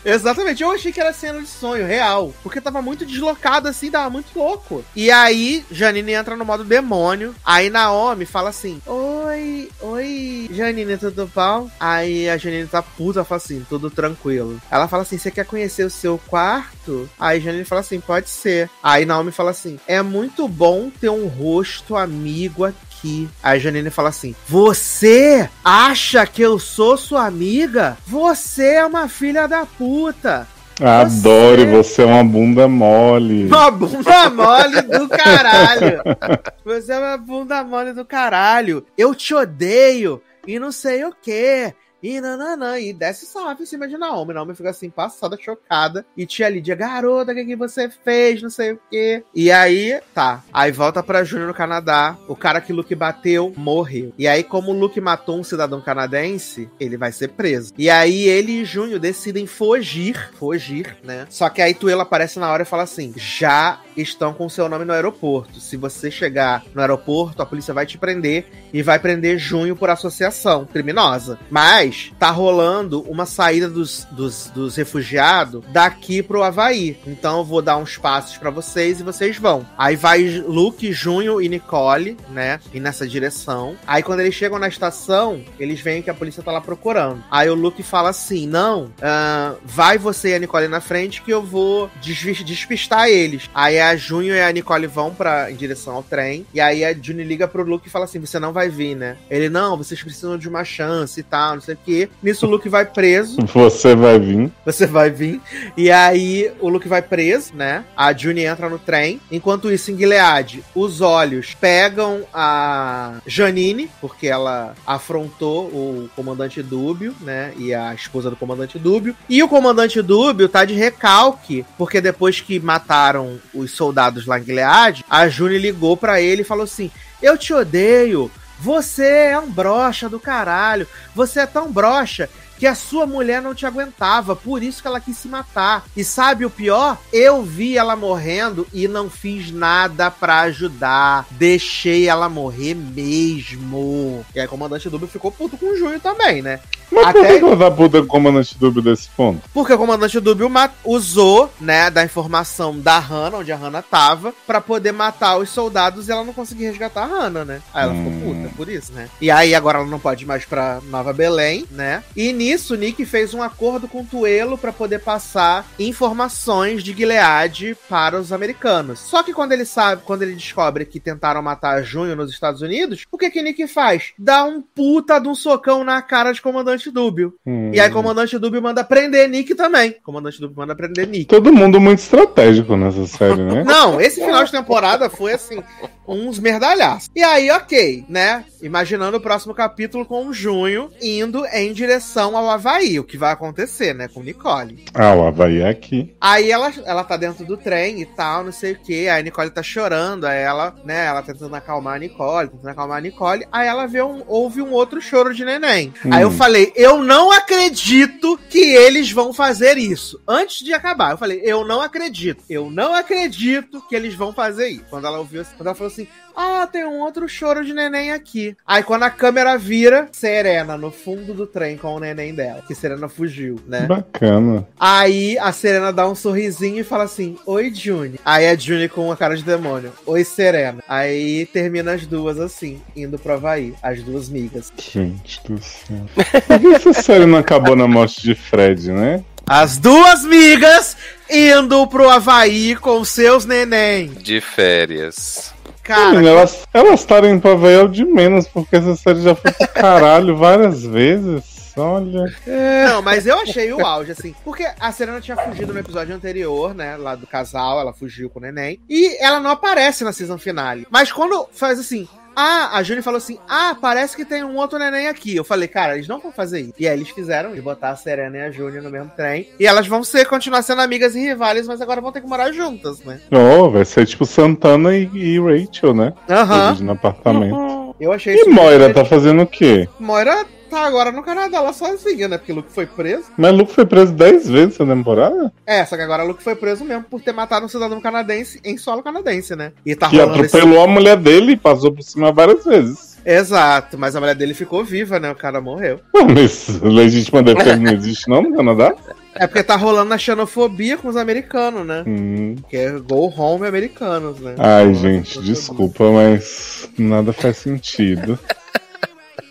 Exatamente, eu achei que era cena de sonho, real. Porque tava muito deslocado assim, tava muito louco. E aí, Janine entra no modo demônio. Aí Naomi fala assim: Oi, oi, Janine, tudo bom? Aí a Janine tá puta, fala assim: tudo tranquilo. Ela fala assim: Você quer conhecer o seu quarto? Aí Janine fala assim: Pode ser. Aí Naomi fala assim: É muito bom ter um rosto amigo aqui. Aí a Janine fala assim: Você acha que eu sou sua amiga? Você é uma filha da puta. Adoro, você é uma bunda mole. [LAUGHS] Uma bunda mole do caralho. Você é uma bunda mole do caralho. Eu te odeio e não sei o quê. E nananã, e desce salve em cima de Naomi. Naomi fica assim, passada, chocada. E tia Lídia, garota, o que, que você fez? Não sei o quê. E aí, tá. Aí volta pra Júnior no Canadá. O cara que Luke bateu morreu. E aí, como o Luke matou um cidadão canadense, ele vai ser preso. E aí, ele e Júnior decidem fugir. Fugir, né? Só que aí Tuela aparece na hora e fala assim: já estão com seu nome no aeroporto. Se você chegar no aeroporto, a polícia vai te prender e vai prender Junho por associação criminosa. Mas tá rolando uma saída dos, dos, dos refugiados daqui pro Havaí. Então eu vou dar uns passos pra vocês e vocês vão. Aí vai Luke, Junho e Nicole, né? E nessa direção. Aí quando eles chegam na estação, eles veem que a polícia tá lá procurando. Aí o Luke fala assim: não, ah, vai você e a Nicole na frente que eu vou despistar eles. Aí a Junho e a Nicole vão pra, em direção ao trem. E aí a Juni liga pro Luke e fala assim: você não vai vir, né? Ele, não, vocês precisam de uma chance e tal, não sei o quê. Nisso o Luke vai preso. [LAUGHS] Você vai vir. Você vai vir. E aí o Luke vai preso, né? A Juni entra no trem. Enquanto isso, em Gilead, os olhos pegam a Janine, porque ela afrontou o comandante Dúbio, né? E a esposa do comandante Dúbio. E o comandante Dúbio tá de recalque, porque depois que mataram os soldados lá em Gilead, a Juni ligou pra ele e falou assim: Eu te odeio. Você é um brocha do caralho. Você é tão brocha que a sua mulher não te aguentava, por isso que ela quis se matar. E sabe o pior? Eu vi ela morrendo e não fiz nada pra ajudar. Deixei ela morrer mesmo. E aí, comandante Dúbio ficou puto com o Júnior também, né? Mas por Até- que que ela tá puta com o comandante Dúbio desse ponto? Porque o comandante Dúbio usou, né, da informação da Hannah, onde a Hannah tava, pra poder matar os soldados e ela não conseguir resgatar a Hannah, né? Aí ela Hum. ficou puta por isso, né? E aí agora ela não pode ir mais pra Nova Belém, né? E nisso, o Nick fez um acordo com o Tuelo pra poder passar informações de Gilead para os americanos. Só que quando ele sabe, quando ele descobre que tentaram matar Junho nos Estados Unidos, o que que Nick faz? Dá um puta de um socão na cara de comandante Dúbio. Hum. E aí, comandante Dúbio manda prender Nick também. Comandante Dúbio manda prender Nick. Todo mundo muito estratégico nessa série, né? [LAUGHS] Não, esse final de temporada foi assim, uns merdalhaços. E aí, ok, né? Imaginando o próximo capítulo com o Junho indo em direção ao Havaí, o que vai acontecer, né? Com Nicole. Ah, o Havaí é aqui. Aí ela, ela tá dentro do trem e tal, não sei o que. Aí a Nicole tá chorando, aí ela, né, ela tentando acalmar a Nicole, tentando acalmar a Nicole. Aí ela vê um, ouve um outro choro de neném. Hum. Aí eu falei, eu não acredito que eles vão fazer isso. Antes de acabar, eu falei, eu não acredito. Eu não acredito que eles vão fazer isso. Quando ela ouviu, quando ela falou assim, ah, tem um outro choro de neném aqui. Aí quando a câmera vira, Serena no fundo do trem com o neném dela. Que Serena fugiu, né? Bacana. Aí a Serena dá um sorrisinho e fala assim: Oi, Juni. Aí a Juni com uma cara de demônio: Oi, Serena. Aí termina as duas assim, indo pro Havaí, as duas migas. Gente do céu. Por que essa série não acabou na morte de Fred, né? As duas migas indo pro Havaí com seus neném. De férias. Cara, Menina, elas elas estarem pra ver é o de menos, porque essa série já foi pro caralho [LAUGHS] várias vezes. Olha. Não, mas eu achei o auge, assim. Porque a Serena tinha fugido no episódio anterior, né? Lá do casal, ela fugiu com o neném. E ela não aparece na season finale. Mas quando faz assim. Ah, a Juni falou assim: Ah, parece que tem um outro neném aqui. Eu falei, cara, eles não vão fazer isso. E aí eles fizeram de botar a Serena e a Juni no mesmo trem. E elas vão ser, continuar sendo amigas e rivais, mas agora vão ter que morar juntas, né? Oh, vai ser tipo Santana e, e Rachel, né? Aham. Dividindo apartamento. Eu achei E. Moira tá fazendo o quê? Moira tá agora no Canadá, lá sozinha, né? Porque Luke foi preso. Mas Luke foi preso 10 vezes essa temporada? É, só que agora Luke foi preso mesmo por ter matado um cidadão canadense em solo canadense, né? E tá Que rolando esse... atropelou a mulher dele e passou por cima várias vezes. Exato, mas a mulher dele ficou viva, né? O cara morreu. [LAUGHS] Mas legítima defesa não existe não no Canadá? É porque tá rolando a xenofobia com os americanos, né? Hum. Que é go home americanos, né? Ai, Rolando gente, desculpa, mas nada faz sentido. [LAUGHS]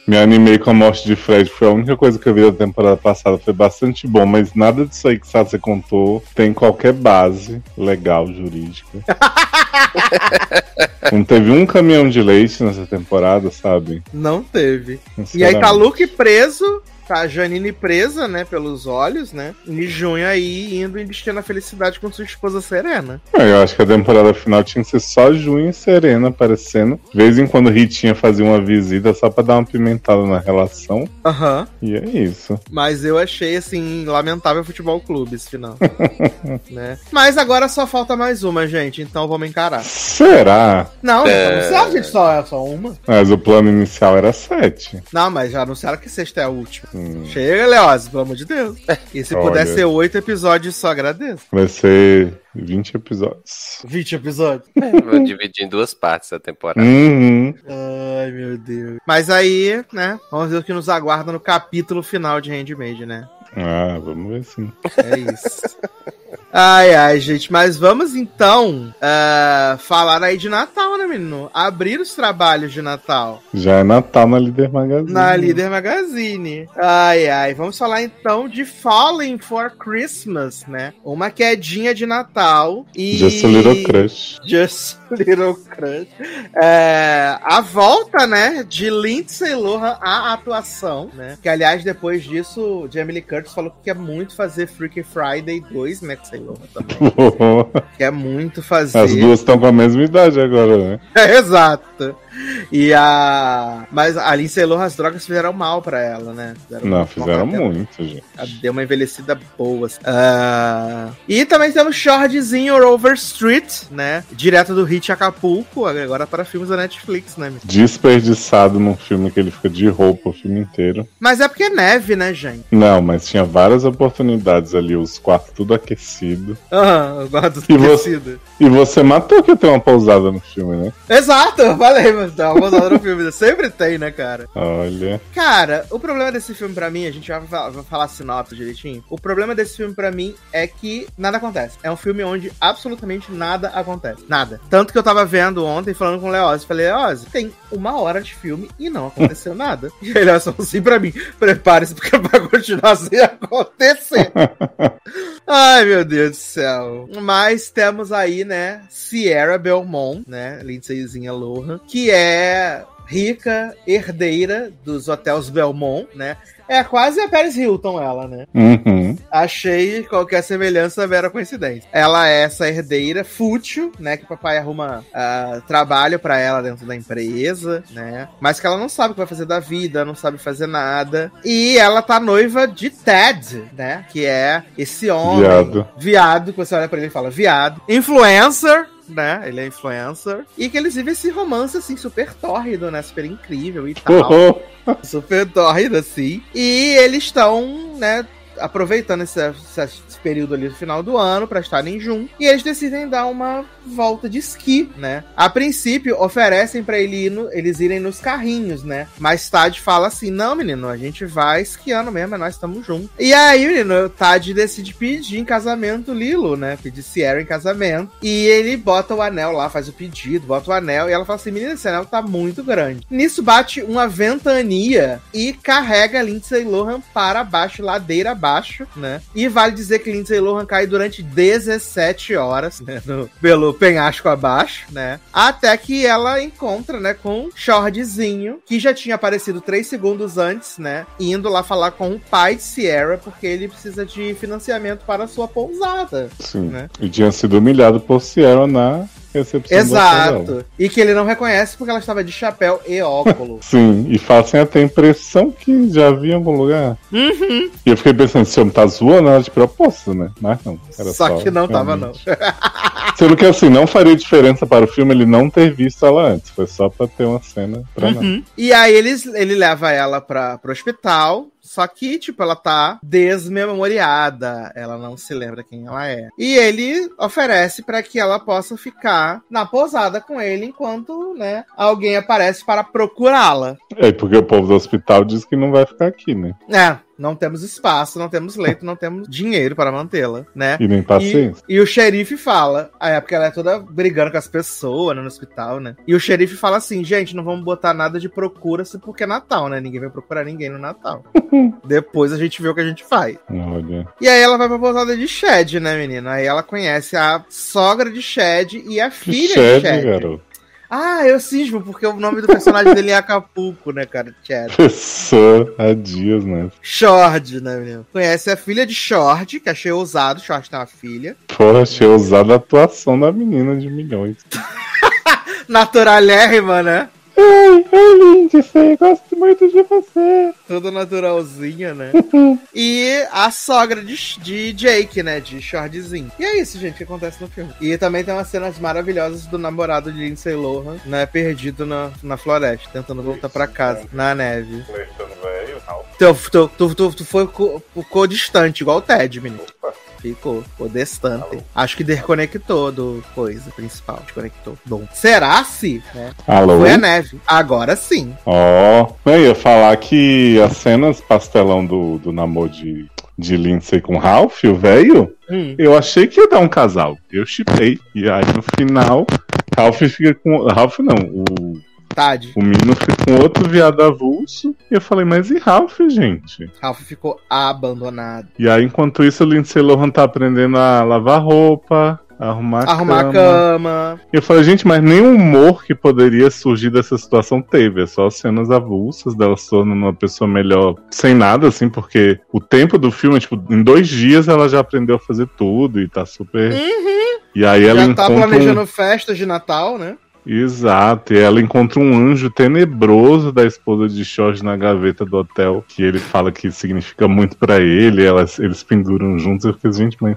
Me animei com a morte de Fred, foi a única coisa que eu vi da temporada passada. Foi bastante bom, mas nada disso aí que você contou tem qualquer base legal, jurídica. [LAUGHS] Não teve um caminhão de leite nessa temporada, sabe? Não teve. E aí tá. Luke preso, tá a Janine presa, né? Pelos olhos, né? E Junho aí indo investir na felicidade com sua esposa Serena. É, Eu acho que a temporada final tinha que ser só Junho e Serena aparecendo. De vez em quando Ritinha fazia uma visita só pra dar uma pimentada na relação. Aham. E é isso. Mas eu achei, assim, lamentável futebol clube esse final. [LAUGHS] né? Mas agora só falta mais uma, gente. Então vamos encarar. Será? Não, É. não anunciaram, gente, só, é só uma. Mas o plano inicial era sete. Não, mas já anunciaram que sexta é a última. Hum. Chega, Leose, pelo amor de Deus. E se Olha. puder ser oito episódios, só agradeço. Vai ser 20 episódios. 20 episódios. Vou dividir em duas partes a temporada. Uhum. Ai, meu Deus. Mas aí, né, vamos ver o que nos aguarda no capítulo final de Handmaid, né? Ah, vamos ver sim. É isso. Ai, ai, gente, mas vamos então ah, falar aí de Natal, né, menino? Abrir os trabalhos de Natal Já é Natal na Líder Magazine. na Líder Magazine. Ai, ai, vamos falar então de Falling for Christmas, né? Uma quedinha de Natal e. Just a Little Crush. Just a Little Crush. É, a volta, né, de Lindsay Lohan à atuação, né? Que, aliás, depois disso, Jamie Lee Curtis falou que quer muito fazer Freaky Friday 2, né, Lindsay Lohan também. [LAUGHS] Quer muito fazer. As duas estão com a mesma idade agora, né? É, [LAUGHS] exato. E a. Mas a Lindsay Lohan, as drogas fizeram mal pra ela, né? Fizeram Não, fizeram muito, gente. Ela Deu uma envelhecida boa. assim. Ah, E também temos Shortzinho Over Street, né? Direto do hit Acapulco, agora para filmes da Netflix, né? Desperdiçado num filme que ele fica de roupa o filme inteiro. Mas é porque é neve, né, gente? Não, mas tinha várias oportunidades ali, os quartos tudo aquecido. Aham, eu gosto do E você? tecido. E você matou que ter uma pousada no filme, né? Exato, eu falei, mas tá uma posada no filme. Sempre tem, né, cara? Olha. Cara, o problema desse filme pra mim, a gente vai falar, vai falar sinopse direitinho. O problema desse filme pra mim é que nada acontece. É um filme onde absolutamente nada acontece. Nada. Tanto que eu tava vendo ontem, falando com o Leoz, falei, Leoz, tem uma hora de filme e não aconteceu nada. [LAUGHS] E ele só assim pra mim, prepare-se porque vai continuar sem acontecer. [LAUGHS] Ai, meu Deus do céu. Mas temos aí, né, Sierra Belmont, né, Lindsayzinha Lohan, que é rica, herdeira dos hotéis Belmont, né? É quase a Paris Hilton, ela, né? Uhum. Achei qualquer semelhança mera coincidência. Ela é essa herdeira fútil, né? Que o papai arruma ah, trabalho pra ela dentro da empresa, né? Mas que ela não sabe o que vai fazer da vida, não sabe fazer nada. E ela tá noiva de Ted, né? Que é esse homem. Viado. Viado, que você olha pra ele e fala, viado. Influencer. Né? Ele é influencer. E que eles vivem esse romance, assim, super tórrido, né? Super incrível e tal Oh, super tórrido, assim. E eles estão, né, aproveitando esse, esse período ali do final do ano pra estarem juntos. E eles decidem dar uma volta de esqui, né? A princípio, oferecem pra ele ir no- eles irem nos carrinhos, né? Mas Tad fala assim: não, menino, a gente vai esquiando mesmo, é nós estamos juntos. E aí, menino, Tad decide pedir em casamento Lilo, né? Pedir Sierra em casamento. E ele bota o anel lá, faz o pedido, bota o anel. E ela fala assim: menina, esse anel tá muito grande. Nisso bate uma ventania e carrega Lindsay Lohan para baixo, ladeira abaixo, né? E vale dizer que Lindsay Lohan cai durante 17 horas, né? No- pelo penhasco abaixo, né? Até que ela encontra, né, com Shortzinho, que já tinha aparecido 3 segundos antes, né? Indo lá falar com o pai de Sierra, porque ele precisa de financiamento para a sua pousada. sim. Né? E tinha sido humilhado por Sierra na. Exato. E que ele não reconhece porque ela estava de chapéu e óculos. [LAUGHS] Sim, e fazem até a impressão que já vi em algum lugar. Uhum. E eu fiquei pensando, esse homem tá zoando ela de propósito, né? Mas não. Era Só que não tava, realmente. Sendo que assim, não faria diferença para o filme ele não ter visto ela antes. Foi só pra ter uma cena pra nada. Uhum. E aí eles, ele leva ela pra, pro hospital. Só que, tipo, ela tá desmemoriada. Ela não se lembra quem ela é. E ele oferece pra que ela possa ficar na pousada com ele enquanto, né, alguém aparece para procurá-la. É, porque o povo do hospital diz que não vai ficar aqui, né? É, não temos espaço, não temos leito, não temos dinheiro para mantê-la, né? E nem paciência. E, e o xerife fala, a época ela é toda brigando com as pessoas né, no hospital, né? E o xerife fala assim, gente, não vamos botar nada de procura-se porque é Natal, né? Ninguém vai procurar ninguém no Natal. [LAUGHS] Depois a gente vê o que a gente faz. Olha. E aí ela vai pra pousada de Shed, né, menina? Aí ela conhece a sogra de Shed e a filha de Shed, Shed. garoto. Ah, eu cismo, porque o nome do personagem dele é Acapulco, né, cara? Shed. Pessoa há dias, né? Short, né, menino? Conhece a filha de Short, que achei ousado. Short tem uma filha. Porra, achei ousada a atuação da menina de milhões. [LAUGHS] Naturalérrima, né? Ai, ai, Lindsay, gosto muito de você. Toda naturalzinha, né? e a sogra de, de Jake, né? De Shortzinho. E é isso, gente, que acontece no filme. E também tem umas cenas maravilhosas do namorado de Lindsay Lohan, né? Perdido na, na floresta, tentando voltar pra casa, na neve. Tu, tu, tu, tu, tu foi, co- ficou distante, igual o Ted, menino. Ficou, ficou distante. Acho que desconectou do coisa principal. Desconectou. Bom, será se, né? Alô? Foi a neve. Agora sim. Ó, eu ia falar que as cenas pastelão do, do namoro de, de Lindsay com Ralph, o velho, Hum. eu achei que ia dar um casal. Eu chipei. E aí no final, Ralph fica com. Ralph não, o, O menino fica com outro viado avulso. E eu falei, mas e Ralph, gente? Ralph ficou abandonado. E aí, enquanto isso, o Lindsay Lohan tá aprendendo a lavar roupa, arrumar, Arrumar cama. a cama. E eu falei, gente, mas nem o humor que poderia surgir dessa situação teve. É só cenas avulsas dela se tornando uma pessoa melhor, sem nada, assim, porque o tempo do filme, tipo, em dois dias ela já aprendeu a fazer tudo e tá super. E aí ela Já tá encontra. um- planejando festas de Natal, né? Exato, e ela encontra um anjo tenebroso da esposa de Jorge na gaveta do hotel, que ele fala que significa muito pra ele, elas, eles penduram juntos, eu fiquei, gente, mas.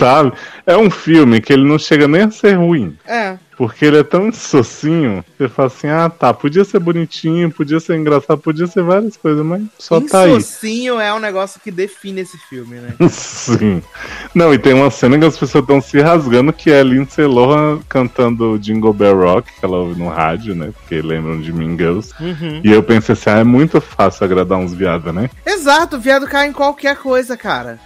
Sabe? É um filme que ele não chega nem a ser ruim. É. Porque ele é tão inssocinho, você fala assim, ah tá, podia ser bonitinho, podia ser engraçado, podia ser várias coisas, mas só tá aí. Insocinho é um negócio que define esse filme, né? [LAUGHS] Sim. Não, e tem uma cena que as pessoas estão se rasgando, que é a Lindsay Lohan cantando Jingle Bell Rock, que ela ouve no rádio, né? Porque lembram de Mean Girls. Uhum. E eu pensei assim, ah, é muito fácil agradar uns viados, né? Exato, o viado cai em qualquer coisa, cara.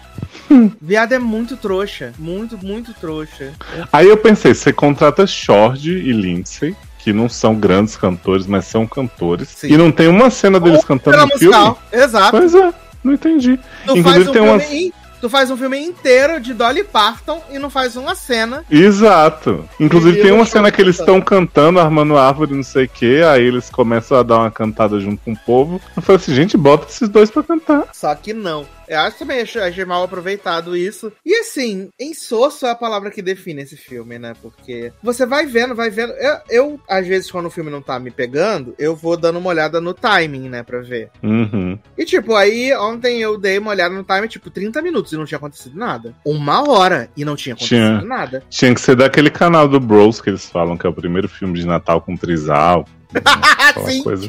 [LAUGHS] Viado é muito trouxa. Muito, muito trouxa. Aí eu pensei, você contrata Shord e Lindsay, que não são grandes cantores, mas são cantores. Sim. E não tem uma cena deles Ou cantando no filme? Exato. Pois é, não entendi. Tu Inclusive faz, um tem filme umas- in- tu faz um filme inteiro de Dolly Parton e não faz uma cena. Exato. Inclusive E tem uma cena que eles estão cantando, armando árvore, não sei o que, aí eles começam a dar uma cantada junto com o povo. Eu falei assim, gente, bota esses dois pra cantar. Só que não. Eu acho também achei, mal aproveitado isso. E assim, insosso é a palavra que define esse filme, né? Porque você vai vendo, vai vendo. Eu, eu, às vezes, quando o filme não tá me pegando, eu vou dando uma olhada no timing, né? Pra ver. Uhum. E tipo, aí ontem eu dei uma olhada no timing, tipo, 30 minutos e não tinha acontecido nada. Uma hora e não tinha acontecido Tinha. nada. Tinha que ser daquele canal do Bros que eles falam que é o primeiro filme de Natal com trisal. [LAUGHS] Aquela Sim. coisa.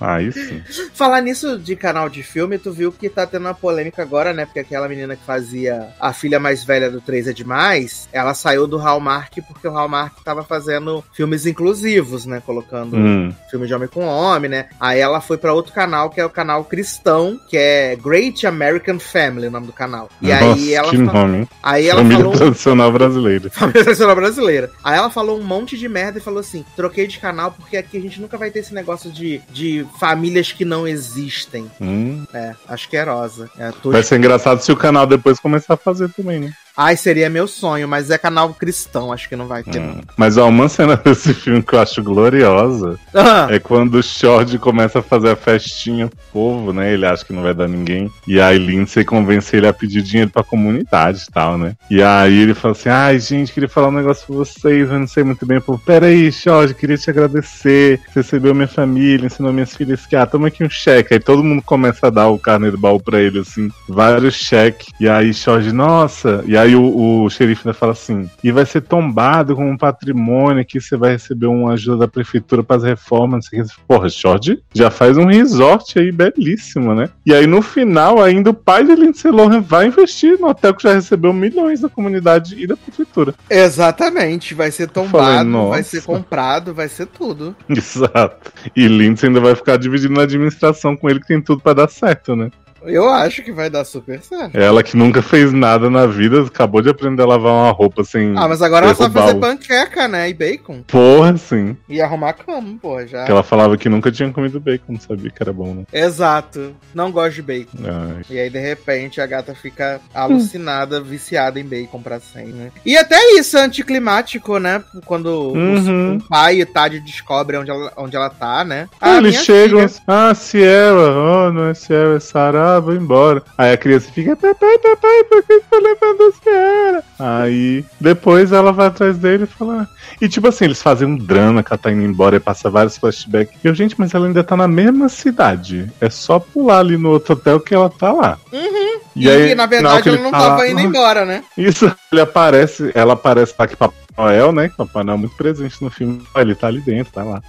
Aí sim. Falar nisso de canal de filme, tu viu que tá tendo uma polêmica agora, né? Porque aquela menina que fazia a filha mais velha do 3 é demais, ela saiu do Hallmark porque o Hallmark tava fazendo filmes inclusivos, né? Colocando Hum. filme de homem com homem, né? Aí ela foi pra outro canal, que é o canal cristão, que é Great American Family, o nome do canal. E Nossa, aí ela, que fa- nome. aí ela Família falou tradicional brasileira. [LAUGHS] família tradicional brasileira. Aí ela falou um monte de merda e falou assim: troquei de canal porque aqui a gente nunca vai ter esse negócio de, de famílias que não existem. Hum. É, asquerosa. É, tô Vai ser engraçado se o canal depois começar a fazer também, né? Ai, seria meu sonho, mas é canal cristão, acho que não vai ter. Hum. Mas ó, uma cena [LAUGHS] desse filme que eu acho gloriosa Ah, é quando o Shord começa a fazer a festinha pro povo, né? Ele acha que não vai dar ninguém. E aí Lindsay convence ele a pedir dinheiro pra comunidade e tal, né? E aí ele fala assim: ai, gente, queria falar um negócio pra vocês, eu não sei muito bem. Povo, peraí, Shord, queria te agradecer. Você recebeu minha família, ensinou minhas filhas que, ah, toma aqui um cheque. Aí todo mundo começa a dar o carne do baú pra ele, assim, vários cheques. E aí Shord, nossa. E aí o, o xerife ainda fala assim: e vai ser tombado como um patrimônio aqui, você vai receber uma ajuda da prefeitura para as reformas, não sei o que. Porra, Short já faz um resort aí belíssimo, né? E aí no final, ainda o pai de Lindsay Lohan vai investir no hotel que já recebeu milhões da comunidade e da prefeitura. exatamente, vai ser falei, tombado, nossa. vai ser comprado, vai ser tudo. [LAUGHS] Exato. E Lindsay ainda vai ficar dividindo na administração com ele, que tem tudo para dar certo, né? Eu acho que vai dar super certo. Ela que nunca fez nada na vida, acabou de aprender a lavar uma roupa sem. Ah, mas agora ela sabe fazer panqueca, né? E bacon. Porra, sim. E arrumar cama, pô, já. Que ela falava que nunca tinha comido bacon, não sabia que era bom, né? Exato. Não gosto de bacon. Ai. E aí, de repente, a gata fica alucinada, viciada em bacon pra sempre. né? E até isso é anticlimático, né? Quando Uhum. o, pai e Tade descobrem onde ela, onde ela tá, né? Ah, eles chegam, filha. ah, Ciela, oh, não é Ciela, é Sarah, vou embora. Aí a criança fica, papai, papai, por que você tá levando a Ciela? Aí depois ela vai atrás dele e fala. "Ah." E tipo assim, eles fazem um drama que ela tá indo embora e passa vários flashbacks. E eu, gente, mas ela ainda tá na mesma cidade. É só pular ali no outro hotel que ela tá lá. Uhum. E, na hora verdade que ela não fala, tava indo "Ah, [LAUGHS] embora, né? Isso, ele aparece, ela aparece lá que Papai Noel, né? que Papai Noel é muito presente no filme. Ah, Ele tá ali dentro, tá lá.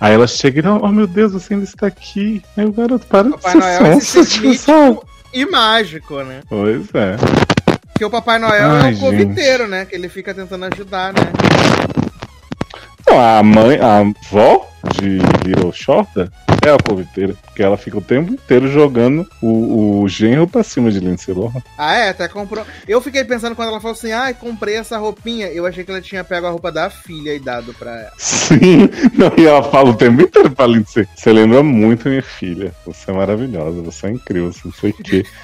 Aí ela chega e, oh meu Deus, você ainda está aqui. Aí o garoto para Papai de Noel é ser sonso, ser tipo, e mágico, né? Pois é. Porque o Papai Noel é Ai, o coviteiro, né? Que ele fica tentando ajudar, né? Então, a mãe, a avó de Little Shorta é a coviteira. Porque ela fica o tempo inteiro jogando o, o genro pra cima de Lindsay Lohan. Ah, é, até comprou. Eu fiquei pensando quando ela falou assim: ai, comprei essa roupinha. Eu achei que ela tinha pego a roupa da filha e dado pra ela. Sim, não, e ela fala o tempo inteiro pra Lindsay. Você lembra muito minha filha. Você é maravilhosa, você é incrível, você não sei o quê. [LAUGHS]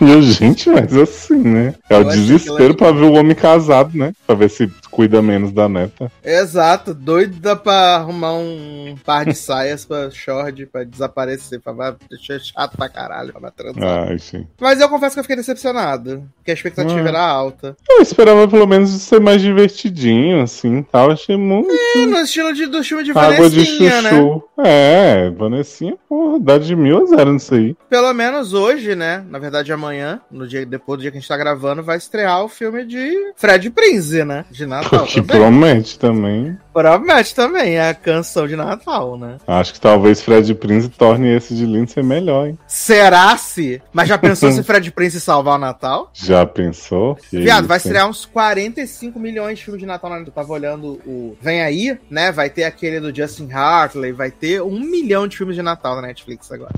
E eu, gente, mas assim, né? É o Eu desespero ela- pra ver o homem casado, né? Pra ver se cuida menos da neta. Exato, doida pra arrumar um par de saias pra short, pra desaparecer, pra deixar chato pra caralho, pra transar. Ai, sim. Mas eu confesso que eu fiquei decepcionado, porque a expectativa Hum. era alta. Eu esperava pelo menos ser mais divertidinho, assim, tal. Achei muito É, no estilo de, do filme de água de Vanessinha, né? chuchu. É, Vanessinha, porra, dá de mil a zero nisso aí. Pelo menos hoje, né? Na verdade, amanhã, no dia, depois do dia que a gente tá gravando, vai estrear o filme de Fred Prinze, né? De Natal que também. promete também. Promete também, é a canção de Natal, né? Acho que talvez Fred Prince torne esse de Lindsay melhor, hein? Será se? Mas já pensou [LAUGHS] se Fred Prince salvar o Natal? Já pensou? Que Viado, vai isso, hein? estrear uns 45 milhões de filmes de Natal. Eu tava olhando o. Vem aí, né? Vai ter aquele do Justin Hartley, vai ter um milhão de filmes de Natal na Netflix agora.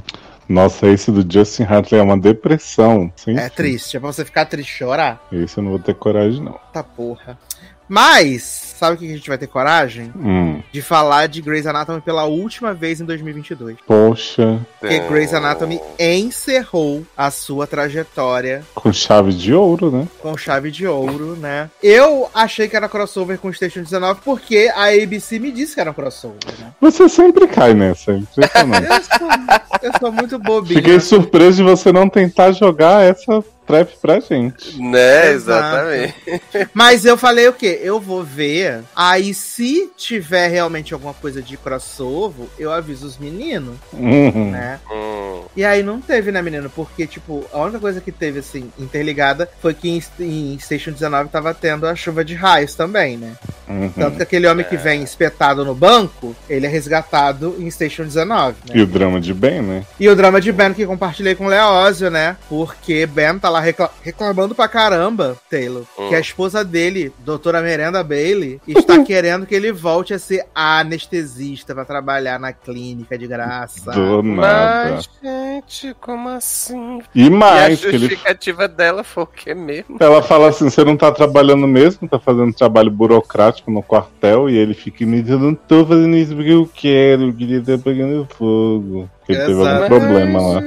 Nossa, esse do Justin Hartley é uma depressão. Sim, É triste, é pra você ficar triste e chorar. Esse eu não vou ter coragem, não. Tá porra. Mas, sabe o que a gente vai ter coragem? Hum, De falar de Grey's Anatomy pela última vez em 2022. poxa, Porque Grey's Anatomy encerrou a sua trajetória com chave de ouro, né? com chave de ouro, né? Eu achei que era crossover com o Station 19 porque a ABC me disse que era um crossover, né? Você sempre cai nessa, impressionante. Eu sou, eu sou muito bobinho. Fiquei surpreso de você não tentar jogar essa trap pra gente. Né, Exato. exatamente. Mas eu falei o quê? Eu vou ver. Aí, se tiver realmente alguma coisa de crossover, eu aviso os meninos, Uhum. né? Hum, E aí não teve, né, menino? Porque, tipo, a única coisa que teve, assim, interligada foi que em, em Station 19 tava tendo a chuva de raios também, né? Uhum. Tanto que aquele homem que vem espetado no banco, ele é resgatado em Station 19, né? E o drama de Ben, né? E o drama de Ben que compartilhei com o Leózio, né? Porque Ben tá lá recla- reclamando pra caramba, Taylor, Hum. que a esposa dele, doutora Merenda Bailey, está querendo que ele volte a ser anestesista pra trabalhar na clínica de graça. Do nada. Mas, gente, como assim? E e a mais, que ele justificativa dela foi o que mesmo? Ela fala assim: você não tá trabalhando mesmo, tá fazendo trabalho burocrático no quartel, e ele fica me dizendo, não tô fazendo isso porque eu quero, eu queria estar pegando fogo. Ele teve algum problema lá.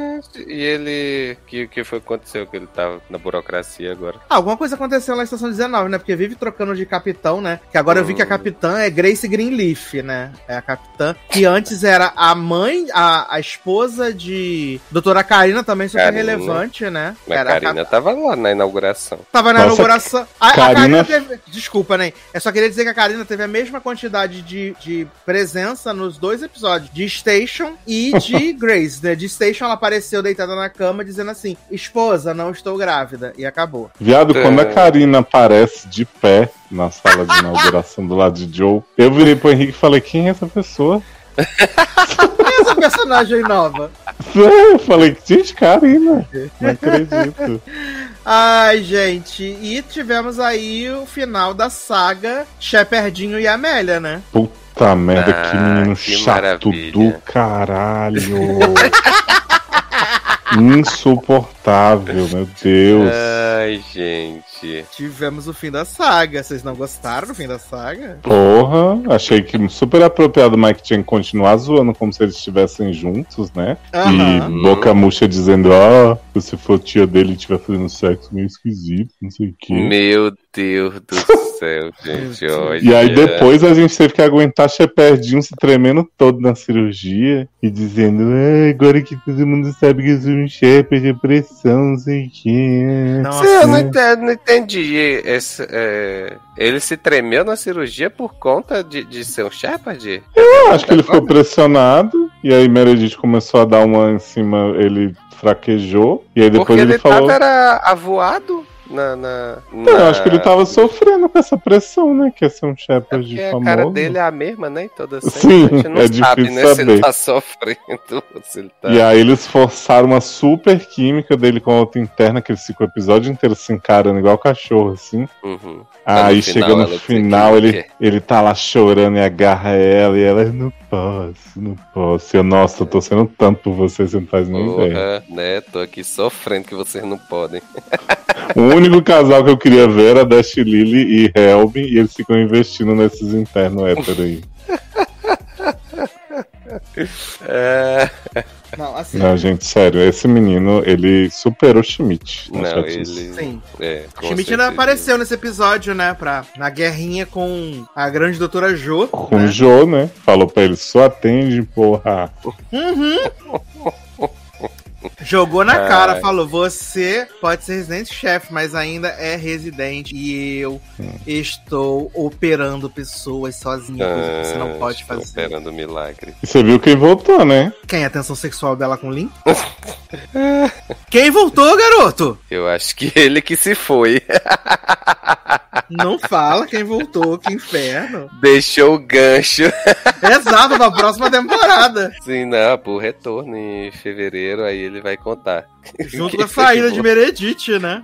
E ele. O que, que foi que aconteceu? Que ele tava na burocracia agora. Ah, alguma coisa aconteceu lá na estação 19, né? Porque vive trocando de capitão, né? Que agora eu vi que a Hum. capitã é Grace Greenleaf, né? É a capitã. Que antes era a mãe, a, a esposa de Doutora Karina, também super Karina. relevante, né? Mas a Era a Karina tava lá na inauguração. Tava na Nossa, inauguração. A, a Karina- Karina teve. Desculpa, né? Eu só queria dizer que a Karina teve a mesma quantidade de, de presença nos dois episódios, de Station e de Grace. Né? De Station, ela apareceu deitada na cama dizendo assim: Esposa, não estou grávida. E acabou. Viado, É. quando a Karina aparece de pé na sala de inauguração do lado de Joe, eu virei pro Henrique e falei: quem é essa pessoa? E essa personagem nova? Eu falei: gente, Karina. Não acredito. Ai, gente. E tivemos aí o final da saga Shepardinho e Amélia, né? Puta merda, que Ah, menino que chato maravilha. do caralho. [LAUGHS] Insuportável, meu Deus. Ai, gente. Tivemos o fim da saga. Vocês não gostaram do fim da saga? Porra, achei que super apropriado o Mike tinha que continuar zoando como se eles estivessem juntos, né? Aham. E boca murcha dizendo, ó, se for tia dele e estiver fazendo sexo meio esquisito, não sei o quê. Meu Deus do [LAUGHS] céu, gente. Olha. E aí depois a gente teve que aguentar Shepardinho se tremendo todo na cirurgia e dizendo, ah, agora que todo mundo sabe que eu sou um Shepard, é pressão, quê. Nossa. Eu não entendi. Não entendi. Esse, é, ele se tremeu na cirurgia por conta de, de ser um Shepard? Eu acho que ele ficou pressionado e aí Meredith começou a dar uma em cima, ele fraquejou e aí depois Porque ele, ele falou... tava era avoado na. na, Não, eu na- acho que ele tava sofrendo com essa pressão, né? Que é ser um Shepard Porque famoso. a cara dele é a mesma, né? Em toda cena. Sim, a gente não é sabe, difícil né? Se ele saber. tá sofrendo, [LAUGHS] se ele tá. E aí eles forçaram uma super química dele com a outra interna, que eles ficam o episódio inteiro se encarando igual cachorro, assim. Uhum. Aí chega final no final, que ele, ele tá lá chorando e agarra ela, e ela, não posso, não posso. Eu, nossa, eu tô sendo tanto por você, você não faz nem ideia. Porra, né? Tô aqui sofrendo que vocês não podem. O único casal que eu queria ver era Dash Lily e Helm, e eles ficam investindo nesses internos héteros aí. [LAUGHS] É... Não, assim. Não, gente, sério, esse menino, ele superou Schmidt. na Não, ele. Sim. É, Schmidt ainda apareceu nesse episódio, né? Pra, na guerrinha com a grande doutora Jo. Com né? o Jô, né? Falou pra ele, só atende, porra. [LAUGHS] Jogou na Ai. cara, falou: você pode ser residente-chefe, mas ainda é residente. E eu estou operando pessoas sozinha, coisa que você não Ah, pode fazer. Esperando o milagre. E você viu quem voltou, né? Quem? A tensão sexual dela com o Lin? [LAUGHS] [LAUGHS] Quem voltou, garoto? Eu acho que ele que se foi. [LAUGHS] Não fala quem voltou, que inferno. Deixou o gancho. Exato, pra próxima temporada. Sim, não, pro retorno em fevereiro, aí ele vai contar. Junto [LAUGHS] com a saída de. Meredith, né?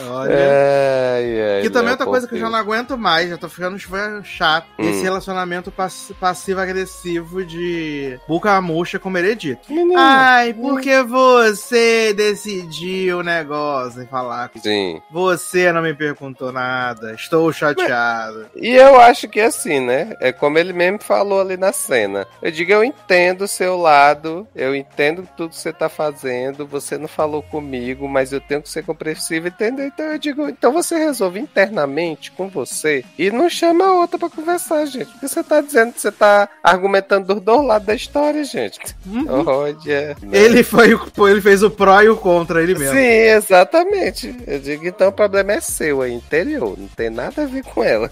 Olha. Ai, ai, Que também é outra coisa que eu já não aguento mais, já tô ficando chato. Hum. Esse relacionamento pass- passivo-agressivo de Buca Murcha com Meredith. Menino. Ai, porque você decidiu o negócio e falar. com- Sim. Você não me perguntou nada, estou chateado. E eu acho que assim, né? É como ele mesmo falou ali na cena. Eu digo, eu entendo o seu lado, eu entendo tudo que você tá fazendo, você não falou comigo, mas eu tenho que ser compreensivo, entendeu? Então eu digo, então você resolve internamente com você e não chama a outra pra conversar, gente. Porque você tá dizendo que você tá argumentando dos dois lados da história, gente. Olha. né? Ele foi o- ele fez o pró e o contra ele mesmo. Sim, exatamente. Eu digo, então o problema é seu, é interior, não tem nada a ver com ela.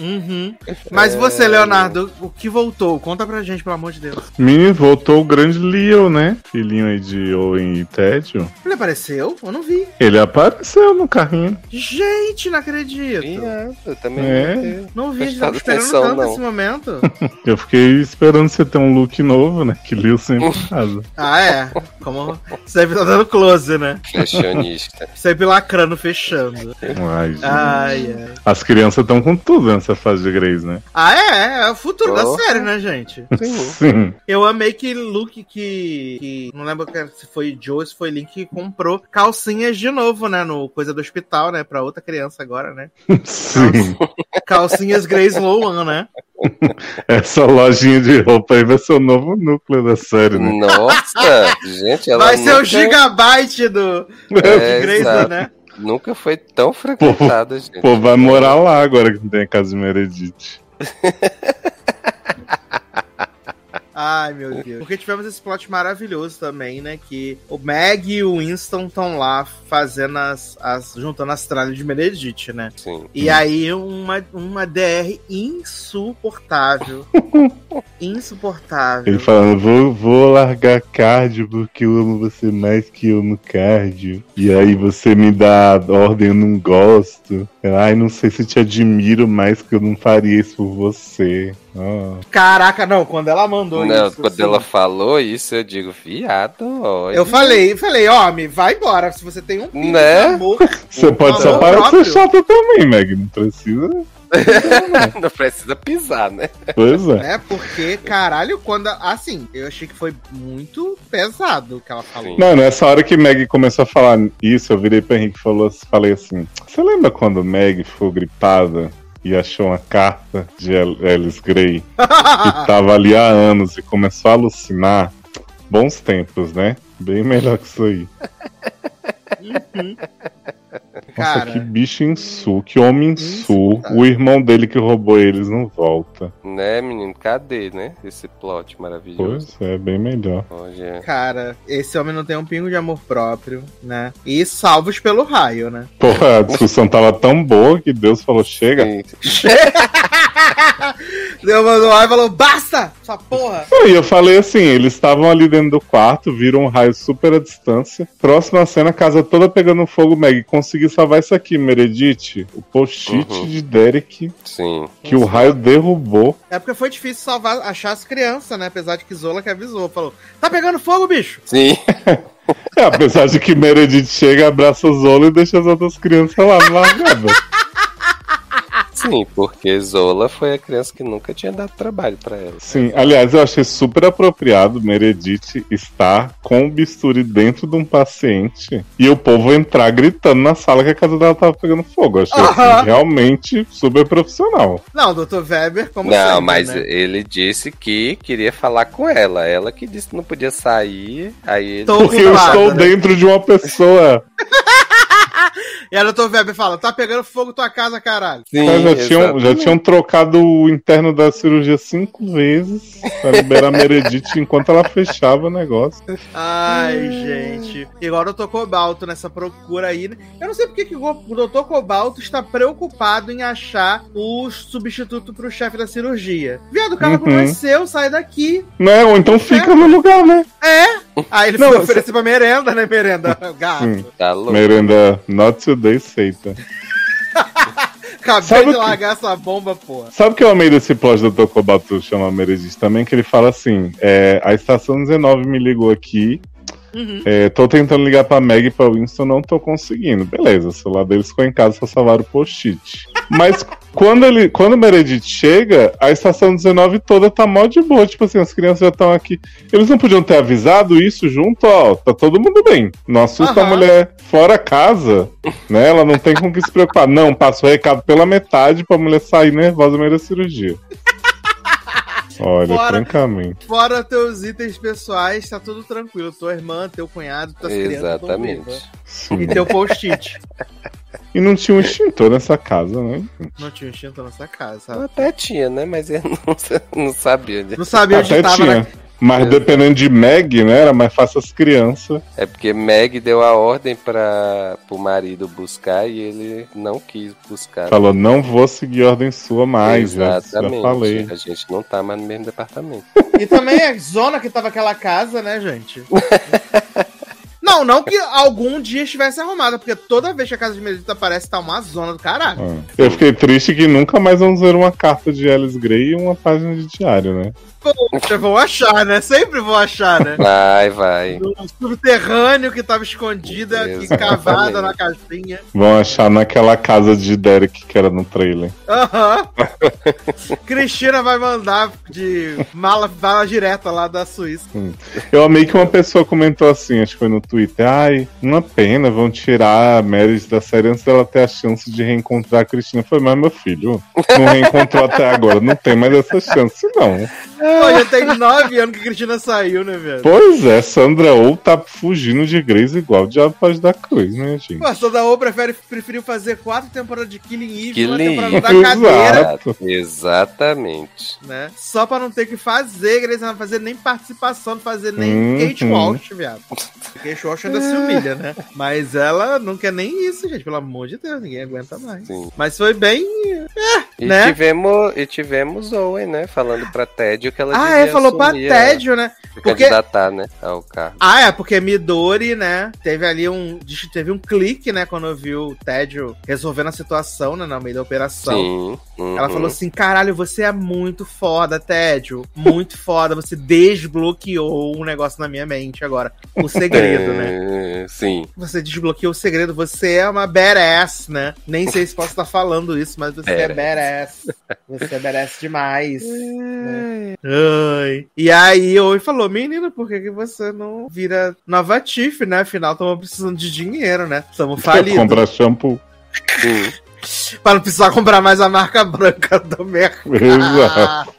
Uhum. Mas É. você, Leonardo, o que voltou? Conta pra gente, pelo amor de Deus. Menino, voltou o grande Leo, né? Filhinho aí de Owen e Tédio. Ele apareceu? Eu não vi. Ele apareceu no carrinho. Gente, não acredito. Sim, é, eu também É. não tenho Não vi, tava esperando atenção, tanto não. esse momento. [LAUGHS] Eu fiquei esperando você ter um look novo, né? Que Leo sempre [LAUGHS] faz. Ah, é. Como sempre tá dando close, né? Fashionista. Sempre lacrando, fechando. Ai, gente. Ai, ai. As crianças estão com tudo nessa fase de Grace, né? Ah, é. É o futuro da Porra. série, né, gente? [LAUGHS] Sim. Sim. Eu amei que Luke, que, que. Não lembro se foi Joe, se foi Link, que comprou calcinhas de novo, né? No Coisa do Hospital, né? Pra outra criança agora, né? Sim. Calcinhas Grace Lowan, né? Essa lojinha de roupa aí vai ser o novo núcleo da série, né? Nossa, gente, ela Vai ser nunca, o gigabyte do É, de Grace, né? Nunca foi tão frequentada, gente. Pô, vai morar lá agora que não tem a casa de Meredith. [LAUGHS] Ai, meu Deus. Porque tivemos esse plot maravilhoso também, né? Que o Meg e o Winston estão lá fazendo as, as. juntando as tralhas de Meredith, né? Sim. E aí uma, uma DR insuportável. [LAUGHS] insuportável. Ele falando, vou, vou largar cardio porque eu amo você mais que eu amo cardio. E aí você me dá a ordem, eu não gosto. Ai, não sei se te admiro mais que eu não faria isso por você. Ah. Caraca, não, quando ela mandou Não, isso. quando assim, ela falou isso, eu digo, viado, olha. Eu falei, falei, homem, vai embora. Se você tem um pingo Né? de amor. Você pode só parar de ser chata também, Meg. Não precisa. [LAUGHS] Não precisa pisar, né? Pois é. né? Porque, caralho, quando. Assim, eu achei que foi muito pesado o que ela falou. Não, nessa hora que Meg começou a falar isso, eu virei pra Henrique e falou, falei assim: Você lembra quando Meg ficou gripada e achou uma carta de Alice Gray que [LAUGHS] tava ali há anos e começou a alucinar? Bons tempos, né? Bem melhor que isso aí. Nossa, Cara. que bicho insu, que homem insu. O irmão dele que roubou eles não volta. Né, menino? Cadê, né? Esse plot maravilhoso. Pois é, bem melhor. Olha. Cara, esse homem não tem um pingo de amor próprio, né? E salvos pelo raio, né? Porra, a discussão tava tão boa que Deus falou: chega. Sim. [LAUGHS] Deus mandou lá e falou: basta! Essa porra! E eu falei assim, eles estavam ali dentro do quarto, viram um raio super à distância. Próxima cena, a casa toda pegando fogo, Meg. Consegui salvar isso aqui, Meredith. O post-it Uhum. de Derek Sim. que o raio derrubou. É porque foi difícil salvar, achar as crianças, né? Apesar de que Zola que avisou, falou: tá pegando fogo, bicho! Sim. [LAUGHS] É, apesar de que Meredith chega, abraça o Zola e deixa as outras crianças lá largadas. Sim, porque Zola foi a criança que nunca tinha dado trabalho pra ela. Sim, aliás, eu achei super apropriado Meredith estar com o bisturi dentro de um paciente e o povo entrar gritando na sala que a casa dela tava pegando fogo. Eu achei assim, Aham. realmente super profissional. Não, o Dr. Weber, como não, sempre, mas né? ele disse que queria falar com ela. Ela que disse que não podia sair. Aí ele. Porque eu estou né? dentro de uma pessoa. [LAUGHS] [LAUGHS] E aí o Dr. Weber fala, tá pegando fogo tua casa, caralho. Sim, Cara, já, tinham, já tinham trocado o interno da cirurgia cinco vezes pra liberar a Meredith enquanto ela fechava o negócio. Ai, gente. Igual o Dr. Cobalto nessa procura aí. né? Eu não sei porque que o Dr. Cobalto está preocupado em achar o substituto pro chefe da cirurgia. Viado, o cara Uhum. conheceu, sai daqui. Né? Ou então fica no lugar, né? Aí ele Não, foi oferecer pra merenda, né, merenda? [LAUGHS] Gato. Hum. Tá louco. Merenda Not Today Seita. [LAUGHS] Acabei Sabe de o que- largar essa bomba, porra. Sabe o que eu amei desse plot do Dr. Kobato chama Meredith também? Que ele fala assim: é, a estação 19 me ligou aqui. Uhum. é, tô tentando ligar pra Meg e pra Winston, não tô conseguindo. Beleza, o celular deles ficou em casa pra salvar o post-it. Mas [LAUGHS] quando ele, quando o Meredith chega, a estação 19 toda tá mó de boa. Tipo assim, as crianças já estão aqui. Eles não podiam ter avisado isso junto, ó. Tá todo mundo bem. Não assusta a Aham. mulher fora casa, né? Ela não tem com o que se preocupar. Não, passa o recado pela metade pra mulher sair nervosa no meio da cirurgia. Olha, Fora. francamente. Fora teus itens pessoais, tá tudo tranquilo. Tua irmã, teu cunhado, tuas crianças tão Exatamente. Sim. E teu post-it. [LAUGHS] E não tinha um extintor nessa casa, né? Não tinha instinto nessa casa, sabe? Até tinha, né? Mas eu [LAUGHS] não, não sabia. né? Não sabia onde Até tava, tinha. né? Mas dependendo de Meg, né? Era mais fácil as crianças. É porque Meg deu a ordem para o marido buscar e ele não quis buscar. Falou, não vou seguir ordem sua mais, já, já Exatamente. falei. A gente não tá mais no mesmo departamento. E também a zona que tava aquela casa, né, gente? [LAUGHS] Não, não que algum dia estivesse arrumada, porque toda vez que a casa de Meredith aparece, tá uma zona do caralho. Ah. Eu fiquei triste que nunca mais vamos ver uma carta de Alice Gray e uma página de diário, né? Poxa, vou achar, né? Sempre vou achar, né? Vai, vai. No subterrâneo que tava escondida, aqui, Exatamente. cavada na caixinha. Vão achar naquela casa de Derek que era no trailer. Aham. [LAUGHS] Cristina vai mandar de mala, mala direta lá da Suíça. Eu amei que uma pessoa comentou assim, acho que foi no Twitter, ai, uma pena, vão tirar a Meredith da série antes dela ter a chance de reencontrar a Cristina. Foi, mas meu filho, não reencontrou até agora, não tem mais essa chance, não. [LAUGHS] Pô, já tem [LAUGHS] nove anos que a Cristina saiu, né, velho? Pois é, Sandra ou tá fugindo de Grace igual o Diabo Pode da Cruz, né, gente? Pô, a Soda O prefere, preferiu fazer quatro temporadas de Killing Eve e uma Killing temporada Eve. da cadeira, Exato. Exatamente. né? Só pra não ter que fazer, Grace, não fazer nem participação, não fazer nem Uhum. Kate Walsh, viado. Kate Walsh ainda se humilha, né? Mas ela não quer nem isso, gente. Pelo amor de Deus, ninguém aguenta mais. Sim. Mas foi bem. E, Né? tivemos, e tivemos Owen, né? Falando pra Tédio que ela Ah, é, falou pra a- Tédio, né? porque- candidatar, né? Ao cargo. Ah, é, porque Midori, né? Teve ali um. Teve um clique, né? Quando viu o Tédio resolvendo a situação, né? No meio da operação. Sim. Uhum. Ela falou assim: caralho, você é muito foda, Tédio. Muito [LAUGHS] foda. Você desbloqueou um negócio na minha mente agora. O segredo, né? É, Sim. Você desbloqueou o segredo. Você é uma badass, né? Nem sei se posso estar falando isso, mas você é badass. Você é badass demais. né? Ai. E aí, Oi falou: menina, por que, que você não vira nova Tiff, né? Afinal, estamos precisando de dinheiro, né? Estamos falidos. Comprar shampoo. Sim. Para não precisar comprar mais a marca branca [LAUGHS] do mercado. Exato.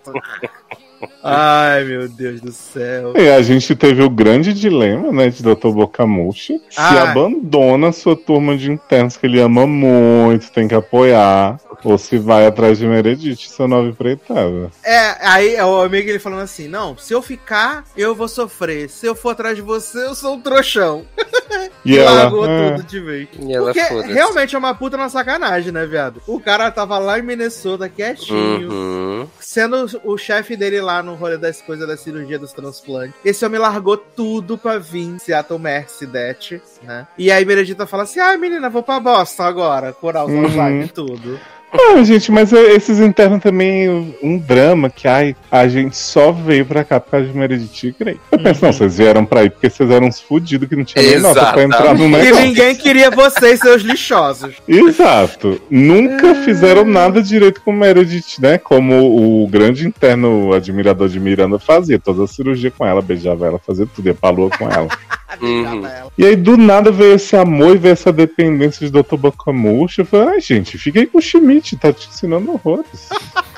Ai, meu Deus do céu. E a gente teve o grande dilema, né, de Dr. Bocamushi. Se Ah. abandona sua turma de internos que ele ama muito, tem que apoiar, ou se vai atrás de Meredith, sua nova empreitada. É, aí é o amigo ele falando assim: não, se eu ficar, eu vou sofrer. Se eu for atrás de você, eu sou um trouxão. [LAUGHS] E ela, largou "Ah, tudo de vez. E ela Porque realmente é uma puta na sacanagem, né, viado? O cara tava lá em Minnesota quietinho, Uhum. sendo o chefe dele lá no rolê das coisas da cirurgia dos transplantes. Esse homem largou tudo pra vir Seattle Mercy Det, né? E aí Meredita fala assim: ai menina, vou pra Boston agora, curar os Uhum. E tudo. Ah, gente, mas é- esses internos também, um drama que, ai, a gente só veio pra cá por causa de Meredith Grey. Eu penso, não, vocês vieram pra aí porque vocês eram uns fudidos que não tinha nem nota pra entrar no E negócio. ninguém queria vocês, seus lixosos. Exato. Nunca fizeram nada direito com Meredith, né? Como o grande interno admirador de Miranda fazia. Toda a cirurgia com ela, beijava ela, fazia tudo, ia pra lua com ela. [LAUGHS] Uhum. E aí, do nada, veio esse amor e veio essa dependência de Dr. Bocamuxa. Eu falei, ai, gente, fica aí com o Schmidt, tá te ensinando horrores. [LAUGHS]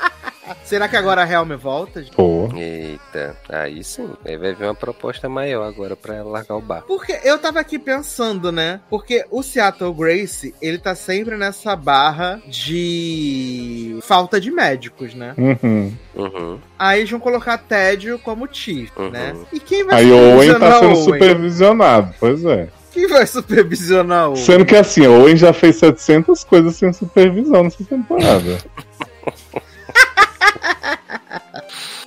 Será que agora a Helm volta? gente? Pô. Eita, aí sim. Aí vai vir uma proposta maior agora pra ela largar o bar. Porque eu tava aqui pensando, né? Porque o Seattle Grace, ele tá sempre nessa barra de falta de médicos, né? Uhum. Uhum. Aí eles vão colocar Tédio como Chief, Uhum. né? E quem vai Aí o Owen tá supervisionar sendo Owen? supervisionado, pois é. Quem vai supervisionar o Owen? Sendo que assim, o Owen já fez 700 coisas sem supervisão nessa temporada.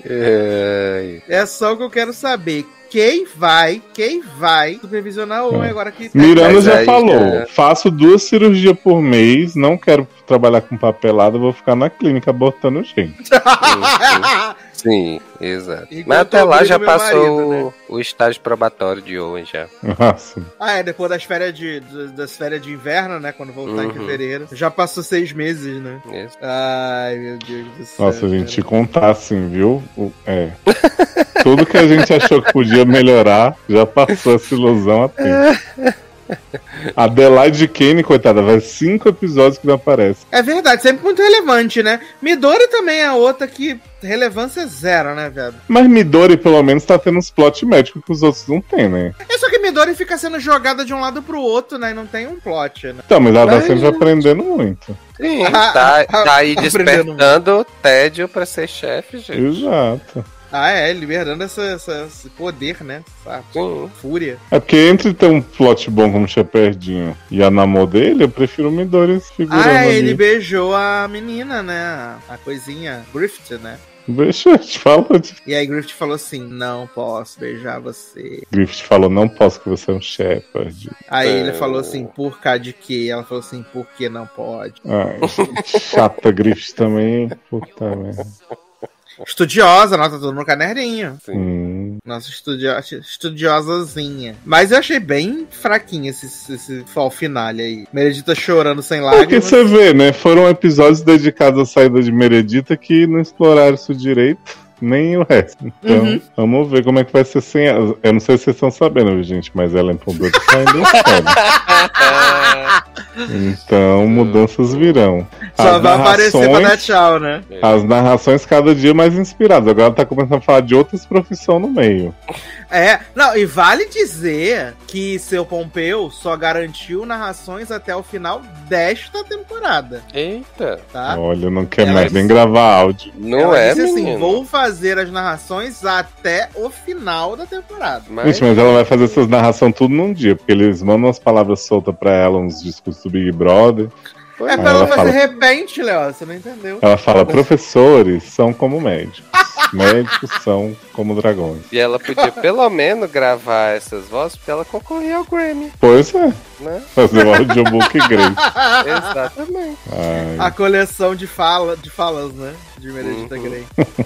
Ai. [LAUGHS] É só o que eu quero saber. Quem vai, quem vai supervisionar o Owen agora que Miranda Mas já aí, falou: né? faço duas cirurgias por mês, não quero trabalhar com papelada, vou ficar na clínica botando gente. [LAUGHS] Sim, exato. Enquanto Mas até lá já passou marido, né? o, estágio probatório de Owen já. Nossa. Ah, é, depois das férias de, das férias de inverno, né? Quando voltar em Uhum. fevereiro. Já passou seis meses, né? Isso. Ai, meu Deus do céu. Nossa, gente, te cara. contar assim, viu? O- É. Tudo que a gente achou que podia melhorar, já passou essa ilusão tempo. [LAUGHS] [LAUGHS] Adelaide Kane, coitada, vai cinco episódios que não aparece. É verdade, sempre muito relevante, né? Midori também é outra que relevância zero, né, velho? Mas Midori, pelo menos, tá tendo uns plot médicos que os outros não tem, né? É só que Midori fica sendo jogada de um lado pro outro, né? E não tem um plot, né? Então, mas ela tá sempre aprendendo muito. Sim, [LAUGHS] tá, tá aí despertando o tédio pra ser chefe, gente. Exato. Ah, é, liberando essa, essa- esse poder, né? Essa fúria. É porque entre ter um plot bom como Shepardinho e a namor dele, eu prefiro o Midori figurando Ah, ali. ele beijou a menina, né? A coisinha, Griffith, né? Eu te falar. E aí Griffith falou assim: Não posso beijar você. Griffith falou, não posso que você é um Shepard. Aí É. ele falou assim: Por cá de quê? Ela falou assim: Por que não pode? Ai, [LAUGHS] chata Griffith também. Puta merda. Estudiosa, nota tudo no caderninho. Hum. Nossa estudio... estudiosazinha. Mas eu achei bem fraquinho esse, esse fall finale aí. Meredita chorando sem Porque lágrimas. você vê, né? Foram episódios dedicados à saída de Meredita que não exploraram isso direito. Nem o resto. Então, Uhum. vamos ver como é que vai ser sem ela. Eu não sei se vocês estão sabendo, gente, mas ela entrou do saindo Então, mudanças virão. Só As vai aparecer pra dar narrações- tchau, né? As narrações cada dia mais inspiradas. Agora tá começando a falar de outras profissões no meio. É, não, e vale dizer que seu Pompeu só garantiu narrações até o final desta temporada, Eita, tá? Olha, não quer Ela mais disse- nem gravar áudio. não Ela é, disse assim: menino? vou fazer as narrações até o final da temporada. Mas, mas ela vai fazer essas narrações tudo num dia, porque eles mandam umas palavras soltas pra ela, uns discursos do Big Brother. É pra ela ela fazer fala- repente, Léo, você não entendeu? Ela fala: professores são como médicos. [LAUGHS] médicos são como dragões. E ela podia pelo menos gravar essas vozes porque ela concorria ao Grammy, Pois é, né? fazer o audiobook Grace. [LAUGHS] Exatamente. Ai, A coleção de, fala, de falas, né? De Meredita Uhum. Grey.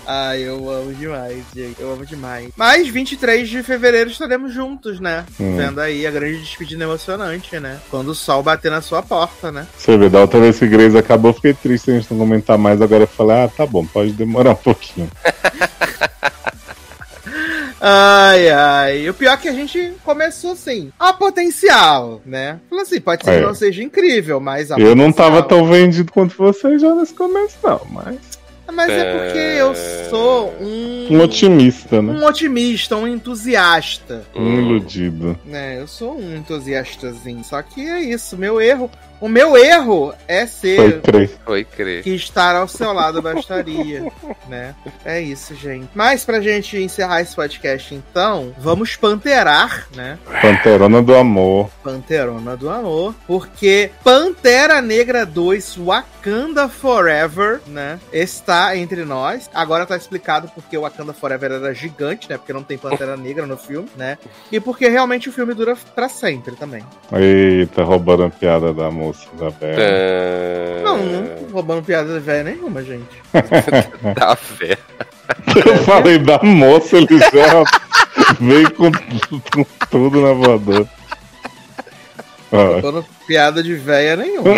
Ai, eu amo demais, gente. Eu amo demais. Mas 23 de fevereiro estaremos juntos, né? Hum. Vendo aí a grande despedida emocionante, né? Quando o sol bater na sua porta, né? você vê, da outra vez que Grace acabou, fiquei triste a gente não comentar mais. Agora eu falei: ah, tá bom, pode demorar um pouquinho. [LAUGHS] Ai, ai. O pior é que a gente começou assim. A potencial, né? Falou assim, pode ser É. que não seja incrível, mas a Eu não potencial. tava tão vendido quanto você já nesse começo, não, mas. Mas é porque eu sou um. Um otimista, né? Um otimista, um entusiasta. Um iludido. né? Eu sou um entusiastazinho. Só que é isso, meu erro. O meu erro é Foi ser crer. Foi crer. que estar ao seu lado bastaria, [LAUGHS] né? É isso, gente. Mas pra gente encerrar esse podcast, então, vamos panterar, né? Panterona do Amor. Panterona do Amor, porque Pantera Negra 2 Wakanda Forever, né, está entre nós. Agora tá explicado porque o Wakanda Forever era gigante, né? Porque não tem Pantera [LAUGHS] Negra no filme, né? E porque realmente o filme dura pra sempre também. Eita, roubando a piada da moça da. É. Não, não roubando piada de velha nenhuma, gente. [LAUGHS] Tá fé. Eu falei da moça, ele já veio com, com tudo na voadora. Ó, Roubando piada de véia nenhuma.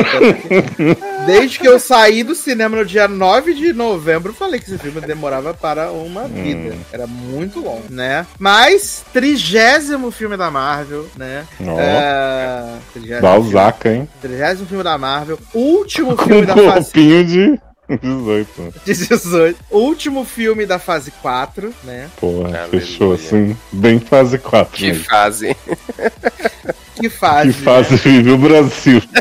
[LAUGHS] Desde que eu saí do cinema no dia 9 de novembro, eu falei que esse filme demorava para uma vida. Era muito longo, né? Mas, trigésimo filme da Marvel, né? Ó. É, trigésimo dá o filme- Zaca, hein? Trigésimo filme da Marvel. Último Com filme um da fase corpinho de 18. 18. [LAUGHS] Último filme da fase 4, né? Porra, Aleluia. fechou assim, bem fase 4. Que fase. [LAUGHS] Que fase. Que fase vive o Brasil. [LAUGHS]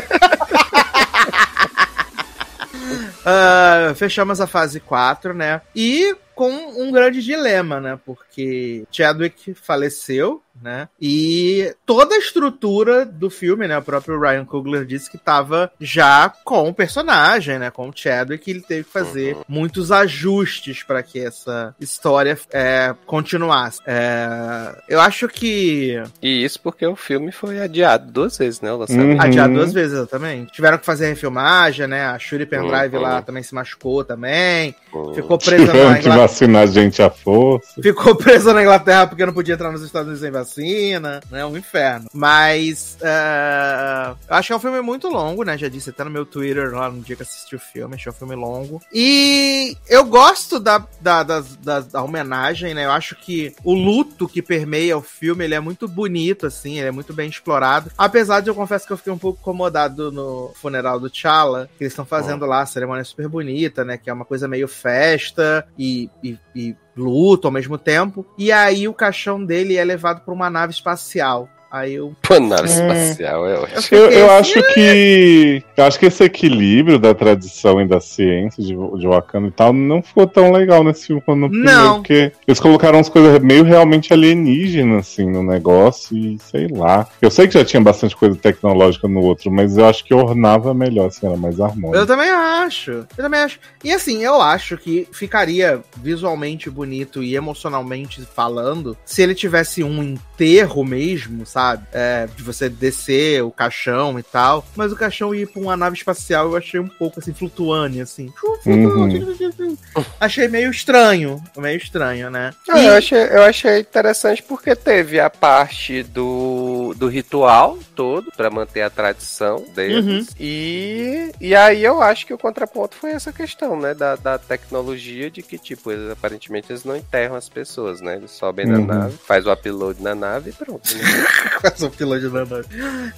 Ah, fechamos a fase 4, né? E com um grande dilema, né? Porque Chadwick faleceu, né? E toda a estrutura do filme, né? O próprio Ryan Coogler disse que tava já com o personagem, né? Com o Chadwick, e ele teve que fazer muitos ajustes para que essa história é, continuasse. É, eu acho que E isso porque o filme foi adiado duas vezes, né? O lançamento. Uhum. Adiado duas vezes, exatamente. Tiveram que fazer refilmagem, né? A Shuri Pendrive Uhum. lá também se machucou também. Hum. Ficou [LAUGHS] presa na Tiveram que Inglaterra. vacinar a gente à força. Ficou presa na Inglaterra porque não podia entrar nos Estados Unidos sem vacina, né? Um inferno. Mas é, eu acho que é um filme muito longo, né? Já disse até no meu Twitter lá no dia que assisti o filme, achei um filme longo. E eu gosto da, da, da, da, da homenagem, né? Eu acho que o luto que permeia o filme, ele é muito bonito, assim, ele é muito bem explorado. Apesar de eu confesso que eu fiquei um pouco incomodado no funeral do T'Challa, que eles estão fazendo lá, a cerimônia super bonita, né? Que é uma coisa meio festa e, e, e luto ao mesmo tempo. E aí o caixão dele é levado para uma nave espacial. Aí eu. Pô, nave espacial é ótimo. Eu, eu Esse- acho que. Eu acho que esse equilíbrio da tradição e da ciência de, de Wakanda e tal não ficou tão legal nesse filme quanto no primeiro, Não. porque eles colocaram umas coisas meio realmente alienígenas, assim, no negócio, e sei lá. Eu sei que já tinha bastante coisa tecnológica no outro, mas eu acho que ornava melhor, assim, era mais Eu harmônico. também acho. Eu também acho. E assim, eu acho que ficaria visualmente bonito e emocionalmente falando se ele tivesse um enterro mesmo, sabe? É, de você descer o caixão e tal. Mas o caixão ir pra uma nave espacial eu achei um pouco assim, flutuante, assim. Uhum. Achei meio estranho. Meio estranho, né? Ah, E- eu, achei, eu achei interessante porque teve a parte do, do ritual todo, pra manter a tradição deles. Uhum. E, e aí eu acho que o contraponto foi essa questão, né? Da, da tecnologia de que, tipo, eles aparentemente eles não enterram as pessoas, né? Eles sobem Uhum. na nave, faz o upload na nave e pronto. Né? [LAUGHS] [LAUGHS] Essa fila de Nana.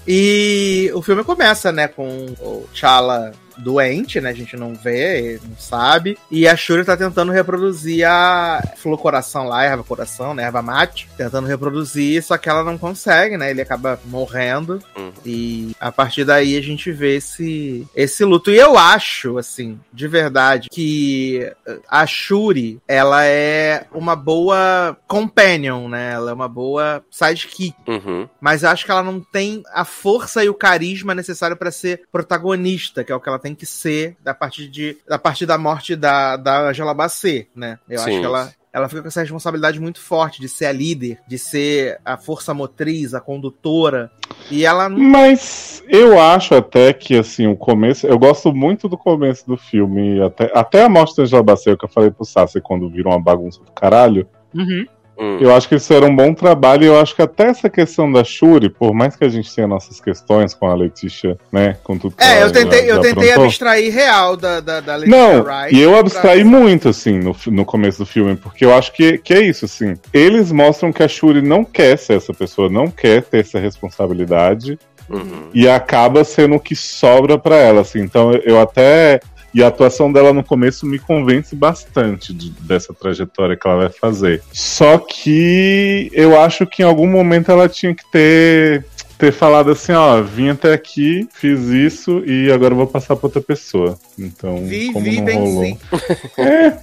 E o filme começa, né, com o T'Challa doente, né? A gente não vê, não sabe. E a Shuri tá tentando reproduzir a flor coração lá, erva coração, né? Erva mate. Tentando reproduzir, só que ela não consegue, né? Ele acaba morrendo. Uhum. E a partir daí a gente vê esse, esse luto. E eu acho, assim, de verdade, que a Shuri, ela é uma boa companion, né? Ela é uma boa sidekick. Uhum. Mas eu acho que ela não tem a força e o carisma necessário pra ser protagonista, que é o que ela tem que ser a partir, de, a partir da morte da, da Angela Bassett, né? Eu Sim. acho que ela, ela fica com essa responsabilidade muito forte de ser a líder, de ser a força motriz, a condutora. E ela não. Mas eu acho até que, assim, o começo. Eu gosto muito do começo do filme. Até, até a morte da Angela Bassett, que eu falei pro Sassi quando virou uma bagunça do caralho. Uhum. Hum. Eu acho que isso era um bom trabalho e eu acho que até essa questão da Shuri, por mais que a gente tenha nossas questões com a Letícia, né, com tudo que É, eu tentei, já- eu já tentei aprontou. abstrair real da, da, da Leticia Não, Wright e eu pra- abstraí muito, assim, no, no começo do filme, porque eu acho que, que é isso, assim. Eles mostram que a Shuri não quer ser essa pessoa, não quer ter essa responsabilidade, Uhum. e acaba sendo o que sobra pra ela, assim. Então eu- eu até. E a atuação dela no começo me convence bastante de- dessa trajetória que ela vai fazer. Só que eu acho que em algum momento ela tinha que ter. Ter falado assim, ó, vim até aqui, fiz isso e agora vou passar pra outra pessoa. Então, Vi, como vi, não bem rolou. sim. É,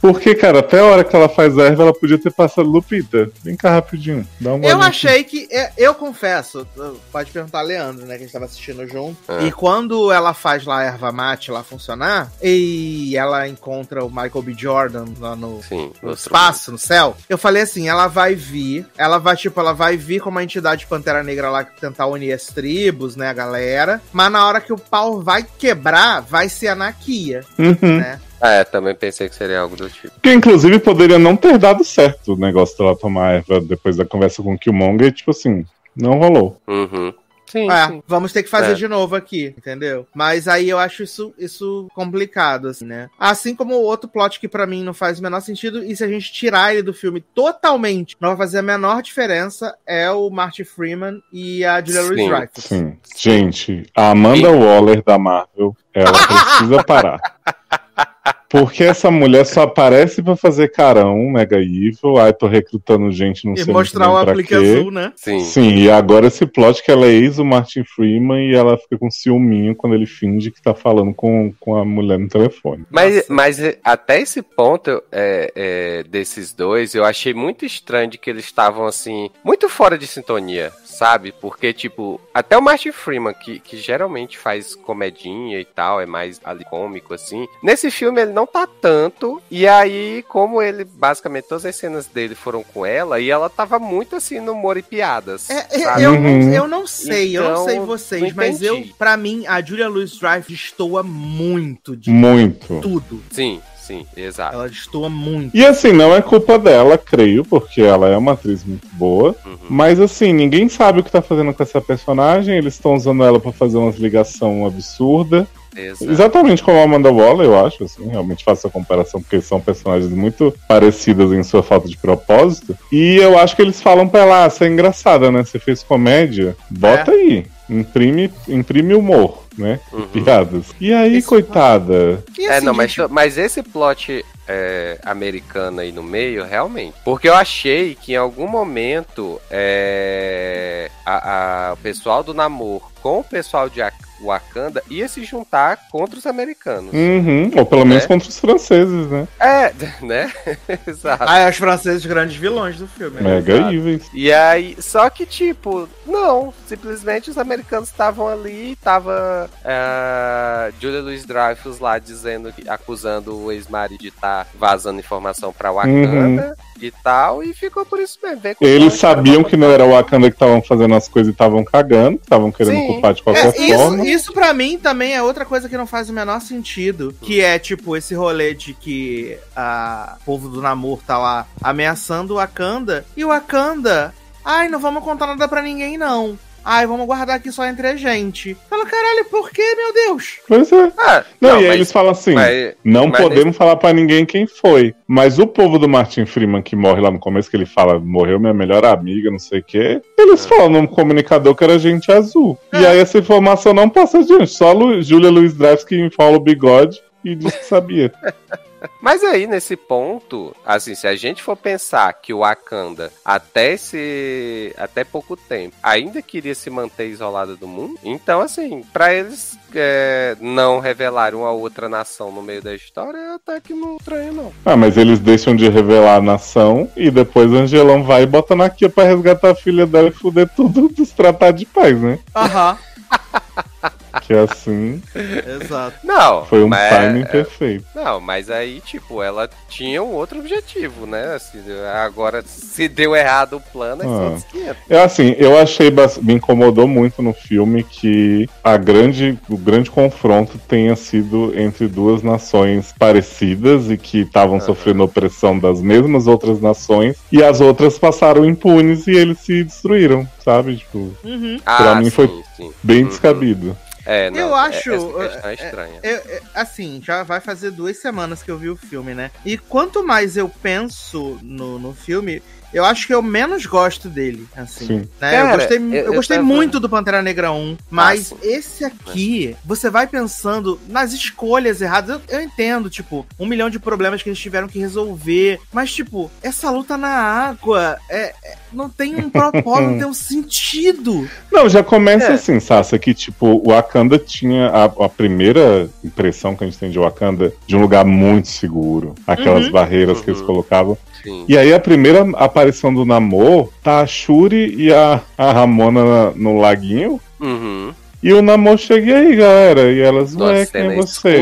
Porque, cara, até a hora que ela faz a erva, ela podia ter passado Lupita. Vem cá rapidinho. Dá uma Eu achei que. é, Eu confesso, pode perguntar a Leandro, né? Que a gente tava assistindo junto. É. E quando ela faz lá a erva mate lá funcionar, e ela encontra o Michael B. Jordan lá no, Sim, no espaço, no céu, eu falei assim: ela vai vir, ela vai, tipo, ela vai vir como uma entidade Pantera Negra lá que tentar unir as tribos, né, a galera. Mas na hora que o pau vai quebrar, vai ser a Nakia, Uhum. né? É, também pensei que seria algo do tipo. Que inclusive poderia não ter dado certo o negócio dela tomar erva depois da conversa com o Killmonger, tipo assim, não rolou. Uhum. Sim, É, sim. vamos ter que fazer É. de novo aqui, entendeu? Mas aí eu acho isso, isso complicado, assim, né? Assim como o outro plot que pra mim não faz o menor sentido, e se a gente tirar ele do filme totalmente, não vai fazer a menor diferença, é o Marty Freeman e a Julia Sim, Louis-Dreyfus. Sim. Gente, a Amanda Waller da Marvel, ela [LAUGHS] precisa parar. Porque essa mulher só aparece pra fazer carão, mega evil. Ai, tô recrutando gente, não E sei mostrar o aplique quê. azul, né? Sim. Sim, e agora esse plot que ela é ex o Martin Freeman e ela fica com ciúminho quando ele finge que tá falando com, com a mulher no telefone. Mas, Nossa. mas até esse ponto é, é, desses dois, eu achei muito estranho de que eles estavam assim, muito fora de sintonia, sabe? Porque, tipo, até o Martin Freeman, que, que geralmente faz comedinha e tal, é mais ali cômico, assim. Nesse filme ele não tá tanto. E aí, como ele, basicamente, todas as cenas dele foram com ela, e ela tava muito assim no humor e piadas. É, é, sabe? eu, Uhum. não, eu não sei, eu não Então, sei vocês, não mas eu, pra mim, a Julia Louis-Dreyfus destoa muito de Muito. tudo. Sim, sim, exato. Ela destoa muito. E assim, não é culpa dela, creio, porque ela é uma atriz muito boa. Uhum. Mas assim, ninguém sabe o que tá fazendo com essa personagem. Eles estão usando ela pra fazer umas ligação absurda. Exato. Exatamente como a Amanda Waller, eu acho, assim, realmente faço a comparação, porque são personagens muito parecidas em sua falta de propósito. E eu acho que eles falam pra ela, ah, você é engraçada, né? Você fez comédia, bota aí. Imprime, imprime humor, né? Uhum. Piadas. E aí, Isso- coitada. E, É, assim, não, mas, gente, mas esse plot é, americano aí no meio, realmente. Porque eu achei que em algum momento é, a, a- o pessoal do Namor com o pessoal de Ak- Wakanda ia se juntar contra os americanos. Uhum, ou pelo menos É. contra os franceses, né? É, [LAUGHS] né? [LAUGHS] Exato. Ah, é os franceses grandes vilões do filme. né? Mega íveis. E aí, só que tipo, não, simplesmente os americanos estavam ali, tava é, Julia Louis Dreyfus lá dizendo, que- acusando o ex-marido de estar vazando informação pra Wakanda e tal, e ficou por isso mesmo. Eles sabiam que não era o Wakanda que estavam fazendo as coisas e estavam cagando, estavam querendo Sim. culpar de qualquer É, isso, forma. Isso pra mim também é outra coisa que não faz o menor sentido. Que é, tipo, esse rolê de que a, o povo do Namor tá lá ameaçando o Wakanda. E o Wakanda, ai, não vamos contar nada pra ninguém, não. Ai, vamos guardar aqui só entre a gente. Fala, caralho, por que, meu Deus? Pois é. Ah, Não, não, e aí mas- eles falam assim: mas- não mas podemos falar pra ninguém quem foi. Mas o povo do Martin Freeman que morre lá no começo, que ele fala, morreu minha melhor amiga, não sei o quê. Eles É. falam no comunicador que era gente azul. E É. aí essa informação não passa adiante. Só a Lu, Julia Louis Dreyfus que enrola o bigode e diz que sabia. [LAUGHS] Mas aí, nesse ponto, assim, se a gente for pensar que o Wakanda, até esse. até pouco tempo, ainda queria se manter isolado do mundo, então, assim, pra eles é, não revelarem uma outra nação no meio da história, até que não estranho, não. Ah, mas eles deixam de revelar a nação e depois o Angelão vai e bota na Kia pra resgatar a filha dela e fuder tudo [LAUGHS] dos tratados de paz, né? Aham, Que assim exato. Não, foi um mas, timing perfeito. Não, mas aí, tipo, ela tinha um outro objetivo, né? Assim, agora, se deu errado o plano, aí Ah. 500. É assim, eu achei, me incomodou muito no filme que a grande, o grande confronto tenha sido entre duas nações parecidas e que estavam sofrendo opressão das mesmas outras nações e as outras passaram impunes e eles se destruíram, sabe? Tipo, Uhum. Ah, mim foi sim. bem Uhum. descabido. É, não, Eu é- acho, questão é é- estranha. Eu- é, assim, já vai fazer duas semanas que eu vi o filme, né? E quanto mais eu penso no, no filme, eu acho que eu menos gosto dele, assim. Sim. né? Cara, eu gostei, eu- eu eu gostei tava- muito do Pantera Negra 1, mas sim. esse aqui, você vai pensando nas escolhas erradas. Eu, eu entendo, tipo, um milhão de problemas que eles tiveram que resolver, mas, tipo, essa luta na água é, é- não tem um propósito, não tem um [LAUGHS] sentido. Não, já começa É. assim, Sassa, que tipo, o Wakanda tinha a, a primeira impressão que a gente tem de Wakanda de um lugar muito seguro. Aquelas Uhum. barreiras que eles Uhum. colocavam. Sim. E aí a primeira aparição do Namor tá a Shuri e a, a Ramona na- no laguinho. Uhum. E o Namor chega aí, galera. E elas, ué, quem é você?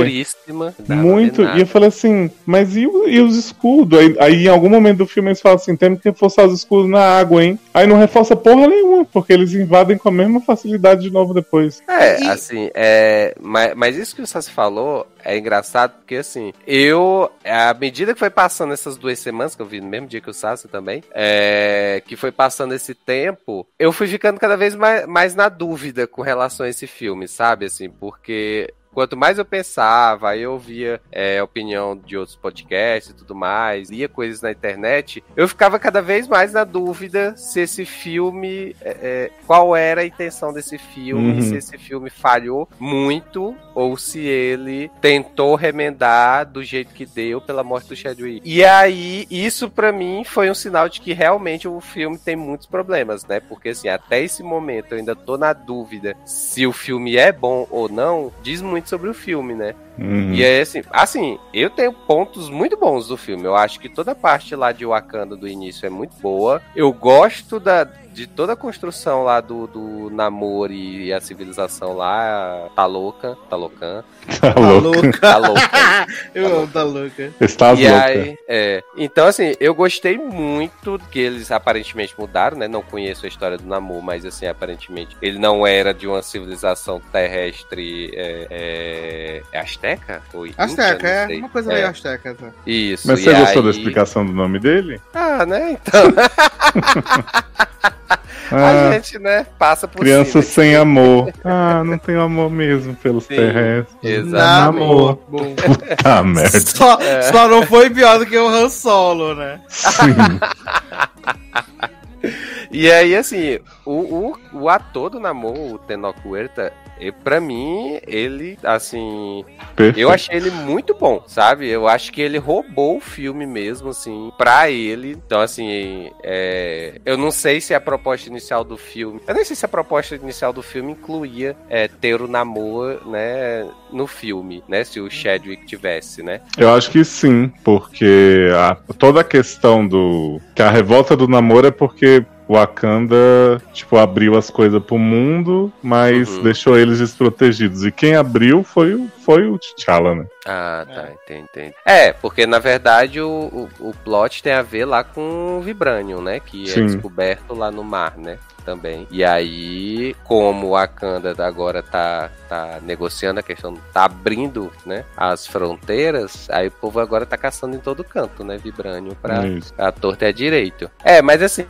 Muito. E eu falei assim, mas e, o- e os escudos? Aí, aí em algum momento do filme eles falam assim, temos que reforçar os escudos na água, hein? Aí não reforça porra nenhuma, porque eles invadem com a mesma facilidade de novo depois. É, E- assim, é, mas, mas isso que o Sassi falou é engraçado porque, assim, eu, à medida que foi passando essas duas semanas, que eu vi no mesmo dia que o Sassi também, é, que foi passando esse tempo, eu fui ficando cada vez mais, mais na dúvida com relação a esse filme, sabe? Assim, porque quanto mais eu pensava, aí eu ouvia é, opinião de outros podcasts e tudo mais, lia coisas na internet, eu ficava cada vez mais na dúvida se esse filme, é, é, qual era a intenção desse filme, Uhum. se esse filme falhou muito ou se ele tentou remendar do jeito que deu pela morte do Chadwick. E aí, isso pra mim foi um sinal de que realmente o filme tem muitos problemas, né? Porque assim, até esse momento eu ainda tô na dúvida se o filme é bom ou não, diz muito sobre o filme, né? Uhum. E é assim, assim, eu tenho pontos muito bons do filme. Eu acho que toda a parte lá de Wakanda do início é muito boa. Eu gosto da, de toda a construção lá do, do namoro e a civilização lá. Tá louca, tá louca, Tá Tá louca. tá louca. [LAUGHS] Eu amo, tá louca. Estás e louca. aí, é. Então, assim, eu gostei muito que eles aparentemente mudaram, né? Não conheço a história do Namor, mas assim, aparentemente ele não era de uma civilização terrestre é, é, é Azteca? Ou é uma coisa É. meio asteca. Tá? Isso. Mas e você gostou da aí- explicação do nome dele? Ah, né? Então, [LAUGHS] a gente, né, passa por criança cima. sem amor. [LAUGHS] Ah, não tenho amor mesmo pelos Sim, terrestres. exatamente. Namor. Bom. Tá [LAUGHS] merda. Só, É. só não foi pior do que o Han Solo, né? Sim. [LAUGHS] E aí, assim, o, o, o ator do Namor, o Tenoch Huerta, e pra mim, ele, assim, Perfeito. eu achei ele muito bom, sabe? Eu acho que ele roubou o filme mesmo, assim, pra ele. Então, assim, é, eu não sei se a proposta inicial do filme. Eu nem sei se a proposta inicial do filme incluía é, ter o namoro, né, no filme, né? Se o Chadwick tivesse, né? Eu acho que sim, porque a- toda a questão do. que a revolta do namoro é porque Wakanda, tipo, abriu as coisas pro mundo, mas Uhum. deixou eles desprotegidos. E quem abriu foi, o- foi o T'Challa, né? Ah, tá, entendi, entendi. É, porque na verdade o, o, o plot tem a ver lá com o Vibranium, né? Que é Sim. descoberto lá no mar, né? Também. E aí, como o Wakanda agora tá, tá negociando a questão, tá abrindo, né? As fronteiras, aí o povo agora tá caçando em todo canto, né? Vibranium pra, Isso. a torta é direito. É, mas assim,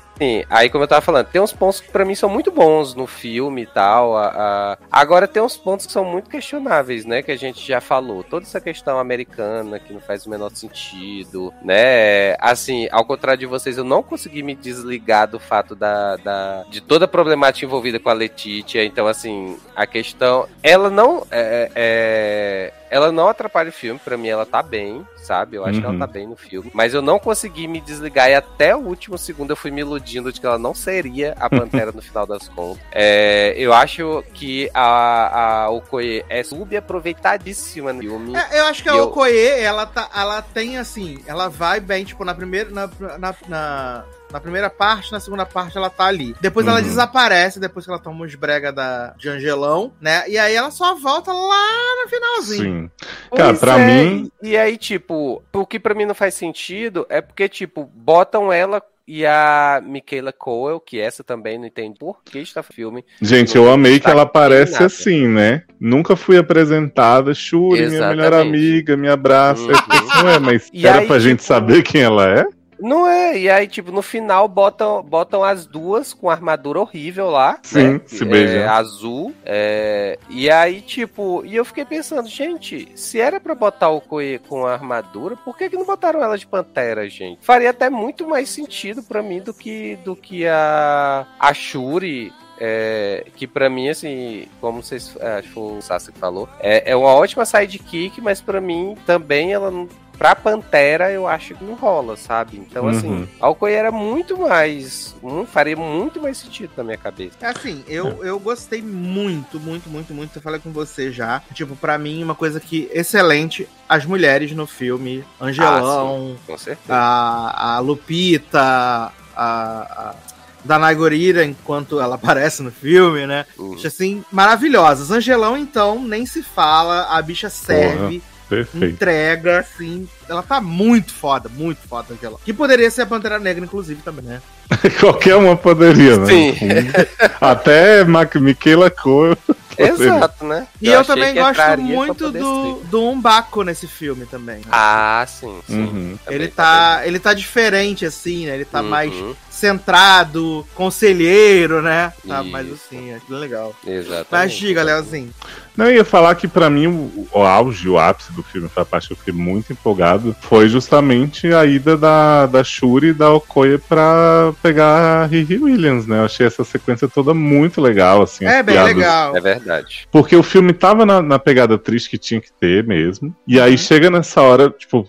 aí como eu tava falando, tem uns pontos que pra mim são muito bons no filme e tal. a- a- Agora tem uns pontos que são muito questionáveis, né? Que a gente já falou. Toda essa questão americana que não faz o menor sentido, né? Assim, ao contrário de vocês, eu não consegui me desligar do fato da, da- de toda a problemática envolvida com a Letitia. Então, assim, a questão. Ela não. é- é- ela não atrapalha o filme, pra mim ela tá bem, sabe? Eu acho que ela Uhum. tá bem no filme. Mas eu não consegui me desligar e até o último segundo eu fui me iludindo de que ela não seria a Pantera no final das contas. É, eu acho que a, a Okoye é subaproveitadíssima no filme. É, eu acho que a eu- Okoye, ela, tá, ela tem assim, ela vai bem, tipo, na primeira. Na, na, na, na primeira parte, na segunda parte ela tá ali. Depois ela Uhum. desaparece, depois que ela toma os brega da, de Angelão, né? E aí ela só volta lá no finalzinho. Sim. Cara, Pois pra é, mim- E aí, tipo, o que pra mim não faz sentido é porque, tipo, botam ela e a Michaela Coel, que essa também não entende por que está filme. Gente, eu amei que destaque ela aparece nada. assim, né? Nunca fui apresentada. Shuri, minha melhor amiga, me abraça. Eu fiquei assim, Ué, mas E era aí, pra gente tipo, saber quem ela é? Não é, e aí, tipo, no final botam, botam as duas com armadura horrível lá. Sim, né? se beijam. É, azul. é, e aí, tipo, e eu fiquei pensando, gente, se era pra botar o Koe com a armadura, por que, que não botaram ela de pantera, gente? Faria até muito mais sentido pra mim do que, do que a, a Shuri. é, que pra mim, assim, como vocês, acho que o Sassi falou, é, é uma ótima sidekick, mas pra mim também ela não. Pra Pantera, eu acho que não rola, sabe? Então, assim, Uhum. a Okoye era muito mais. Hum, faria muito mais sentido na minha cabeça. Assim, eu, eu gostei muito, muito, muito, muito. Eu falei com você já. Tipo, pra mim, uma coisa que excelente: as mulheres no filme. Angelão, Com certeza. a, a Lupita, a, a Danai Gurira, enquanto ela [LAUGHS] aparece no filme, né? Uhum. Acho assim, maravilhosas. Angelão, então, nem se fala. A bicha serve, Perfeito. entrega, assim. Ela tá muito foda, muito foda, Angelão. Que poderia ser a Pantera Negra, inclusive, também, né? [LAUGHS] Qualquer uma poderia, né? Sim. Até Mac Michaela Cole. [LAUGHS] Exato, né? E eu, achei também gosto muito do, ser. do Umbaco nesse filme também. né? Ah, sim, sim. Uhum. Também ele tá, ele tá diferente assim, né? Ele tá Uhum. mais centrado, conselheiro, né? Tá Isso. mais assim, é legal. Exatamente. Mas diga, Leozinho. Não, eu ia falar que pra mim o, o auge, o ápice do filme, foi a parte que eu fiquei muito empolgado, foi justamente a ida da, da Shuri e da Okoye pra pegar a Riri Williams, né? Eu achei essa sequência toda muito legal, assim. É bem piadas. legal. É verdade. Porque o filme tava na, na pegada triste que tinha que ter mesmo. E Uhum. aí chega nessa hora, tipo,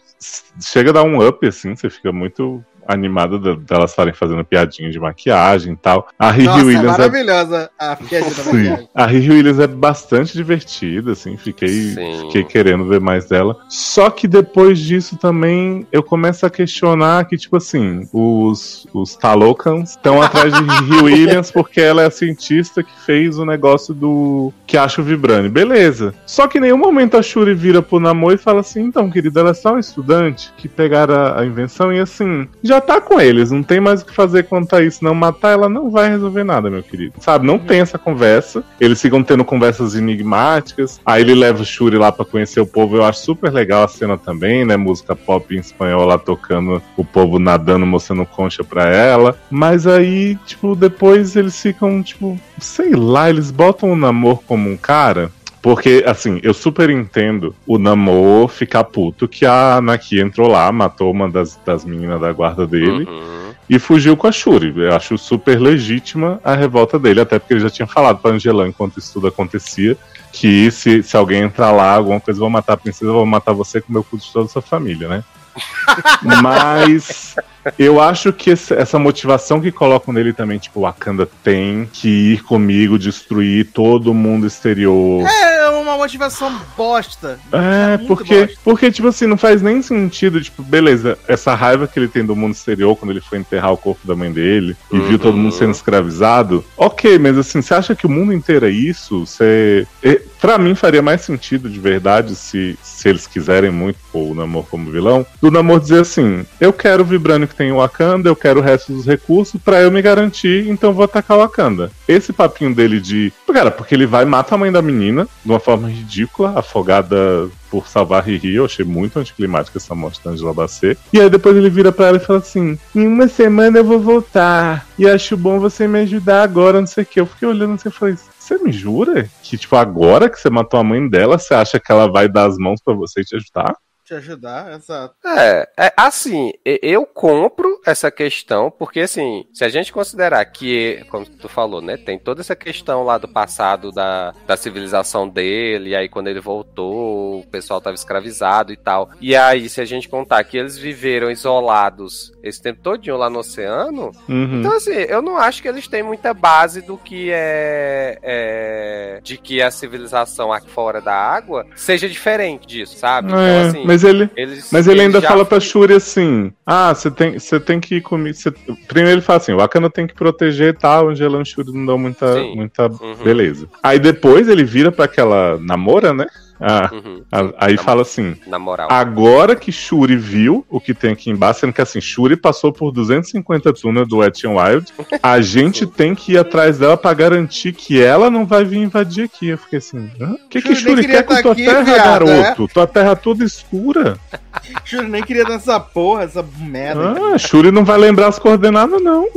chega a dar um up, assim, você fica muito animado de- delas estarem fazendo piadinha de maquiagem e tal. A Riri Nossa, Williams é maravilhosa a piadinha da Sim. maquiagem. A Riri Williams é bastante divertida, assim, fiquei, Sim. fiquei querendo ver mais dela. Só que depois disso também eu começo a questionar que, tipo assim, os, os Talokans estão atrás de [LAUGHS] Riri Williams porque ela é a cientista que fez o negócio do que acha o Vibrani. Beleza. Só que em nenhum momento a Shuri vira pro Namor e fala assim: então, querida, ela é só um estudante que pegaram a, a invenção e assim, já tá com eles, não tem mais o que fazer quanto a isso, não. Matar ela não vai resolver nada, meu querido. Sabe? Não tem essa conversa. Eles ficam tendo conversas enigmáticas. Aí ele leva o Shuri lá pra conhecer o povo. Eu acho super legal a cena também, né? Música pop em espanhol lá tocando o povo nadando, mostrando concha pra ela. Mas aí, tipo, depois eles ficam, tipo, sei lá, eles botam o namoro como um cara. Porque, assim, eu super entendo o Namor ficar puto que a Naki entrou lá, matou uma das, das meninas da guarda dele Uhum. e fugiu com a Shuri. Eu acho super legítima a revolta dele, até porque ele já tinha falado pra Angelan enquanto isso tudo acontecia, que se, se alguém entrar lá, alguma coisa, vou matar a princesa, vou matar você com o meu cu de toda a sua família, né? [LAUGHS] Mas eu acho que essa motivação que colocam nele também, tipo, Wakanda tem que ir comigo, destruir todo o mundo exterior. É uma motivação bosta. É, Muito porque, bosta. porque, tipo assim, não faz nem sentido, tipo, beleza, essa raiva que ele tem do mundo exterior quando ele foi enterrar o corpo da mãe dele e viu todo mundo sendo escravizado. Ok, mas assim, você acha que o mundo inteiro é isso? Você. é, Pra mim faria mais sentido de verdade se, se eles quiserem muito pôr o Namor como vilão, do Namor dizer assim: eu quero o Vibrânio que tem Wakanda, eu quero o resto dos recursos pra eu me garantir, então vou atacar Wakanda. Esse papinho dele de. Cara, porque ele vai e mata a mãe da menina de uma forma ridícula, afogada por salvar Riri. Eu achei muito anticlimática essa morte da Angela Bassett. E aí depois ele vira pra ela e fala assim: em uma semana eu vou voltar. E acho bom você me ajudar agora, não sei o que. Eu fiquei olhando assim e falei. Você me jura que, tipo, agora que você matou a mãe dela, você acha que ela vai dar as mãos pra você te ajudar? Te ajudar, exato. É, é, assim, e- eu compro essa questão, porque assim, se a gente considerar que, como tu falou, né, tem toda essa questão lá do passado da, da civilização dele, e aí quando ele voltou, o pessoal tava escravizado e tal. E aí, se a gente contar que eles viveram isolados esse tempo todinho lá no oceano, Uhum. então, assim, eu não acho que eles têm muita base do que é, é, de que a civilização aqui fora da água seja diferente disso, sabe? Então, É, assim, mas ele, eles, Mas ele ainda fala pra Shuri assim: Ah, você tem, você tem que ir comigo. você- Primeiro ele fala assim: o Wakanda tem que proteger e tal. Angela e Shuri não dão muita. Sim. muita Uhum. Beleza. Aí depois ele vira pra aquela namora, né? Ah, Uhum. a- aí Na- fala assim: Na moral. Agora que Shuri viu o que tem aqui embaixo, sendo que assim, Shuri passou por 250 túneis do Wet n Wild, a [LAUGHS] gente tem que ir atrás dela pra garantir que ela não vai vir invadir aqui. Eu fiquei assim, o que, que Shuri Shuri quer com tá tua aqui, terra, viado, garoto? Tua terra toda escura. [LAUGHS] Juro, nem queria dançar porra, essa merda. Ah, Shuri não vai lembrar as coordenadas, não.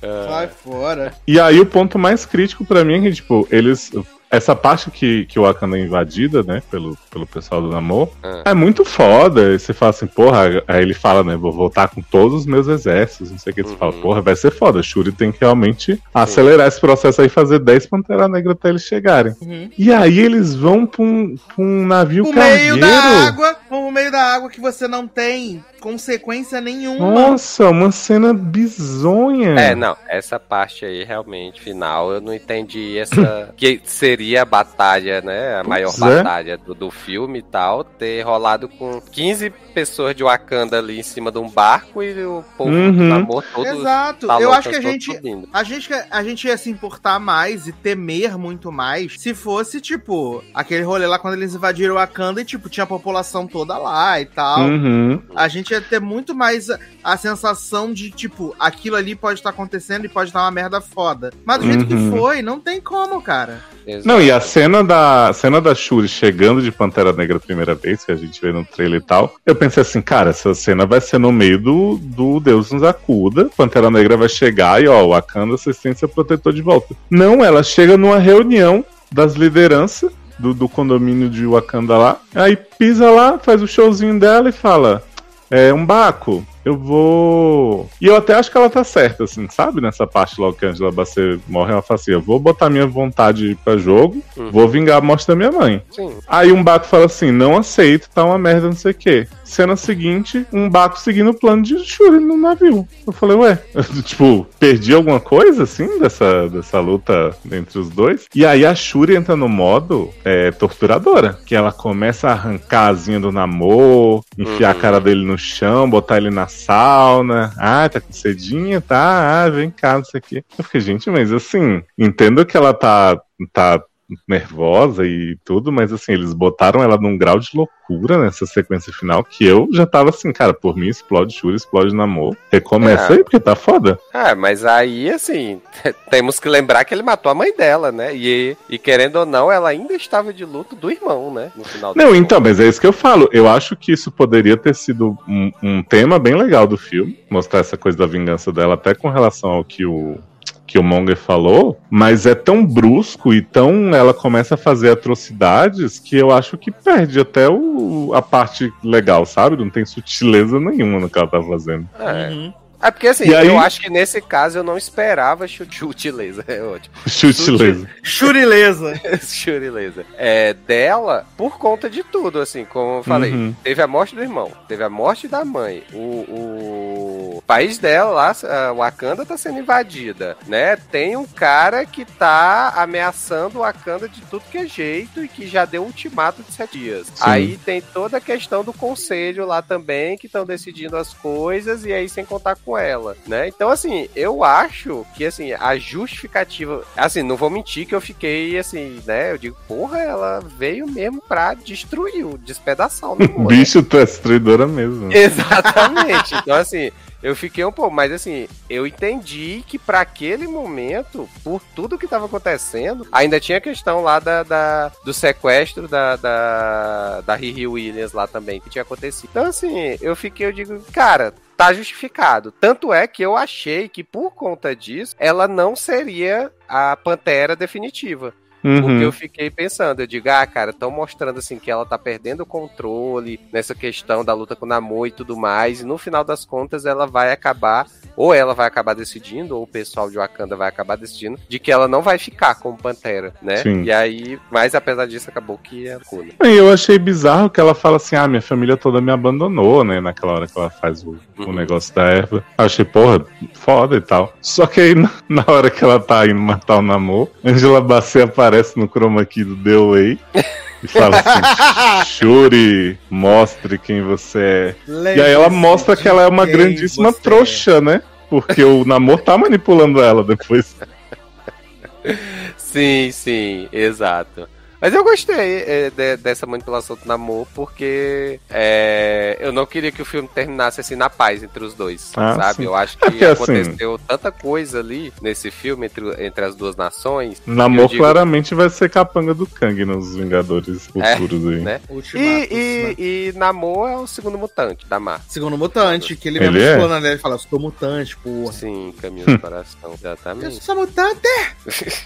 Sai fora. E aí o ponto mais crítico pra mim é que, tipo, eles. Essa parte que, que o Wakanda é invadida, né, pelo, pelo pessoal do Namor, Ah. é muito foda. E você fala assim, porra, aí ele fala, né, vou voltar com todos os meus exércitos, não sei o que. Você Uhum. fala, porra, vai ser foda. Shuri tem que realmente acelerar esse processo aí, fazer 10 Pantera Negra até eles chegarem. Uhum. E aí eles vão pra um, pra um navio No cargueiro. meio da água, no meio da água que você não tem consequência nenhuma. Nossa, uma cena bizonha. É, não, essa parte aí realmente final eu não entendi essa [COUGHS] que seria a batalha, né, a maior é. batalha do, do filme e tal, ter rolado com 15 pessoas de Wakanda ali em cima de um barco e o povo Uhum. do namoro todo Exato. tá Eu acho que a gente subindo. A gente, a gente ia se importar mais e temer muito mais se fosse, tipo, aquele rolê lá quando eles invadiram Wakanda e, tipo, tinha a população toda lá e tal. Uhum. A gente ia ter muito mais a, a sensação de, tipo, aquilo ali pode estar acontecendo e pode dar uma merda foda. Mas do jeito Uhum. que foi, não tem como, cara. Exato. Não, e a cena da cena da Shuri chegando de Pantera Negra a primeira vez, que a gente vê no trailer e tal, eu pensei assim, cara, essa cena vai ser no meio do, do Deus nos acuda, Pantera Negra vai chegar e ó, o Wakanda seu protetor de volta. Não, ela chega numa reunião das lideranças do, do condomínio de Wakanda lá, aí pisa lá, faz o showzinho dela e fala, é, um Baco, eu vou. E eu até acho que ela tá certa, assim, sabe? Nessa parte logo que a Angela Bassett morre, ela fala assim: eu vou botar minha vontade pra jogo, Uhum. vou vingar a morte da minha mãe. Sim. Aí um Baco fala assim: não aceito, tá uma merda, não sei o quê. Cena seguinte, um Baco seguindo o plano de Shuri no navio. Eu falei, ué, [LAUGHS] tipo, perdi alguma coisa, assim, dessa, dessa luta entre os dois? E aí a Shuri entra no modo é, torturadora, que ela começa a arrancar a asinha do namoro, enfiar a Uhum. cara dele no chão, botar ele na sauna. Ah, tá com cedinha, tá? Ah, vem cá, não sei o quê. Eu fiquei, gente, mas assim, entendo que ela tá, tá nervosa e tudo, mas assim, eles botaram ela num grau de loucura nessa sequência final que eu já tava assim, cara, por mim explode Shuri, explode namoro. Recomeça É. aí, porque tá foda. Ah, mas aí, assim, [LAUGHS] temos que lembrar que ele matou a mãe dela, né? E, e querendo ou não, ela ainda estava de luto do irmão, né? No final do Não, filme. então, mas é isso que eu falo. Eu acho que isso poderia ter sido um, um tema bem legal do filme, mostrar essa coisa da vingança dela, até com relação ao que o que o Monger falou, mas é tão brusco e tão ela começa a fazer atrocidades que eu acho que perde até o, a parte legal, sabe? Não tem sutileza nenhuma no que ela tá fazendo. É. Uhum. É porque assim, E aí- eu acho que nesse caso eu não esperava chute, chute laser. É ótimo. Sutileza. Churileza. [LAUGHS] chute laser. É dela por conta de tudo, assim, como eu falei. Uhum. Teve a morte do irmão, teve a morte da mãe. O, o país dela lá, a Wakanda, tá sendo invadida, né? Tem um cara que tá ameaçando o Wakanda de tudo que é jeito e que já deu um ultimato de sete dias. Aí tem toda a questão do conselho lá também, que estão decidindo as coisas e aí sem contar com ela, né? Então, assim, eu acho que, assim, a justificativa... Assim, não vou mentir que eu fiquei, assim, né? Eu digo, porra, ela veio mesmo pra destruir, o despedaçar o namoro? [LAUGHS] Bicho, tu é destruidora mesmo. [LAUGHS] Exatamente. Então, assim, eu fiquei um pouco, mas assim, eu entendi que pra aquele momento, por tudo que tava acontecendo, ainda tinha a questão lá da, da- do sequestro da, da, da Riri Williams lá também, que tinha acontecido. Então, assim, eu fiquei, eu digo, cara. Tá justificado. Tanto é que eu achei que por conta disso, ela não seria a Pantera definitiva. Porque Uhum. eu fiquei pensando, eu digo, ah, cara, estão mostrando assim que ela tá perdendo o controle nessa questão da luta com o Namor e tudo mais, e no final das contas ela vai acabar, ou ela vai acabar decidindo, ou o pessoal de Wakanda vai acabar decidindo, de que ela não vai ficar como Pantera, né? Sim. E aí, mas apesar disso, acabou que é. E eu achei bizarro que ela fala assim: ah, minha família toda me abandonou, né? Naquela hora que ela faz o, o Uhum. negócio da erva. Eu achei, porra, foda e tal. Só que aí, [LAUGHS] na, hora que ela tá indo matar o namoro, Angela Bassett aparece no chroma key do The Way. E fala assim: [LAUGHS] Shuri, mostre quem você é. E aí ela mostra que ela é uma grandíssima é. trouxa, né? Porque o namoro tá manipulando ela depois. [LAUGHS] Sim, sim, exato. Mas eu gostei é, de- dessa manipulação do namoro, porque é, eu não queria que o filme terminasse assim na paz entre os dois, Ah, sabe? sim. Eu acho É [LAUGHS] que assim- aconteceu tanta coisa ali nesse filme entre, entre as duas nações. Namor Eu digo- claramente vai ser capanga do Kang nos Vingadores É, futuros aí. né? Ultimatos, E, né? e, e Namor é o segundo mutante da Marvel. Segundo mutante, que ele, Ele mesmo é? explana nele, ele fala, sou mutante, porra. Sim, caminho do coração, Eu exatamente. sou mutante! [LAUGHS]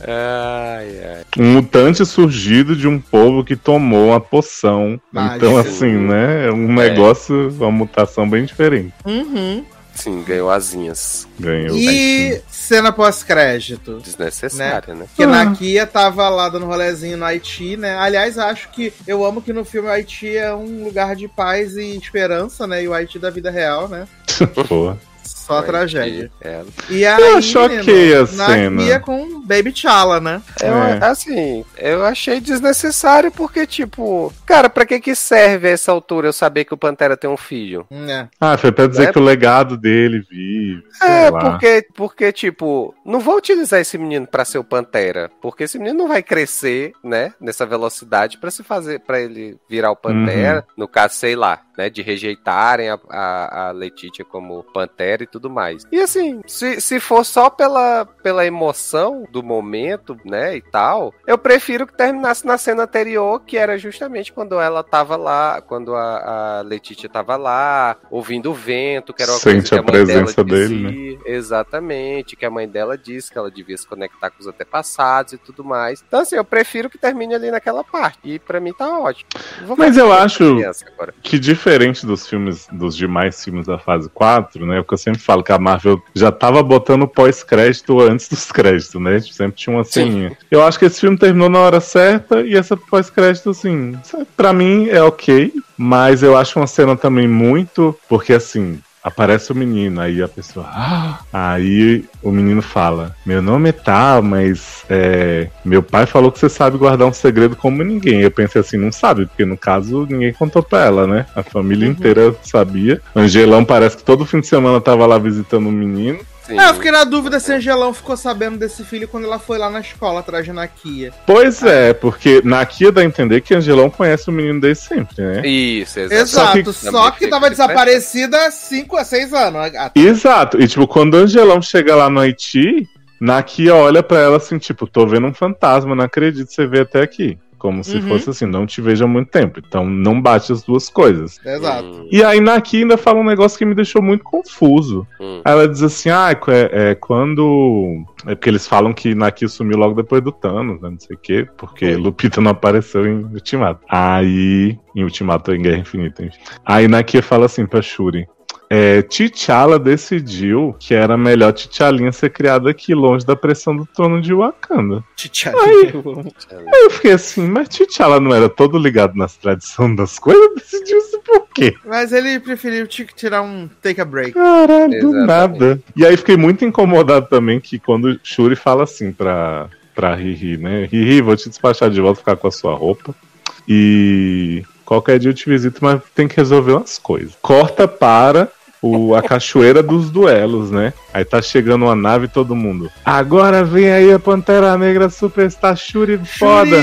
Ai, ai. Um mutante surgido de um povo que tomou uma poção. Mágica. Então, assim, né? É um negócio, uma mutação bem diferente. Uhum. Sim, ganhou asinhas. Ganhou. E cena pós-crédito. Desnecessária, né? Que Ah. na Kia tava lá dando rolezinho no Haiti, né? Aliás, acho que eu amo que no filme o Haiti é um lugar de paz e esperança, né? E o Haiti da vida real, né? [LAUGHS] Pô. [LAUGHS] Só tragédia. É, E aí, Eu choquei a na cena. Kia com Baby Chala, né? Eu, É. assim, eu achei desnecessário porque, tipo, cara, pra que que serve a essa altura eu saber que o Pantera tem um filho? É. Ah, foi pra dizer Né? que o legado dele vive. É, lá. porque, porque, tipo, não vou utilizar esse menino pra ser o Pantera, porque esse menino não vai crescer, né, nessa velocidade pra se fazer, pra ele virar o Pantera, no caso, sei lá, né, de rejeitarem a, a, a Letitia como Pantera e tudo mais. E assim, se, se for só pela, pela emoção do momento, né, e tal, eu prefiro que terminasse na cena anterior, que era justamente quando ela tava lá, quando a, a Letitia tava lá, ouvindo o vento, que era uma Sente coisa que a a mãe dela presença dele, dizia, né? Exatamente, que a mãe dela disse que ela devia se conectar com os antepassados e tudo mais. Então, assim, eu prefiro que termine ali naquela parte. E pra mim tá ótimo. Mas eu acho-. Que diferente dos filmes, dos demais filmes da fase 4, né? Porque eu sempre falo que a Marvel já tava botando pós-crédito antes dos créditos, né? Sempre tinha uma ceninha. Eu acho que esse filme terminou na hora certa e essa pós-crédito, assim, pra mim é ok, mas eu acho uma cena também muito. Porque assim. Aparece o menino, aí a pessoa. "Ah!" Aí o menino fala: Meu nome é tal, mas é, meu pai falou que você sabe guardar um segredo como ninguém. Eu pensei assim: não sabe, porque no caso ninguém contou pra ela, né? A família inteira sabia. Angelão parece que todo fim de semana tava lá visitando o menino. Sim. É, eu fiquei na dúvida se a Angelão ficou sabendo desse filho quando ela foi lá na escola atrás de Nakia. Pois é, porque na Kia dá a entender que Angelão conhece o menino desde sempre, né? Isso, exatamente. Exato, Só só que- que, tava desaparecida há 5 a 6 anos. Ah, Exato. E tipo, quando o Angelão chega lá no Haiti, na Kia olha pra ela assim, tipo, tô vendo um fantasma, não acredito que você veio até aqui. Como se Uhum. fosse assim, não te vejo há muito tempo. Então não bate as duas coisas. Exato. Hum, E aí na Kia ainda fala um negócio que me deixou muito confuso. hum. Aí ela diz assim, ah, é, é quando. É porque eles falam que Naki sumiu logo depois do Thanos, né? Não sei o quê, porque Lupita não apareceu em Ultimato. Aí. Em Ultimato em Guerra Infinita, enfim. Aí Naki fala assim pra Shuri. É, T'Challa decidiu que era melhor T'Chalinha ser criada aqui, longe da pressão do trono de Wakanda. T'Challa. Aí eu fiquei assim, mas T'Challa não era todo ligado nas tradições das coisas? Decidiu isso por quê? Mas ele preferiu tirar um take a break. Caralho, do nada. E aí fiquei muito incomodado também que quando Shuri fala assim pra, pra Riri, né? Riri, vou te despachar de volta, ficar com a sua roupa. E qualquer dia eu te visito, mas tem que resolver umas coisas. Corta para o, a cachoeira dos duelos, né? Aí tá chegando uma nave e todo mundo. Agora vem aí a Pantera Negra Superstar Shuri foda.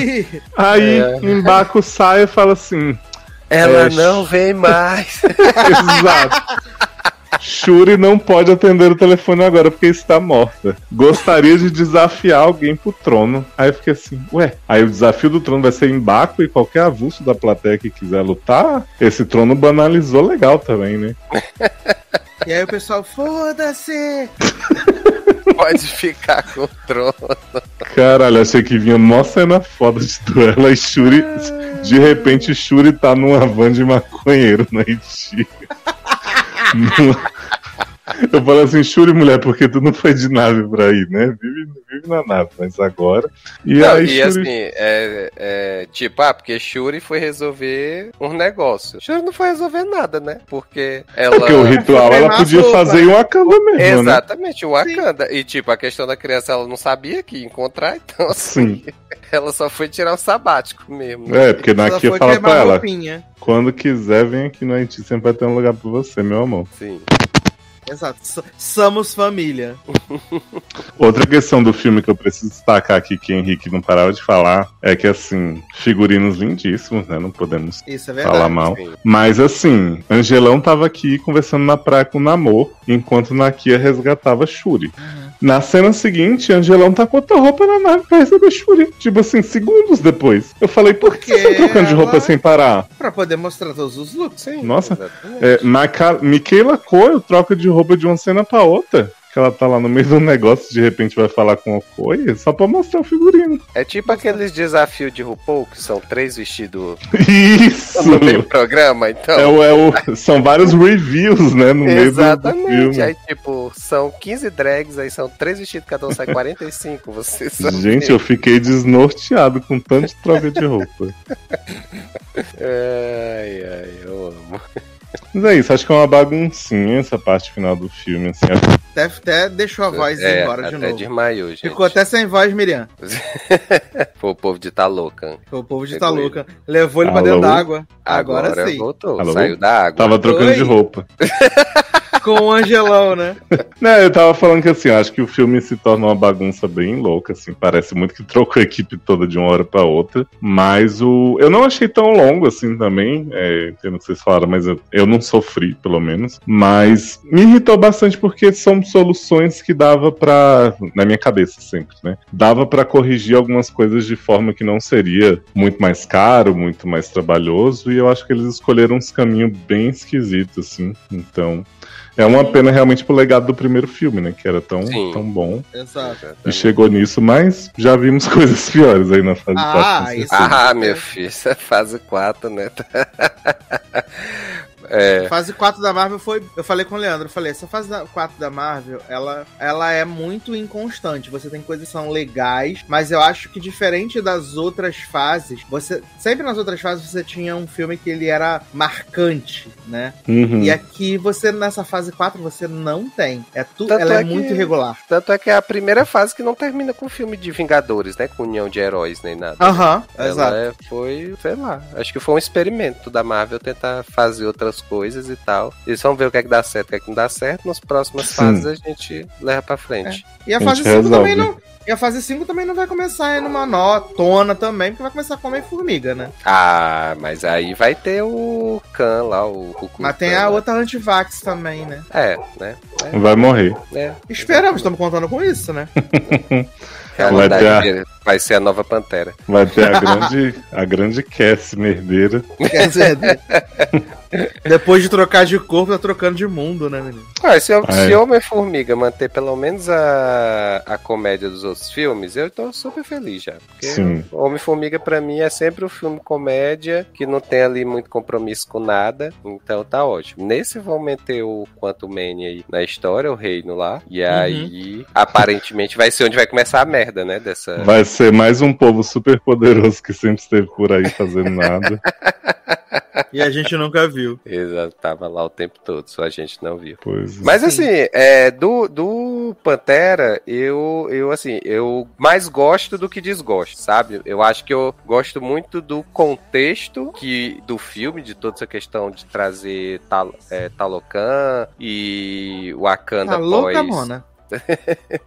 Aí É. embaco sai e fala assim: Ela É, não vem mais. [LAUGHS] Exato. Shuri não pode atender o telefone agora porque está morta. Gostaria de desafiar alguém pro trono. Aí eu fiquei assim, ué. Aí o desafio do trono vai ser em Baco e qualquer avulso da plateia que quiser lutar. Esse trono banalizou legal também, né? E aí o pessoal, foda-se! [LAUGHS] Pode ficar com o trono. Caralho, achei que vinha uma cena foda de duelo e Shuri. De repente, Shuri tá numa van de maconheiro na Haiti. 哈 [LAUGHS] 哈 Eu falo assim, Shuri, mulher, porque tu não foi de nave pra ir, né? Vive, vive na nave, mas agora. E Não, aí, e Shuri. assim, é, é, tipo, ah, porque Shuri foi resolver um negócio. Shuri não foi resolver nada, né? Porque ela. Porque o ritual ela podia sopa. fazer em Wakanda mesmo, né? Exatamente, o Wakanda. E tipo, a questão da criança ela não sabia que ia encontrar, então assim, Sim. ela só foi tirar o sabático mesmo. É, porque foi fala pra ela: roupinha. quando quiser, vem aqui no Haiti, sempre vai ter um lugar pra você, meu amor. Sim. Exato. S- Somos família. [LAUGHS] Outra questão do filme que eu preciso destacar aqui, que o Henrique não parava de falar, é que, assim, figurinos lindíssimos, né? Não podemos Isso é verdade. falar mal. Sim. Mas, assim, Angelão tava aqui conversando na praia com o Namor, enquanto Nakia resgatava Shuri. Na cena seguinte, Angelão tá com outra roupa na nave pra receber Shuri. Tipo assim, segundos depois. Eu falei, por que Porque você tá trocando de roupa sem parar? Pra poder mostrar todos os looks. Sim, Nossa. É, Mika- Michaela Coel troca de roupa de uma cena pra outra. Que ela tá lá no meio do negócio, de repente vai falar com o Okoye, só pra mostrar o figurino. É tipo aqueles desafios de RuPaul, que são três vestidos Isso! no mesmo programa, então. É o, é o- são vários reviews, né, no meio do- do, Exatamente. filme. Aí, tipo, são 15 drags, aí são três vestidos, cada um sai 45. Você Gente, eu fiquei desnorteado com tanto de troca de roupa. [LAUGHS] Ai, ai, eu amo. Mas é isso, acho que é uma baguncinha essa parte final do filme, assim. Até, até deixou a voz ir é, embora de até novo. desmaiou, gente. Ficou até sem voz, Miriam. [LAUGHS] Foi o povo de tá louca. Foi o povo de Pegou Taluca. Levou ele pra Alô? dentro d'água. Agora, sim. voltou, Alô? saiu da água. Tava trocando Oi? de roupa. [LAUGHS] Com o Angelão, né? [LAUGHS] Né, eu tava falando que assim, acho que o filme se torna uma bagunça bem louca, assim, parece muito que trocou a equipe toda de uma hora pra outra, mas o eu não achei tão longo assim também, é, entendo o que vocês falaram, mas eu, eu não sofri, pelo menos, mas me irritou bastante porque são soluções que dava pra, na minha cabeça sempre, né, dava pra corrigir algumas coisas de forma que não seria muito mais caro, muito mais trabalhoso, e eu acho que eles escolheram uns caminhos bem esquisitos, assim, então... É uma pena realmente pro legado do primeiro filme, né? Que era tão, Sim. tão bom. Exato. E chegou nisso, mas já vimos [LAUGHS] coisas piores aí na fase Ah, 4. com isso- certeza. Ah, meu filho, isso é fase 4, né? [LAUGHS] É, Fase 4 da Marvel foi. Eu falei com o Leandro, eu falei, essa fase da- 4 da Marvel, ela, ela é muito inconstante. Você tem coisas que são legais, mas eu acho que diferente das outras fases, você. Sempre nas outras fases você tinha um filme que ele era marcante, né? Uhum. E aqui você, nessa fase 4, você não tem. É tu, Tanto ela é, é que- muito irregular. tanto é que é a primeira fase que não termina com filme de Vingadores, né? Com união de heróis nem nada. Aham, Ela exato. é- foi, sei lá, acho que foi um experimento da Marvel tentar fazer outras coisas e tal. Eles vão ver o que é que dá certo, o que é que não dá certo. Nas próximas Sim. fases a gente leva pra frente. E a A fase gente 5 também não. E a fase 5 também não vai começar numa notona também, porque vai começar com Homem-Formiga, né? Ah, mas aí vai ter o Khan lá, o Cucu. Mas tem a outra antivax também, né? É, né? Vai morrer. É. Esperamos, estamos contando com isso, né? [LAUGHS] A Vai ter a- vai ser a nova Pantera. Vai ter a [LAUGHS] grande, a grande Cassie merdeira. Quer dizer, [LAUGHS] depois de trocar de corpo, tá trocando de mundo, né, menino? Ah, se, Ah, se é. Homem-Formiga manter pelo menos a, a comédia dos outros filmes, eu tô super feliz já. Porque. Homem-Formiga pra mim é sempre um filme comédia que não tem ali muito compromisso com nada. Então tá ótimo. Nesse vão meter o Quantum Mania aí na história, o reino lá. E aí, aparentemente, vai ser onde vai começar a merda, né? Dessa. Vai ser mais um povo super poderoso que sempre esteve por aí fazendo nada. [LAUGHS] E a gente nunca viu. Exato, tava lá o tempo todo, só a gente não viu. Pois é. Mas Sim. assim, é, do, do Pantera, eu, eu assim, eu mais gosto do que desgosto, sabe? Eu acho que eu gosto muito do contexto que do filme, de toda essa questão de trazer Tal, é, Talocan e Wakanda Tá louca, pós Mona?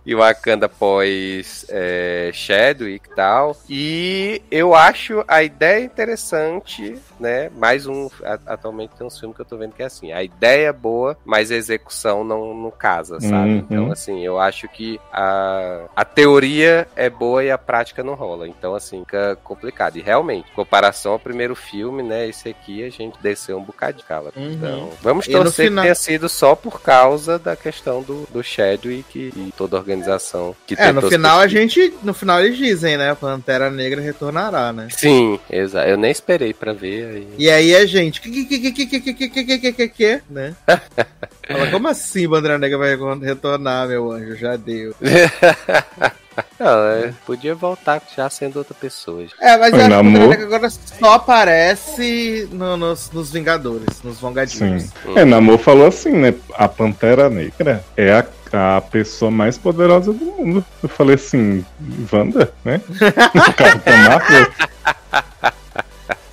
E Wakanda pós é, Chadwick e tal. E eu acho a ideia interessante, né? Mais um. a- atualmente tem uns filmes que eu tô vendo que é assim. A ideia é boa, mas a execução não, não casa, sabe? Uhum. Então, assim, eu acho que a, a teoria é boa e a prática não rola. Então, assim, fica complicado. E realmente, em comparação ao primeiro filme, né? Esse aqui a gente desceu um bocadinho, cala. Uhum. Então, vamos E torcer final- que tenha sido só por causa da questão do, do Chadwick e toda a organização que É, no final a gente. No final eles dizem, né? Pantera Negra retornará, né? Sim, exato. Eu nem esperei pra ver. Aí... E aí a gente. Que, que, que, que, que, que, que, que, né? Fala, como assim Pantera Negra vai retornar, meu anjo? Já deu. Não, é, podia voltar já sendo outra pessoa. É, mas eu acho que o agora só aparece no- nos, nos Vingadores, nos Vangadinhos. Sim. É, Namor falou assim, né? A Pantera Negra é a, a pessoa mais poderosa do mundo. Eu falei assim, Wanda, né? Capitã Marvel.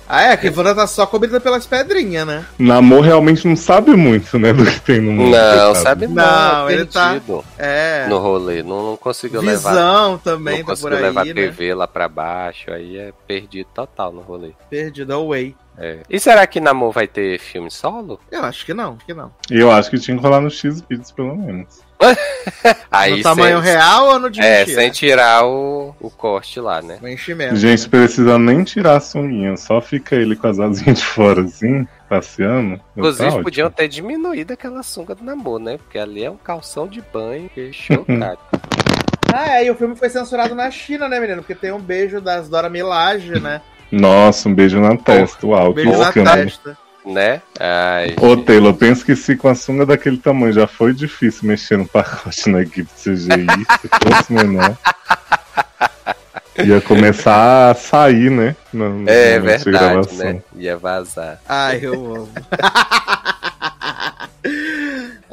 Ah, é, que Wanda tá só coberta pelas pedrinhas, né? Namor realmente não sabe muito, né, do que tem no mundo. Não, sabe não, Não, é ele tá- É. no rolê. Não, não conseguiu levar. Visão também Não tá por conseguiu aí, levar a né? TV lá pra baixo, aí é perdido total no rolê. Perdido away. É. E será que Namor vai ter filme solo? Eu acho que não, acho que não. Eu acho que tinha que rolar no X-Videos, pelo menos. [LAUGHS] Aí no tamanho sem, real ou no de É, mentira? sem tirar o, o corte lá, né? No enchimento. Gente, precisa nem tirar a sunguinha, só fica ele com as asinhas de fora, assim, passeando. Inclusive, Tá podiam ter diminuído aquela sunga do Namor, né? Porque ali é um calção de banho, que chocado. [LAUGHS] Ah, é, e o filme foi censurado na China, né, menino? Porque tem um beijo das Dora Milaje, né? Nossa, um beijo na testa, uau, Um que beijo na escândalo. testa. Né? Ai, Ô, Taylor, penso que se com a sunga daquele tamanho já foi difícil mexer no pacote na equipe CGI, se fosse menor. Ia começar a sair, né? no- é verdade, gravação. né? Ia vazar. Ai, eu amo. [LAUGHS]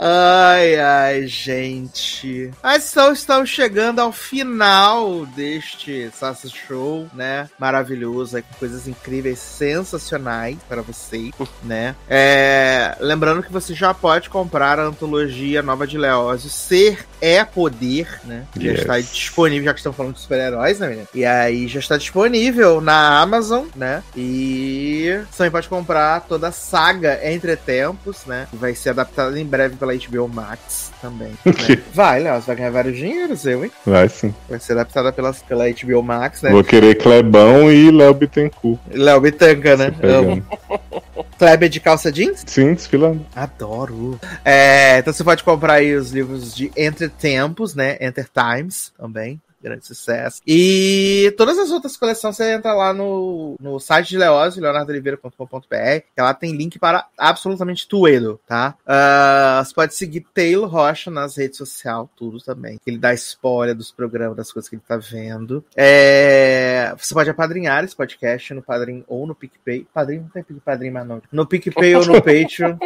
Ai, ai, gente. Mas então estamos chegando ao final deste Sassa Show, né? Maravilhoso, com coisas incríveis, sensacionais para você, né? É, lembrando que você já pode comprar a antologia nova de Leózio, Ser é Poder, né? Já Yes. está disponível, já que estão falando de super-heróis, né, menina? E aí já está disponível na Amazon, né? E você também pode comprar toda a saga Entre Tempos, né? Vai ser adaptada em breve pela HBO Max também. [LAUGHS] né? Vai, Léo, você vai ganhar vários dinheiros, eu, hein? Vai sim. Vai ser adaptada pela, pela HBO Max, né? Vou querer Clebão e Léo Bittencourt. Léo Bitanga, né? Amo. [LAUGHS] Kleber de calça jeans? Sim, desfilando. Adoro. É, então você pode comprar aí os livros de Entre Tempos, né? Enter Times também. Grande sucesso. E todas as outras coleções você entra lá no, no site de Leózio, leonardoliveira.com.br, que lá tem link para absolutamente tudo, tá? Ah, você pode seguir Taylor Rocha nas redes sociais, tudo também. Ele dá spoiler dos programas, das coisas que ele tá vendo. É, você pode apadrinhar esse podcast no Padrim ou no PicPay. Padrim não tem Padrim mais não. No PicPay ou no [LAUGHS] Patreon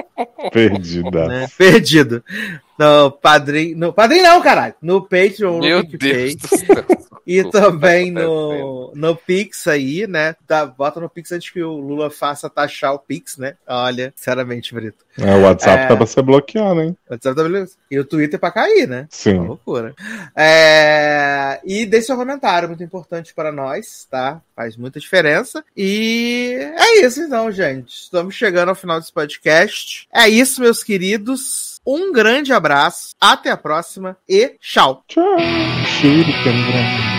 Perdida. né? Perdido. No Padrim. No Padrim não, caralho. No Patreon, no Meu PicPay. Deus do céu. [LAUGHS] E também tá no, no Pix aí, né? Tá, bota no Pix antes que o Lula faça taxar o Pix, né? Olha, sinceramente, Brito. É, o WhatsApp É. tá pra ser bloqueado, hein? O WhatsApp tá beleza. E o Twitter pra cair, né? Uma Sim. loucura. É, E deixe seu comentário, muito importante para nós, tá? Faz muita diferença. E é isso então, gente. Estamos chegando ao final desse podcast. É isso, meus queridos. Um grande abraço, até a próxima e tchau. Tchau. Shuriken,